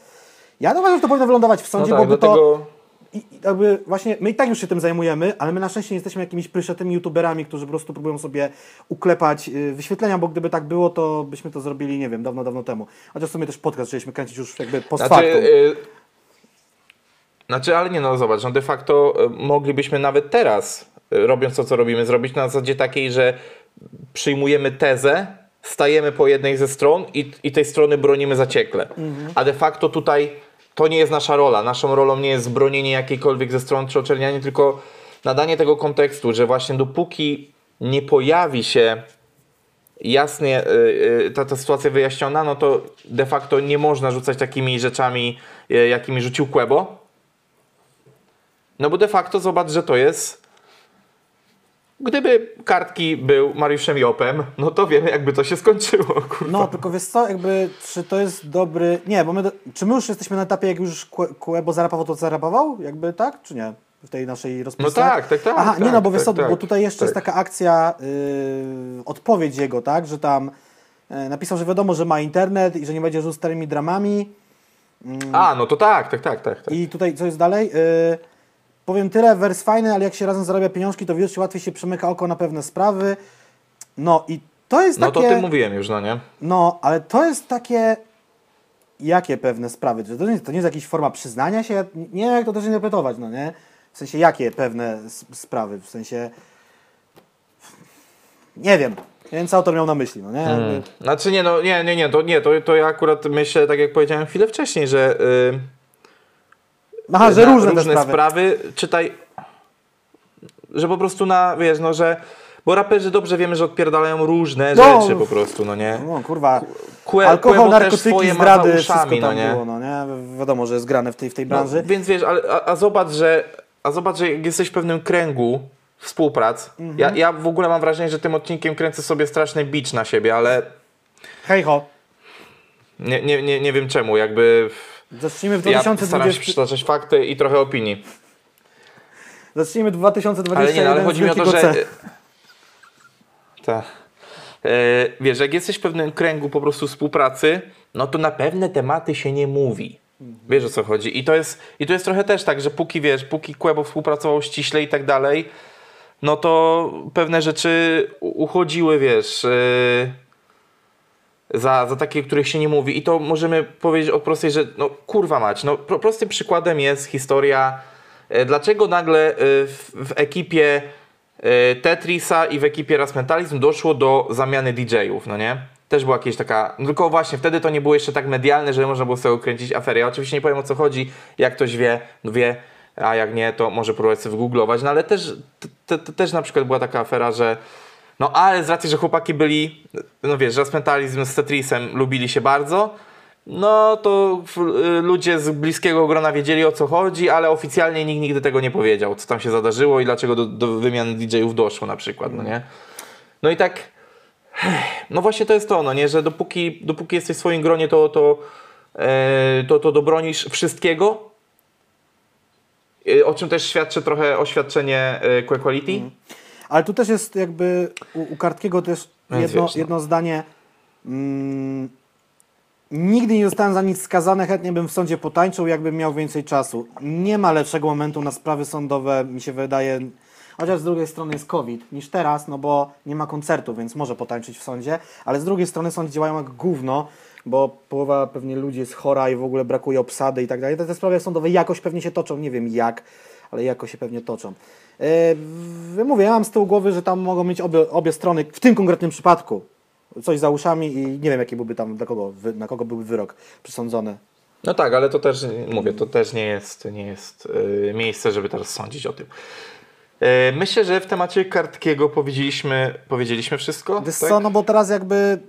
Ja uważam, że to powinno wylądować w no sądzie, tak, bo by to. dlatego. I i jakby właśnie my i tak już się tym zajmujemy, ale my na szczęście nie jesteśmy jakimiś pryszatymi youtuberami, którzy po prostu próbują sobie uklepać y, wyświetlenia, bo gdyby tak było, to byśmy to zrobili, nie wiem, dawno, dawno temu. Chociaż w sumie też podcast zaczęliśmy kręcić już jakby post Znaczy, factum. y, znaczy, ale nie no, zobacz, no de facto y, moglibyśmy nawet teraz, y, robiąc to, co robimy, zrobić na zasadzie takiej, że przyjmujemy tezę, stajemy po jednej ze stron i, i tej strony bronimy zaciekle. A de facto tutaj to nie jest nasza rola. Naszą rolą nie jest bronienie jakiejkolwiek ze stron czy oczernianie, tylko nadanie tego kontekstu, że właśnie dopóki nie pojawi się jasnie y, y, ta, ta sytuacja wyjaśniona, no to de facto nie można rzucać takimi rzeczami, y, jakimi rzucił Quebo. No bo de facto zobacz, że to jest. Gdyby kartki był Mariuszem Jopem, no to wiemy, jakby to się skończyło. Kurwa. No, tylko wiesz co, jakby, czy to jest dobry... Nie, bo my, do... czy my już jesteśmy na etapie, jak już Kue- Kuebo zarapował, to zarapował? Jakby tak, czy nie? W tej naszej rozpisce? tak, tak, tak, Aha, nie tak, no, bo wiesz tak, co, bo tak, tutaj jeszcze tak. jest taka akcja, yy, odpowiedź jego, tak, że tam yy, napisał, że wiadomo, że ma internet i że nie będzie żył starymi dramami. A, no to tak, tak, tak, tak. tak. I tutaj co jest dalej? Yy, powiem tyle, wers fajny, ale jak się razem zarabia pieniążki, to wiesz, łatwiej się przemyka oko na pewne sprawy. No i to jest No takie... to ty mówiłem już, no nie? No, ale to jest takie. Jakie pewne sprawy? To nie, to nie jest jakaś forma przyznania się? Ja nie wiem, jak to też interpretować, no nie? W sensie, jakie pewne sprawy? W sensie. Nie wiem. Co autor miał na myśli, no nie? Jakby- Znaczy nie, no nie, nie, nie, to nie, to, to ja akurat myślę, tak jak powiedziałem chwilę wcześniej, że yy, Aha, że różne, te sprawy. sprawy, czytaj, że po prostu na, wiesz, no, że, Bo raperzy dobrze wiemy, że odpierdalają różne No. rzeczy po prostu, no nie? No kurwa, Kłe- alkohol, narkotyki, zdrady, uszami, tam no nie? było, no nie? Wiadomo, że jest grane w tej, w tej branży. No, więc wiesz, a, a zobacz, że a zobacz, że jak jesteś w pewnym kręgu współprac, Mhm. ja, ja w ogóle mam wrażenie, że tym odcinkiem kręcę sobie straszny bicz na siebie, ale Hej ho, nie, nie, nie, nie wiem czemu, jakby zacznijmy w ja staram się 2020... przytaczać fakty i trochę opinii. Zacznijmy 2021 Ale nie, no, ale chodzi mi o to, że... Tak. Wiesz, jak jesteś w pewnym kręgu po prostu współpracy, no to na pewne tematy się nie mówi. Wiesz o co chodzi. I to jest, i to jest trochę też tak, że póki wiesz, póki Kłebo współpracował ściśle i tak dalej, no to pewne rzeczy uchodziły, wiesz, e, za, za takie, których się nie mówi. I to możemy powiedzieć od prostej, że no kurwa mać, no pro, prostym przykładem jest historia, e, dlaczego nagle e, w, w ekipie e, Tetrisa i w ekipie Raz Mentalizm doszło do zamiany DJ-ów, no nie? Też była jakaś taka, no tylko właśnie wtedy to nie było jeszcze tak medialne, że można było sobie kręcić aferę. Ja oczywiście nie powiem o co chodzi, jak ktoś wie, no wie, a jak nie, to może próbować sobie wygooglować, no ale też, te, te, też na przykład była taka afera, że no ale z racji, że chłopaki byli, no wiesz, Raz Mentalizm z Tetrisem lubili się bardzo, no to y, ludzie z bliskiego grona wiedzieli o co chodzi, ale oficjalnie nikt nigdy tego nie powiedział, co tam się zadarzyło i dlaczego do, do wymiany DJ-ów doszło na przykład, no nie? No i tak, no właśnie to jest to, no nie, że dopóki, dopóki jesteś w swoim gronie, to, to, e, to, to dobronisz wszystkiego, E, o czym też świadczy trochę oświadczenie e, Quality. Ale tu też jest jakby u, u Kartkiego też Więc jedno, wiesz, no. jedno zdanie. Mm, nigdy nie zostałem za nic skazany, chętnie bym w sądzie potańczył, jakbym miał więcej czasu. Nie ma lepszego momentu na sprawy sądowe, mi się wydaje, chociaż z drugiej strony jest COVID, niż teraz, no bo nie ma koncertu, więc może potańczyć w sądzie, ale z drugiej strony sądy działają jak gówno, bo połowa pewnie ludzi jest chora i w ogóle brakuje obsady i tak dalej. Te, te sprawy sądowe jakoś pewnie się toczą, nie wiem jak, ale jakoś się pewnie toczą. Yy, mówię, ja mam z tyłu głowy, że tam mogą mieć obie, obie strony, w tym konkretnym przypadku, coś za uszami i nie wiem, jaki byłby tam, dla kogo, na kogo byłby wyrok przysądzony. No tak, ale to też, mówię, to też nie jest, nie jest e, miejsce, żeby teraz sądzić o tym. E, myślę, że w temacie Kartkiego powiedzieliśmy, powiedzieliśmy wszystko. Wiesz tak? co, no bo teraz jakby...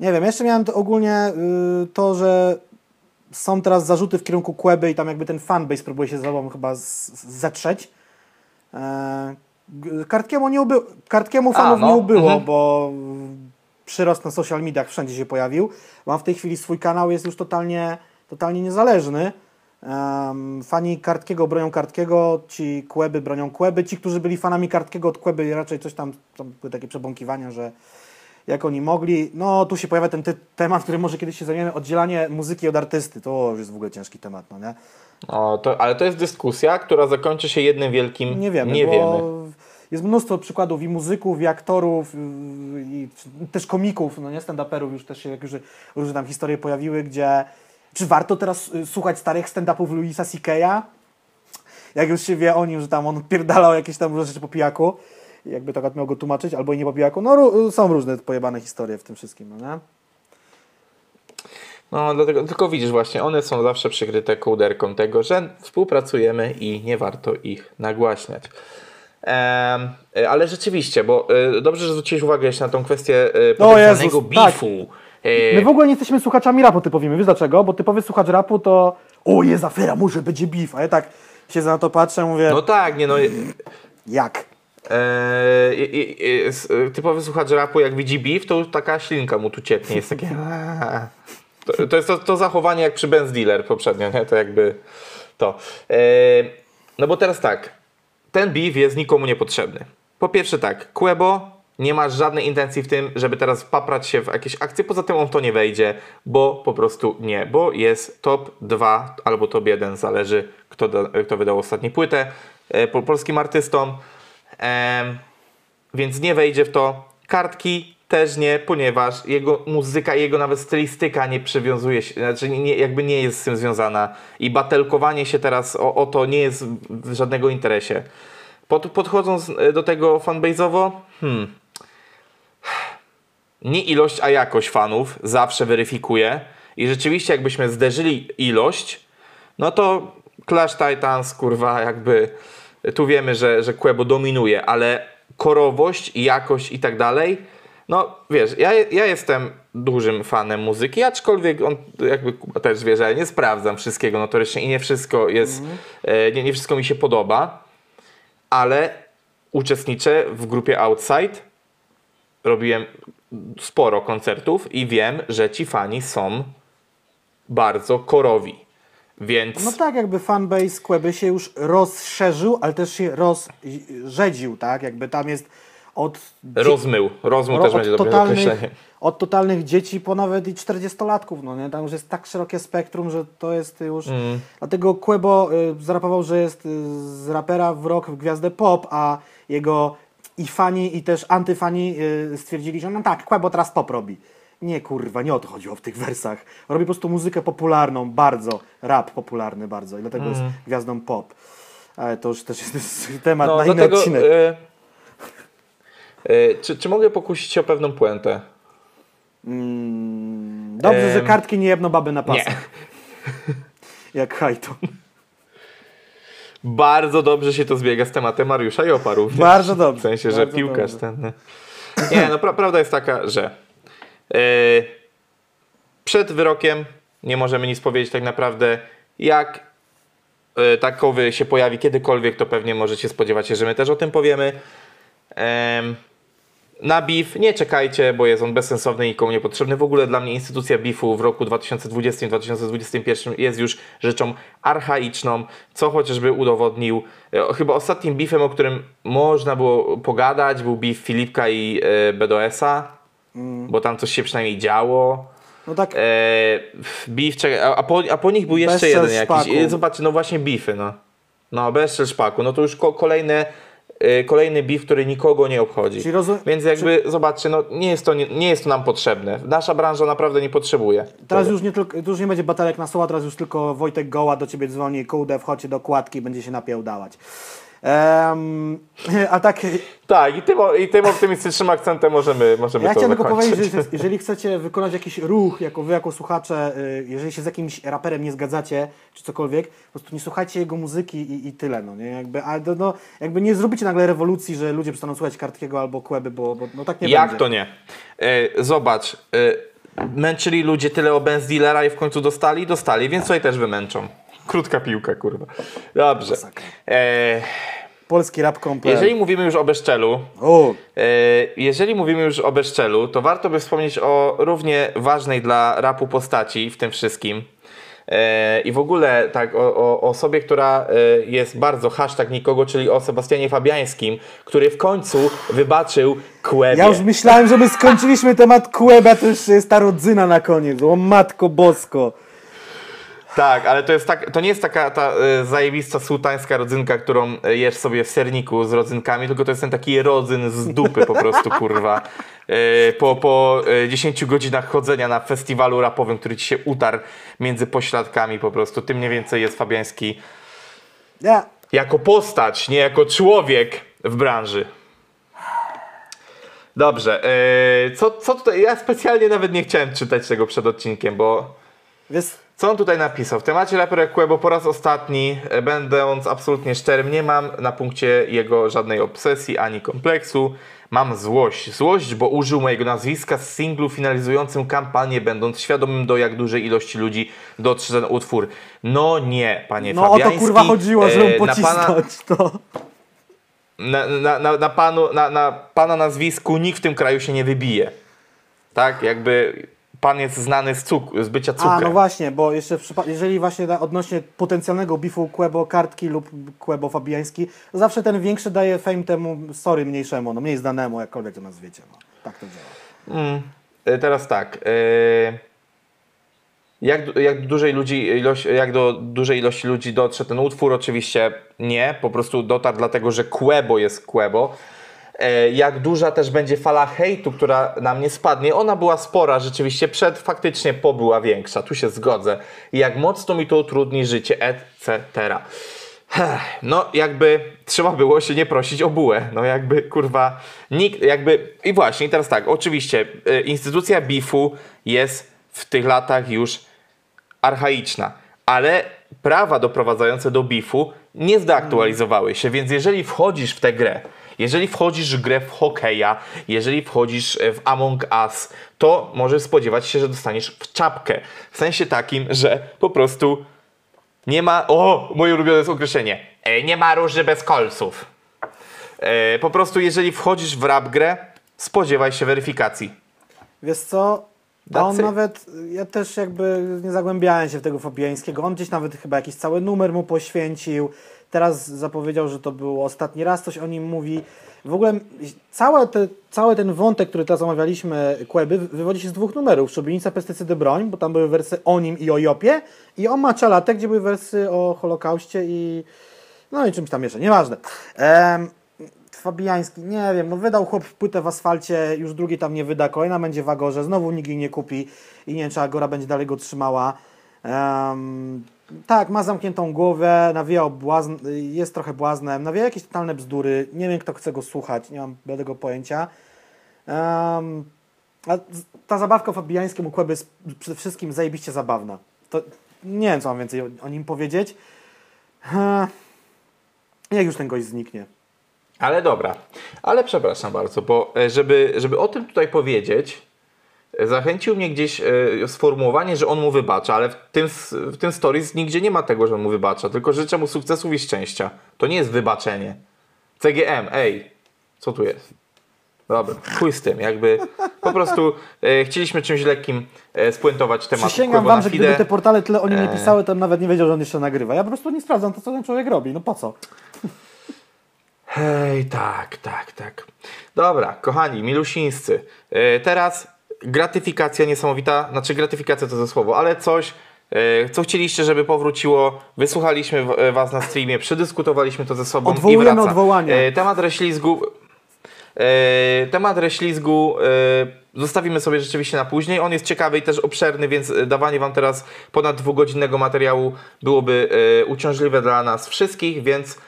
Nie wiem, jeszcze miałem to ogólnie y, to, że są teraz zarzuty w kierunku Kłeby i tam jakby ten fanbase próbuje się ze sobą chyba z, z, zetrzeć. E, Kartkiemu, nie uby, Kartkiemu fanów no, nie ubyło, mhm. bo przyrost na social mediach wszędzie się pojawił. Mam w tej chwili swój kanał, jest już totalnie, totalnie niezależny. Em, fani Kartkiego bronią Kartkiego, ci Kłeby bronią Kłeby. Ci, którzy byli fanami Kartkiego od Kłeby raczej coś tam, tam były takie przebąkiwania, że jak oni mogli. No tu się pojawia ten ty- temat, który może kiedyś się zajmiemy, oddzielanie muzyki od artysty. To już jest w ogóle ciężki temat, no nie? O, to, ale to jest dyskusja, która zakończy się jednym wielkim Nie wiemy, nie wiemy. jest mnóstwo przykładów i muzyków, i aktorów, i też komików, no nie, stand-uperów już też się jak już różne tam historie pojawiły, gdzie czy warto teraz y, słuchać starych stand-upów Louisa C.K.'a? Jak już się wie o nim, że tam on pierdalał jakieś tam rzeczy po pijaku, jakby tak miał go tłumaczyć, albo i nie po pijaku, no są różne pojebane historie w tym wszystkim, no nie? No, dlatego, tylko widzisz właśnie, one są zawsze przykryte kołderką tego, że współpracujemy i nie warto ich nagłaśniać. Em, e, ale rzeczywiście, bo e, dobrze, że zwróciłeś uwagę jeszcze na tą kwestię e, potencjalnego Jezus, tak. beefu. E, My w ogóle nie jesteśmy słuchaczami rapu typowymi, wiesz dlaczego? Bo typowy słuchacz rapu to o, jest afera, może będzie beef, a ja tak siedzę na to patrzę, mówię, No tak, nie no. jak? E, i- i- e, typowy słuchacz rapu, jak widzi beef, to taka ślinka mu tu cieknie. Jest takie. "Aaa". To, to jest to, to zachowanie jak przy Benz Dealer poprzednio, nie? To jakby to. E, no bo teraz tak. Ten beef jest nikomu niepotrzebny. Po pierwsze tak, Quebo nie ma żadnej intencji w tym, żeby teraz paprać się w jakieś akcje, poza tym on to nie wejdzie, bo po prostu nie, bo jest top 2 albo top 1, zależy kto, kto wydał ostatnią płytę e, po, polskim artystom. Em, więc nie wejdzie w to. Kartki też nie, ponieważ jego muzyka, jego nawet stylistyka nie przywiązuje się, znaczy nie, jakby nie jest z tym związana. I batelkowanie się teraz o, o to nie jest w- w żadnego interesie. Pod, podchodząc e, do tego fanbase'owo, hmm, nie ilość, a jakość fanów zawsze weryfikuje. I rzeczywiście, jakbyśmy zderzyli ilość, no to Clash Titans, kurwa, jakby tu wiemy, że, że Quebo dominuje, ale korowość, jakość i tak dalej, no wiesz, ja, ja jestem dużym fanem muzyki, aczkolwiek on jakby Kuba też wie, że ja nie sprawdzam wszystkiego notorycznie i nie wszystko jest, e, nie, nie wszystko mi się podoba, ale uczestniczę w grupie Outside, robiłem sporo koncertów i wiem, że ci fani są bardzo korowi. Więc No tak, jakby fanbase Kłeby się już rozszerzył, ale też się rozrzedził, tak? Jakby tam jest od... rozmył. Rozmył ro- też będzie dobre określenie. od totalnych dzieci po nawet i 40-latków, no nie? Tam już jest tak szerokie spektrum, że to jest już... Mm. Dlatego Quebo y, zarapował, że jest y, z rapera w rock w gwiazdę pop, a jego i fani i też antyfani y, stwierdzili, że no tak, Quebo teraz pop robi. Nie kurwa, nie o to chodziło w tych wersach. Robi po prostu muzykę popularną, bardzo, rap popularny bardzo i dlatego jest gwiazdą pop. Ale to już też jest temat Mm. No, na inny dlatego, odcinek. e, e, czy, czy mogę pokusić się o pewną puentę? Mm, dobrze, że em, kartki nie jedno baby na Nie. pasach. Jak hajto. Bardzo dobrze się to zbiega z tematem Mariusza Jopa również. Bardzo dobrze. W sensie, że piłkarz dobrze. ten. Nie, no pra, prawda jest taka, że przed wyrokiem nie możemy nic powiedzieć tak naprawdę. Jak e, takowy się pojawi kiedykolwiek, to pewnie możecie spodziewać się, że my też o tym powiemy. Em, na BIF nie czekajcie, bo jest on bezsensowny i nikomu niepotrzebny. W ogóle dla mnie instytucja BIF-u w roku 2020-2021 jest już rzeczą archaiczną, co chociażby udowodnił. e, Chyba ostatnim BIF-em, o którym można było pogadać, był BIF Filipka i e, Bo tam coś się przynajmniej działo. No tak, E, beef, czekaj, a, a, po, a po nich był jeszcze jeden jakiś. szpaku. E, Zobaczcie, no właśnie beefy, no. No, bezstrzel szpaku. No to już ko, kolejne, e, kolejny beef, który nikogo nie obchodzi. Więc jakby, zobaczcie, no nie jest, to, nie, nie jest to nam potrzebne. Nasza branża naprawdę nie potrzebuje. teraz tego. już nie, tylko, już nie będzie batalek na słowa, teraz już tylko Wojtek Goła do ciebie dzwoni, kółdę, wchodźcie do kładki i będzie się napiełdałać. Um, a tak, Tak, i tym, i tym optymistycznym akcentem możemy, możemy ja to chciałem tylko powiedzieć, że jeżeli chcecie wykonać jakiś ruch, jako wy, jako słuchacze, y, jeżeli się z jakimś raperem nie zgadzacie, czy cokolwiek, po prostu nie słuchajcie jego muzyki i, i tyle, no nie? Jakby, ale to, no, jakby nie zrobicie nagle rewolucji, że ludzie przestaną słuchać Kartkiego albo Kłeby, bo, bo no tak nie Jak będzie. to nie? E, zobacz, e, męczyli ludzie tyle o Benz dealera i w końcu dostali? Dostali, więc tutaj też wymęczą. Krótka piłka, kurwa. Dobrze. E, Polski rap komplet. jeżeli mówimy już o Beszczelu, O, e, jeżeli mówimy już o Beszczelu, to warto by wspomnieć o równie ważnej dla rapu postaci w tym wszystkim. E, I w ogóle tak o, o osobie, która e, jest bardzo hashtag nikogo, czyli o Sebastianie Fabiańskim, który w końcu wybaczył Kłebie. ja już myślałem, że my skończyliśmy temat Kłeba, to już jest ta rodzyna na koniec. O matko bosko. Tak, ale to, jest tak, to nie jest taka ta e, zajebista sułtańska rodzynka, którą e, jesz sobie w serniku z rodzynkami, tylko to jest ten taki rodzyn z dupy po prostu, kurwa. E, po, po e, 10 godzinach chodzenia na festiwalu rapowym, który ci się utarł między pośladkami po prostu. Tym mniej więcej jest Fabiański Ja, jako postać, nie jako człowiek w branży. Dobrze, co, co tutaj, ja specjalnie nawet nie chciałem czytać tego przed odcinkiem, bo... wiesz, Co on tutaj napisał? W temacie Rapper Quebo po raz ostatni, e, będąc absolutnie szczerym, nie mam na punkcie jego żadnej obsesji ani kompleksu. Mam złość. Złość, bo użył mojego nazwiska z singlu finalizującym kampanię, będąc świadomym do jak dużej ilości ludzi dotrze ten utwór. No nie, panie no o to Fabiański. kurwa chodziło, żeby E, na pana, pocisnąć to. na, na, na, na, panu, na, na pana nazwisku nikt w tym kraju się nie wybije. Tak? Jakby pan jest znany z, cuk- z bycia cukrem. A, no właśnie, bo jeszcze jeżeli właśnie odnośnie potencjalnego bifu Kłebo Kartki lub Kłebo Fabiański, zawsze ten większy daje fame temu, sorry, mniejszemu, no mniej znanemu, jakkolwiek to nazwiecie. No. Tak to działa. Mm, e, teraz tak. e, Jak, jak, do dużej ludzi, ilość, jak do dużej ilości ludzi dotrze ten utwór? Oczywiście nie. Po prostu dotarł dlatego, że Quebo jest Quebo. E, Jak duża też będzie fala hejtu, która na mnie spadnie. Ona była spora rzeczywiście przed, faktycznie po była większa. Tu się zgodzę. Jak mocno mi to utrudni życie, etc. No, jakby trzeba było się nie prosić o bułę. No, jakby kurwa, nikt, jakby. I właśnie, teraz tak, oczywiście, y, instytucja BIF-u jest w tych latach już archaiczna, ale prawa doprowadzające do bifu nie zdeaktualizowały się, więc jeżeli wchodzisz w tę grę, jeżeli wchodzisz w grę w hokeja, jeżeli wchodzisz w Among Us, to możesz spodziewać się, że dostaniesz w czapkę. W sensie takim, że po prostu nie ma. O, moje ulubione jest określenie. E, nie ma róży bez kolców. E, po prostu, jeżeli wchodzisz w rap grę, spodziewaj się weryfikacji. Wiesz co? A on nawet, ja też jakby nie zagłębiałem się w tego Fabiańskiego. On gdzieś nawet chyba jakiś cały numer mu poświęcił. Teraz zapowiedział, że to był ostatni raz, coś o nim mówi. W ogóle całe te, cały ten wątek, który teraz omawialiśmy, Kłęby, wywodzi się z dwóch numerów. Szubienica, pestycydy, broń, bo tam były wersy o nim i o Jopie i o Maczalatek, gdzie były wersy o Holokauście i no i czymś tam jeszcze, nieważne. Em, Fabiański, nie wiem, no wydał chłop płytę w asfalcie, już drugi tam nie wyda, kolejna będzie w Agorze, znowu nikt jej nie kupi i nie wiem, czy Agora będzie dalej go trzymała. Em, tak, ma zamkniętą głowę, nawija błazn, jest trochę błaznem, nawija jakieś totalne bzdury, nie wiem, kto chce go słuchać, nie mam bladego pojęcia. Em, a ta zabawka Fabiańskim u Kłeby jest przede wszystkim zajebiście zabawna. To nie wiem, co mam więcej o, o nim powiedzieć. Jak już ten gość zniknie. Ale dobra, ale przepraszam bardzo, bo e, żeby, żeby o tym tutaj powiedzieć, e, zachęcił mnie gdzieś e, sformułowanie, że on mu wybacza, ale w tym, w tym stories nigdzie nie ma tego, że on mu wybacza, tylko życzę mu sukcesów i szczęścia. To nie jest wybaczenie. CGM, ej, co tu jest? Dobra, chuj z tym, jakby po prostu e, chcieliśmy czymś lekkim e, spuentować temat Przysięgam wam, że gdyby te portale tyle o nim nie Eee. pisały, to bym nawet nie wiedział, że on jeszcze nagrywa. Ja po prostu nie sprawdzam to, co ten człowiek robi. No po co? Hej, tak, tak, tak. Dobra, kochani, milusińscy. E, teraz gratyfikacja niesamowita, znaczy gratyfikacja to ze słowo, ale coś, e, co chcieliście, żeby powróciło. Wysłuchaliśmy w- e, was na streamie, przedyskutowaliśmy to ze sobą Odwołujemy i wraca. odwołania. E, temat reślizgu... Temat reślizgu zostawimy sobie rzeczywiście na później. On jest ciekawy i też obszerny, więc dawanie Wam teraz ponad dwugodzinnego materiału byłoby uciążliwe dla nas wszystkich, więc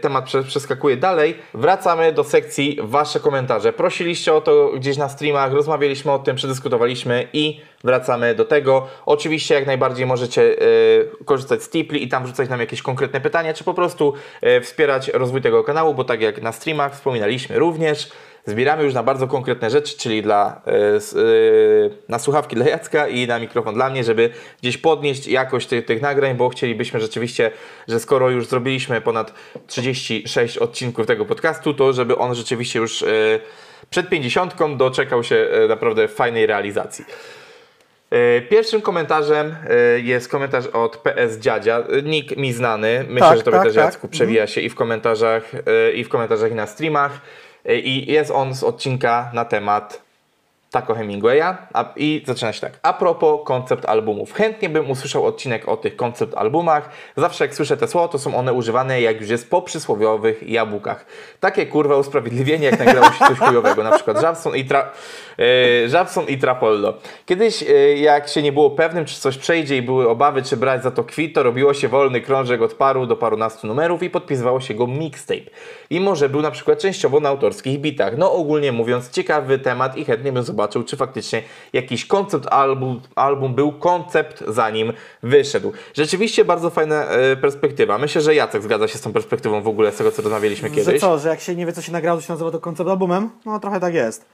temat prze- przeskakuje dalej. Wracamy do sekcji Wasze komentarze. Prosiliście o to gdzieś na streamach, rozmawialiśmy o tym, przedyskutowaliśmy i wracamy do tego. Oczywiście jak najbardziej możecie e, korzystać z Tipli i tam wrzucać nam jakieś konkretne pytania, czy po prostu e, wspierać rozwój tego kanału, bo tak jak na streamach wspominaliśmy również, zbieramy już na bardzo konkretne rzeczy, czyli dla, e, e, na słuchawki dla Jacka i na mikrofon dla mnie, żeby gdzieś podnieść jakość tych, tych nagrań, bo chcielibyśmy rzeczywiście, że skoro już zrobiliśmy ponad 36 odcinków tego podcastu, to żeby on rzeczywiście już e, przed 50 doczekał się naprawdę fajnej realizacji. Pierwszym komentarzem jest komentarz od PS Dziadzia. Nick mi znany. Myślę, Tak, że tobie tak, też tak. Jacku przewija się i w komentarzach, i w komentarzach i na streamach. I jest on z odcinka na temat Taco Hemingwaya a, i zaczyna się tak. A propos koncept albumów. Chętnie bym usłyszał odcinek o tych koncept albumach. Zawsze jak słyszę te słowa, to są one używane jak już jest po przysłowiowych jabłkach. Takie kurwa usprawiedliwienie, jak nagrało się coś chujowego. Na przykład Żabson i, tra, e, i Trapollo. Kiedyś e, jak się nie było pewnym, czy coś przejdzie i były obawy, czy brać za to kwit, to robiło się wolny krążek od paru do parunastu numerów i podpisywało się go mixtape. I może był na przykład częściowo na autorskich bitach. No ogólnie mówiąc, ciekawy temat i chętnie bym zobaczył, czy faktycznie jakiś koncept album, album był koncept zanim wyszedł. Rzeczywiście bardzo fajna e, perspektywa. Myślę, że Jacek zgadza się z tą perspektywą w ogóle z tego, co rozmawialiśmy Że kiedyś. co, że jak się nie wie, co się nagrało, to się nazywa to koncept albumem? No trochę tak jest.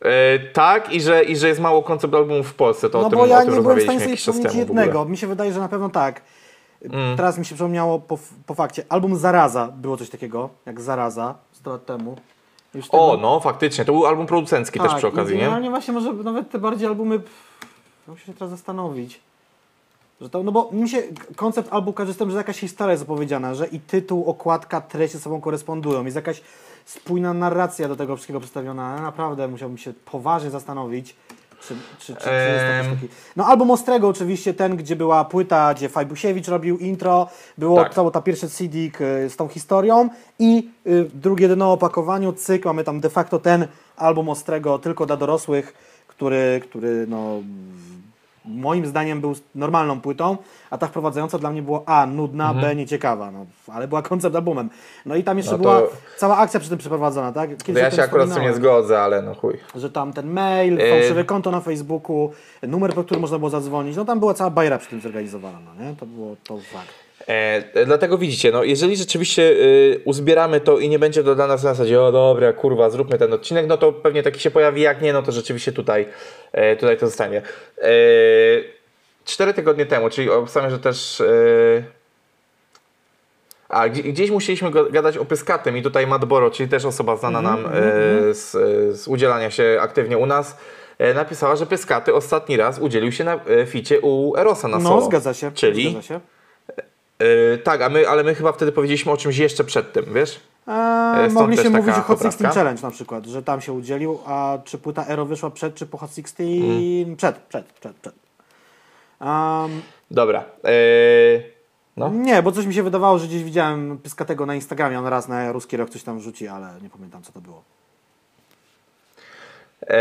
E, tak, i że, i że jest mało koncept albumów w Polsce. To no o tym, bo ja o tym nie byłem w stanie sobie przypomnieć jednego. Mi się wydaje, że na pewno tak. Mm. Teraz mi się przypomniało po, po fakcie. Album Zaraza. Było coś takiego, jak Zaraza, 100 lat temu. Już O, tego- no faktycznie, to był album producencki też Tak, przy okazji, nie? właśnie może nawet te bardziej albumy... Muszę się teraz zastanowić. Że to, no bo mi się koncept albu kojarzy z tym, że jakaś historia jest opowiedziana, że i tytuł, okładka, treść ze sobą korespondują. Jest jakaś spójna narracja do tego wszystkiego przedstawiona. Ale naprawdę musiałbym się poważnie zastanowić, czy, czy, czy, czy jest jakiś taki... No album Ostrego oczywiście, ten, gdzie była płyta, gdzie Fajbusiewicz robił intro, było Tak. cało ta pierwszy CD z tą historią i y, drugie dno opakowaniu, cyk, mamy tam de facto ten album Ostrego tylko dla dorosłych, który, który no moim zdaniem był normalną płytą, a ta wprowadzająca dla mnie była A, nudna, B, nieciekawa, no, ale była koncept albumem. No i tam jeszcze Mhm. No to- była cała akcja przy tym przeprowadzona, tak? Kiedyś To ja się akurat z tym nie zgodzę, ale no chuj. Że tam ten mail, E, fałszywe konto na Facebooku, numer, po którym można było zadzwonić, no tam była cała bajra przy tym zorganizowana, no nie? To było to fakt. E, dlatego widzicie, no jeżeli rzeczywiście y, uzbieramy to i nie będzie to dla nas na zasadzie, o dobra, kurwa, zróbmy ten odcinek, no to pewnie taki się pojawi, jak nie, no to rzeczywiście tutaj, e, tutaj to zostanie. E, cztery tygodnie temu, czyli obstawiam, że też... E, a, gdzie- gdzieś musieliśmy gadać o Pyskatym i tutaj Matt Boro, czyli też osoba znana nam e, z, z udzielania się aktywnie u nas, e, napisała, że Pyskaty ostatni raz udzielił się na e, ficie u Erosa na solo. No, zgadza się. Czyli? Zgadza się. Yy, tak, a my, ale my chyba wtedy powiedzieliśmy o czymś jeszcze przed tym, wiesz? Eee, też taka mówić o Hot 16 poprawka. Challenge na przykład, że tam się udzielił, a czy płyta Ero wyszła przed, czy po Hot 16? Mm. Przed, przed, przed, przed. Um, Dobra. Yy, no. nie, bo coś mi się wydawało, że gdzieś widziałem Pyskatego na Instagramie, on raz na ruski rok coś tam wrzuci, ale nie pamiętam co to było. Yy,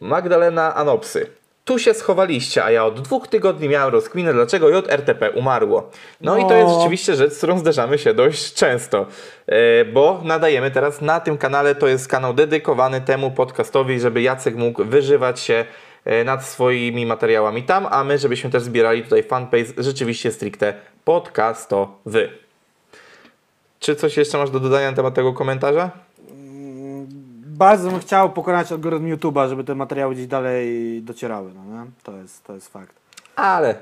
Magdalena Anopsy. Tu się schowaliście, a ja od dwóch tygodni miałem rozkminę, dlaczego JRTP umarło. No, i to No. jest rzeczywiście rzecz, z którą zderzamy się dość często, yy, bo nadajemy teraz na tym kanale, to jest kanał dedykowany temu podcastowi, żeby Jacek mógł wyżywać się yy, nad swoimi materiałami tam, a my, żebyśmy też zbierali tutaj fanpage rzeczywiście stricte podcastowy. Czy coś jeszcze masz do dodania na temat tego komentarza? Bardzo bym chciał pokonać algorytm YouTube'a, żeby te materiały gdzieś dalej docierały, no nie? To jest, to jest fakt. Ale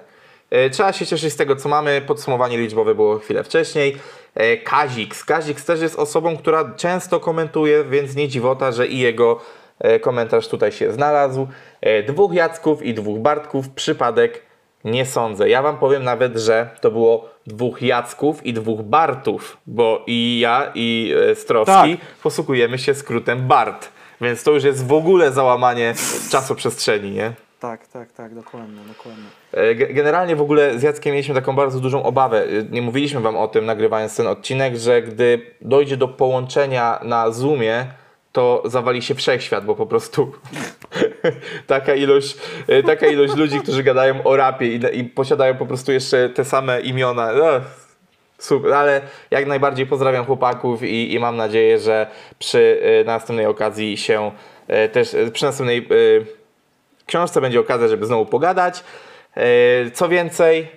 e, trzeba się cieszyć z tego, co mamy. Podsumowanie liczbowe było chwilę wcześniej. E, Kazik. Kazik też jest osobą, która często komentuje, więc nie dziwota, że i jego e, komentarz tutaj się znalazł. E, Dwóch Jacków i dwóch Bartków. Przypadek nie sądzę. Ja wam powiem nawet, że to było dwóch Jacków i dwóch Bartów, bo i ja i e, Strowski Tak. posługujemy się skrótem Bart. Więc to już jest w ogóle załamanie czasoprzestrzeni, nie? Tak, tak, tak, dokładnie, dokładnie. E, ge- Generalnie w ogóle z Jackiem mieliśmy taką bardzo dużą obawę. E, Nie mówiliśmy wam o tym nagrywając ten odcinek, że gdy dojdzie do połączenia na Zoomie, to zawali się wszechświat, bo po prostu taka ilość, e, taka ilość ludzi, którzy gadają o rapie i, i posiadają po prostu jeszcze te same imiona. Ech, Super, ale jak najbardziej pozdrawiam chłopaków i, i mam nadzieję, że przy e, następnej okazji się e, też, przy następnej książce będzie okazja, żeby znowu pogadać. Co więcej,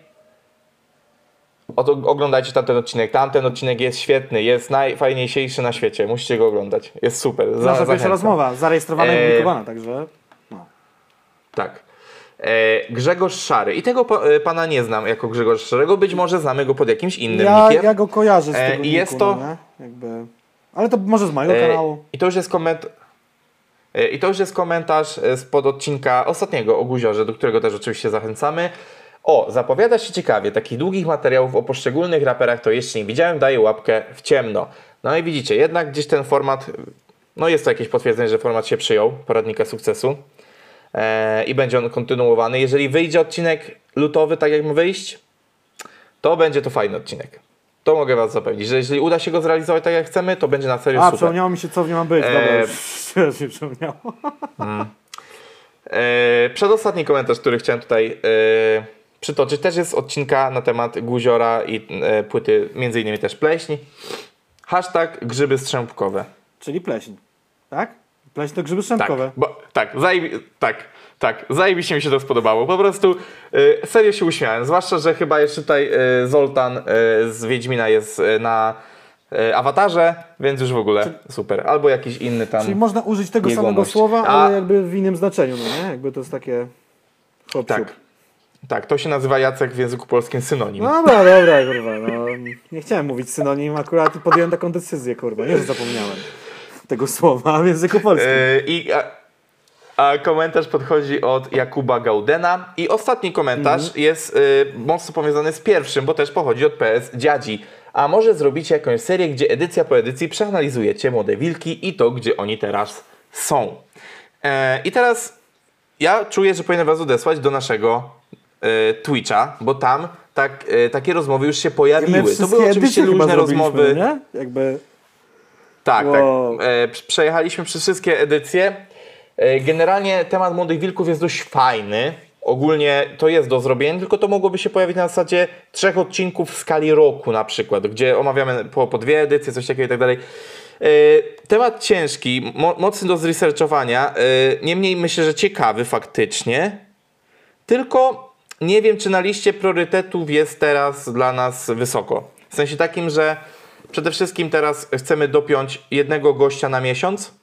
oglądajcie tamten odcinek. Tamten odcinek jest świetny, jest najfajniejszy na świecie. Musicie go oglądać. Jest super. Za- Nasza pierwsza rozmowa, zarejestrowana i Eee, publikowana, także no. Tak. E, Grzegorz Szary. I tego e, pana nie znam jako Grzegorz Szarego. Być może znamy go pod jakimś innym Ja, nickiem. ja go kojarzę z E, tego i jest niku, to- no? Jakby... Ale to może z mojego E, kanału. I to już jest komentarz. I to już jest komentarz e, spod odcinka ostatniego o Guziorze, do którego też oczywiście zachęcamy. O, zapowiada się ciekawie. Takich długich materiałów o poszczególnych raperach to jeszcze nie widziałem. Daję łapkę w ciemno. No i widzicie, jednak gdzieś ten format, no jest to jakieś potwierdzenie, że format się przyjął, poradnika sukcesu. E, I będzie on kontynuowany. Jeżeli wyjdzie odcinek lutowy, tak jak ma wyjść, to będzie to fajny odcinek. To mogę Was zapewnić, że jeżeli uda się go zrealizować tak jak chcemy, to będzie na serio A, super. przypomniało mi się, co w nim ma być. Dobra, teraz mi przypomniało. E, przedostatni komentarz, który chciałem tutaj e, przytoczyć, też jest odcinka na temat Guziora i e, płyty, między innymi też Pleśni. Hashtag grzyby strzępkowe. Czyli pleśń, tak? Pleśń to grzyby Tak, strzępkowe. bo, tak, zajebi, tak, tak, zajebiście mi się to spodobało. Po prostu e, serio się uśmiałem, zwłaszcza, że chyba jeszcze tutaj e, Zoltan e, z Wiedźmina jest na awatarze, więc już w ogóle super. Albo jakiś inny tam. Czyli można użyć tego Jegomość. samego słowa, A- ale jakby w innym znaczeniu, no nie? Jakby to jest takie... Hop, Tak. Tak, to się nazywa Jacek w języku polskim synonim. No dobra, dobra, kurwa, no. Nie chciałem mówić synonim akurat podjąłem taką decyzję, kurwa. Nie, że zapomniałem tego słowa w języku polskim. Yy, I, a, a komentarz podchodzi od Jakuba Gaudena. I ostatni komentarz Mhm. jest y, mocno powiązany z pierwszym, bo też pochodzi od PS Dziadzi. A może zrobicie jakąś serię, gdzie edycja po edycji przeanalizujecie młode wilki i to, gdzie oni teraz są. E, I teraz ja czuję, że powinienem was odesłać do naszego Twitcha, bo tam tak, e, takie rozmowy już się pojawiły. To były oczywiście luźne zrobiliśmy, rozmowy. Nie? Jakby... Tak, Wow. tak. E, prze- przejechaliśmy przez wszystkie edycje. E, generalnie temat Młodych Wilków jest dość fajny. ogólnie to jest do zrobienia, tylko to mogłoby się pojawić na zasadzie trzech odcinków w skali roku na przykład, gdzie omawiamy po, po dwie edycje, coś takiego i tak dalej. E, Temat ciężki, mo mocny do zresearchowania, e, niemniej myślę, że ciekawy faktycznie, tylko nie wiem, czy na liście priorytetów jest teraz dla nas wysoko. W sensie takim, że przede wszystkim teraz chcemy dopiąć jednego gościa na miesiąc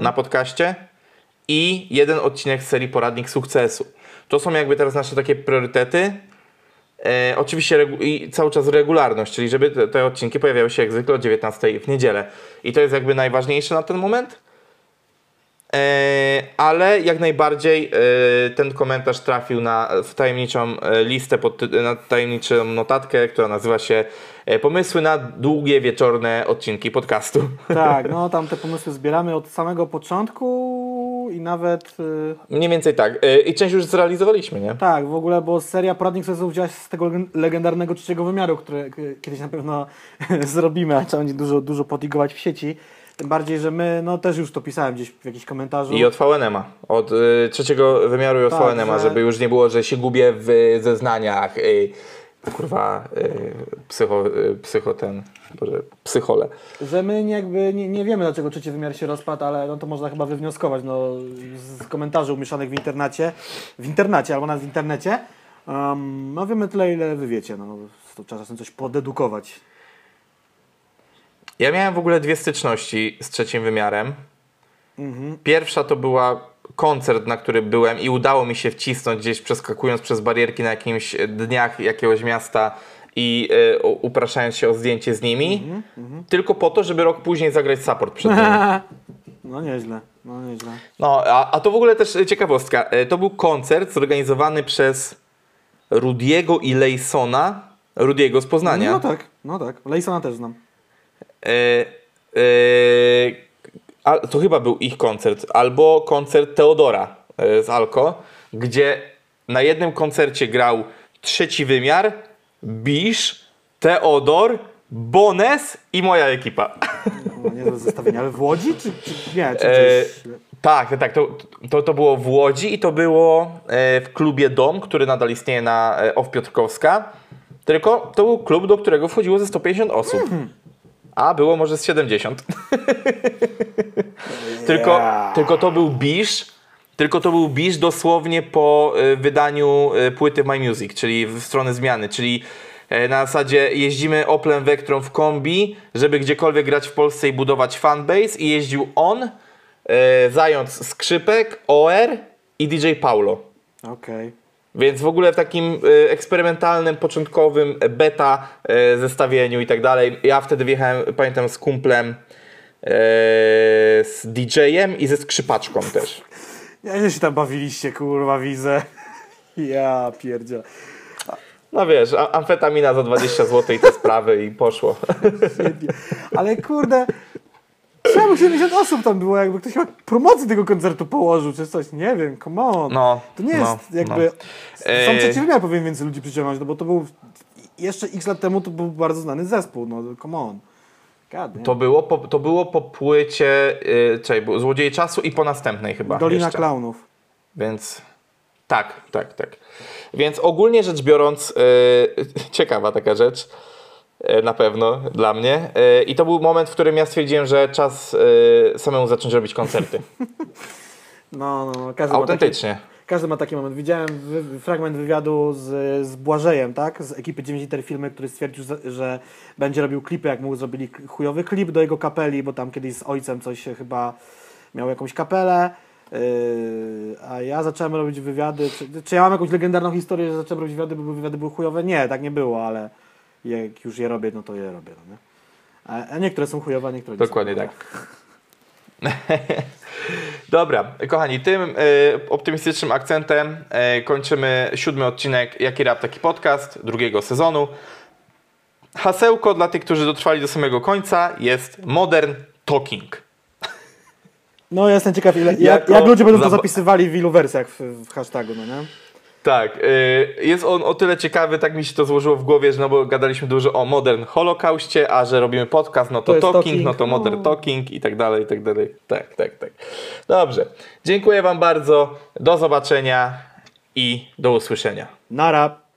na podcaście i jeden odcinek z serii Poradnik Sukcesu. To są jakby teraz nasze takie priorytety. E, oczywiście i cały czas regularność, czyli żeby te, te odcinki pojawiały się jak zwykle o 19 w niedzielę. I to jest jakby najważniejsze na ten moment. E, ale jak najbardziej e, ten komentarz trafił na tajemniczą e, listę, pod, na tajemniczą notatkę, która nazywa się Pomysły na długie wieczorne odcinki podcastu. Tak, no tam te pomysły zbieramy od samego początku i nawet... Mniej więcej tak. I część już zrealizowaliśmy, nie? Tak, w ogóle, bo seria poradnik sukcesu wzięła się z tego legen- legendarnego trzeciego wymiaru, który kiedyś na pewno zrobimy, a trzeba będzie dużo, dużo podigować w sieci. Tym bardziej, że my, no też już to pisałem gdzieś w jakimś komentarzu. I od VNM-a. Od y, trzeciego wymiaru i od Tak, VNM-a, że- żeby już nie było, że się gubię w y, zeznaniach. Y, kurwa, psycho, psycho ten, boże, psychole. Że my nie, jakby nie, nie wiemy, dlaczego trzeci wymiar się rozpadł, ale no to można chyba wywnioskować no, z komentarzy umieszczonych w internacie, w internacie albo nawet w internecie. Um, no wiemy tyle, ile wy wiecie. No, to trzeba czasem coś podedukować. Ja miałem w ogóle dwie styczności z trzecim wymiarem. Mhm. Pierwsza to była koncert, na który byłem i udało mi się wcisnąć gdzieś przeskakując przez barierki na jakimś dniach jakiegoś miasta i y, upraszając się o zdjęcie z nimi. Mhm, Tylko po to, żeby rok później zagrać support przed nimi. No nieźle, no nieźle. No, a, a to w ogóle też ciekawostka. E, To był koncert zorganizowany przez Rudiego i Leysona. Rudiego z Poznania. No tak, no tak. Lejsona też znam. E, e, to chyba był ich koncert. Albo koncert Teodora e, z Alko, gdzie na jednym koncercie grał trzeci wymiar, Bisz, Teodor, Bones i moja ekipa. No, niezłe zestawienie, ale w Łodzi czy, czy nie? Czy gdzieś... tak, tak, to, to, to było w Łodzi i to było w klubie Dom, który nadal istnieje na OW Piotrkowska. Tylko to był klub, do którego wchodziło ze 150 osób. A było może z 70. tylko, Yeah. tylko to był Bisz. Tylko to był Bisz dosłownie po e, wydaniu e, płyty My Music, czyli w stronę zmiany, czyli e, na zasadzie jeździmy Oplem Vectron w kombi, żeby gdziekolwiek grać w Polsce i budować fanbase i jeździł on, e, Zając Skrzypek, OR i DJ Paulo. Okej. Więc w ogóle w takim e, eksperymentalnym, początkowym e, beta e, zestawieniu i tak dalej. Ja wtedy wjechałem, pamiętam, z kumplem, e, z DJ-em i ze skrzypaczką też. Ja nie się tam bawiliście, kurwa, widzę. Ja pierdzielę. No wiesz, amfetamina za 20 zł i te sprawy i poszło. Ale kurde, 70 osób tam było? Jakby ktoś chyba promocję tego koncertu położył, czy coś, nie wiem, come on. No, To nie no, jest jakby... no. Sam trzeci wymiar powinien więcej ludzi przyciągnąć, no bo to był... Jeszcze x lat temu to był bardzo znany zespół, no come on. God? To było po, to było po płycie, yy, czekaj, Złodziej Czasu i po następnej chyba Dolina jeszcze. Klaunów. Więc tak, tak, tak. Więc ogólnie rzecz biorąc, yy, ciekawa taka rzecz, na pewno dla mnie. Yy, I to był moment, w którym ja stwierdziłem, że czas yy, samemu zacząć robić koncerty. No, no, no. Każdy ma, taki, Autentycznie. każdy ma taki moment. Widziałem wy, fragment wywiadu z, z Błażejem, tak? Z ekipy 9 liter filmy, który stwierdził, że, będzie robił klipy, jak mu zrobili chujowy klip do jego kapeli, bo tam kiedyś z ojcem coś chyba miał jakąś kapelę. Yy, a ja zacząłem robić wywiady. Czy, czy ja mam jakąś legendarną historię, że zacząłem robić wywiady, bo wywiady były chujowe? Nie, tak nie było, ale jak już je robię, no to je robię. No nie? A, niektóre są chujowe, niektóre nie Dokładnie są. tak. Dobra, kochani, tym y, optymistycznym akcentem y, kończymy siódmy odcinek Jaki Rap, Taki Podcast drugiego sezonu. Hasełko dla tych, którzy dotrwali do samego końca jest Modern Talking. No ja jestem ciekaw, ile, jak, jak ludzie będą to zapisywali w ilu wersjach w, w hashtagu, no nie? Tak, y, jest on o tyle ciekawy, tak mi się to złożyło w głowie, że no bo gadaliśmy dużo o Modern Holokauście, a że robimy podcast, no to, To talking, talking, no to. Modern Talking i tak dalej, i tak dalej. Tak, tak, tak. Dobrze. Dziękuję Wam bardzo. Do zobaczenia i do usłyszenia. Nara.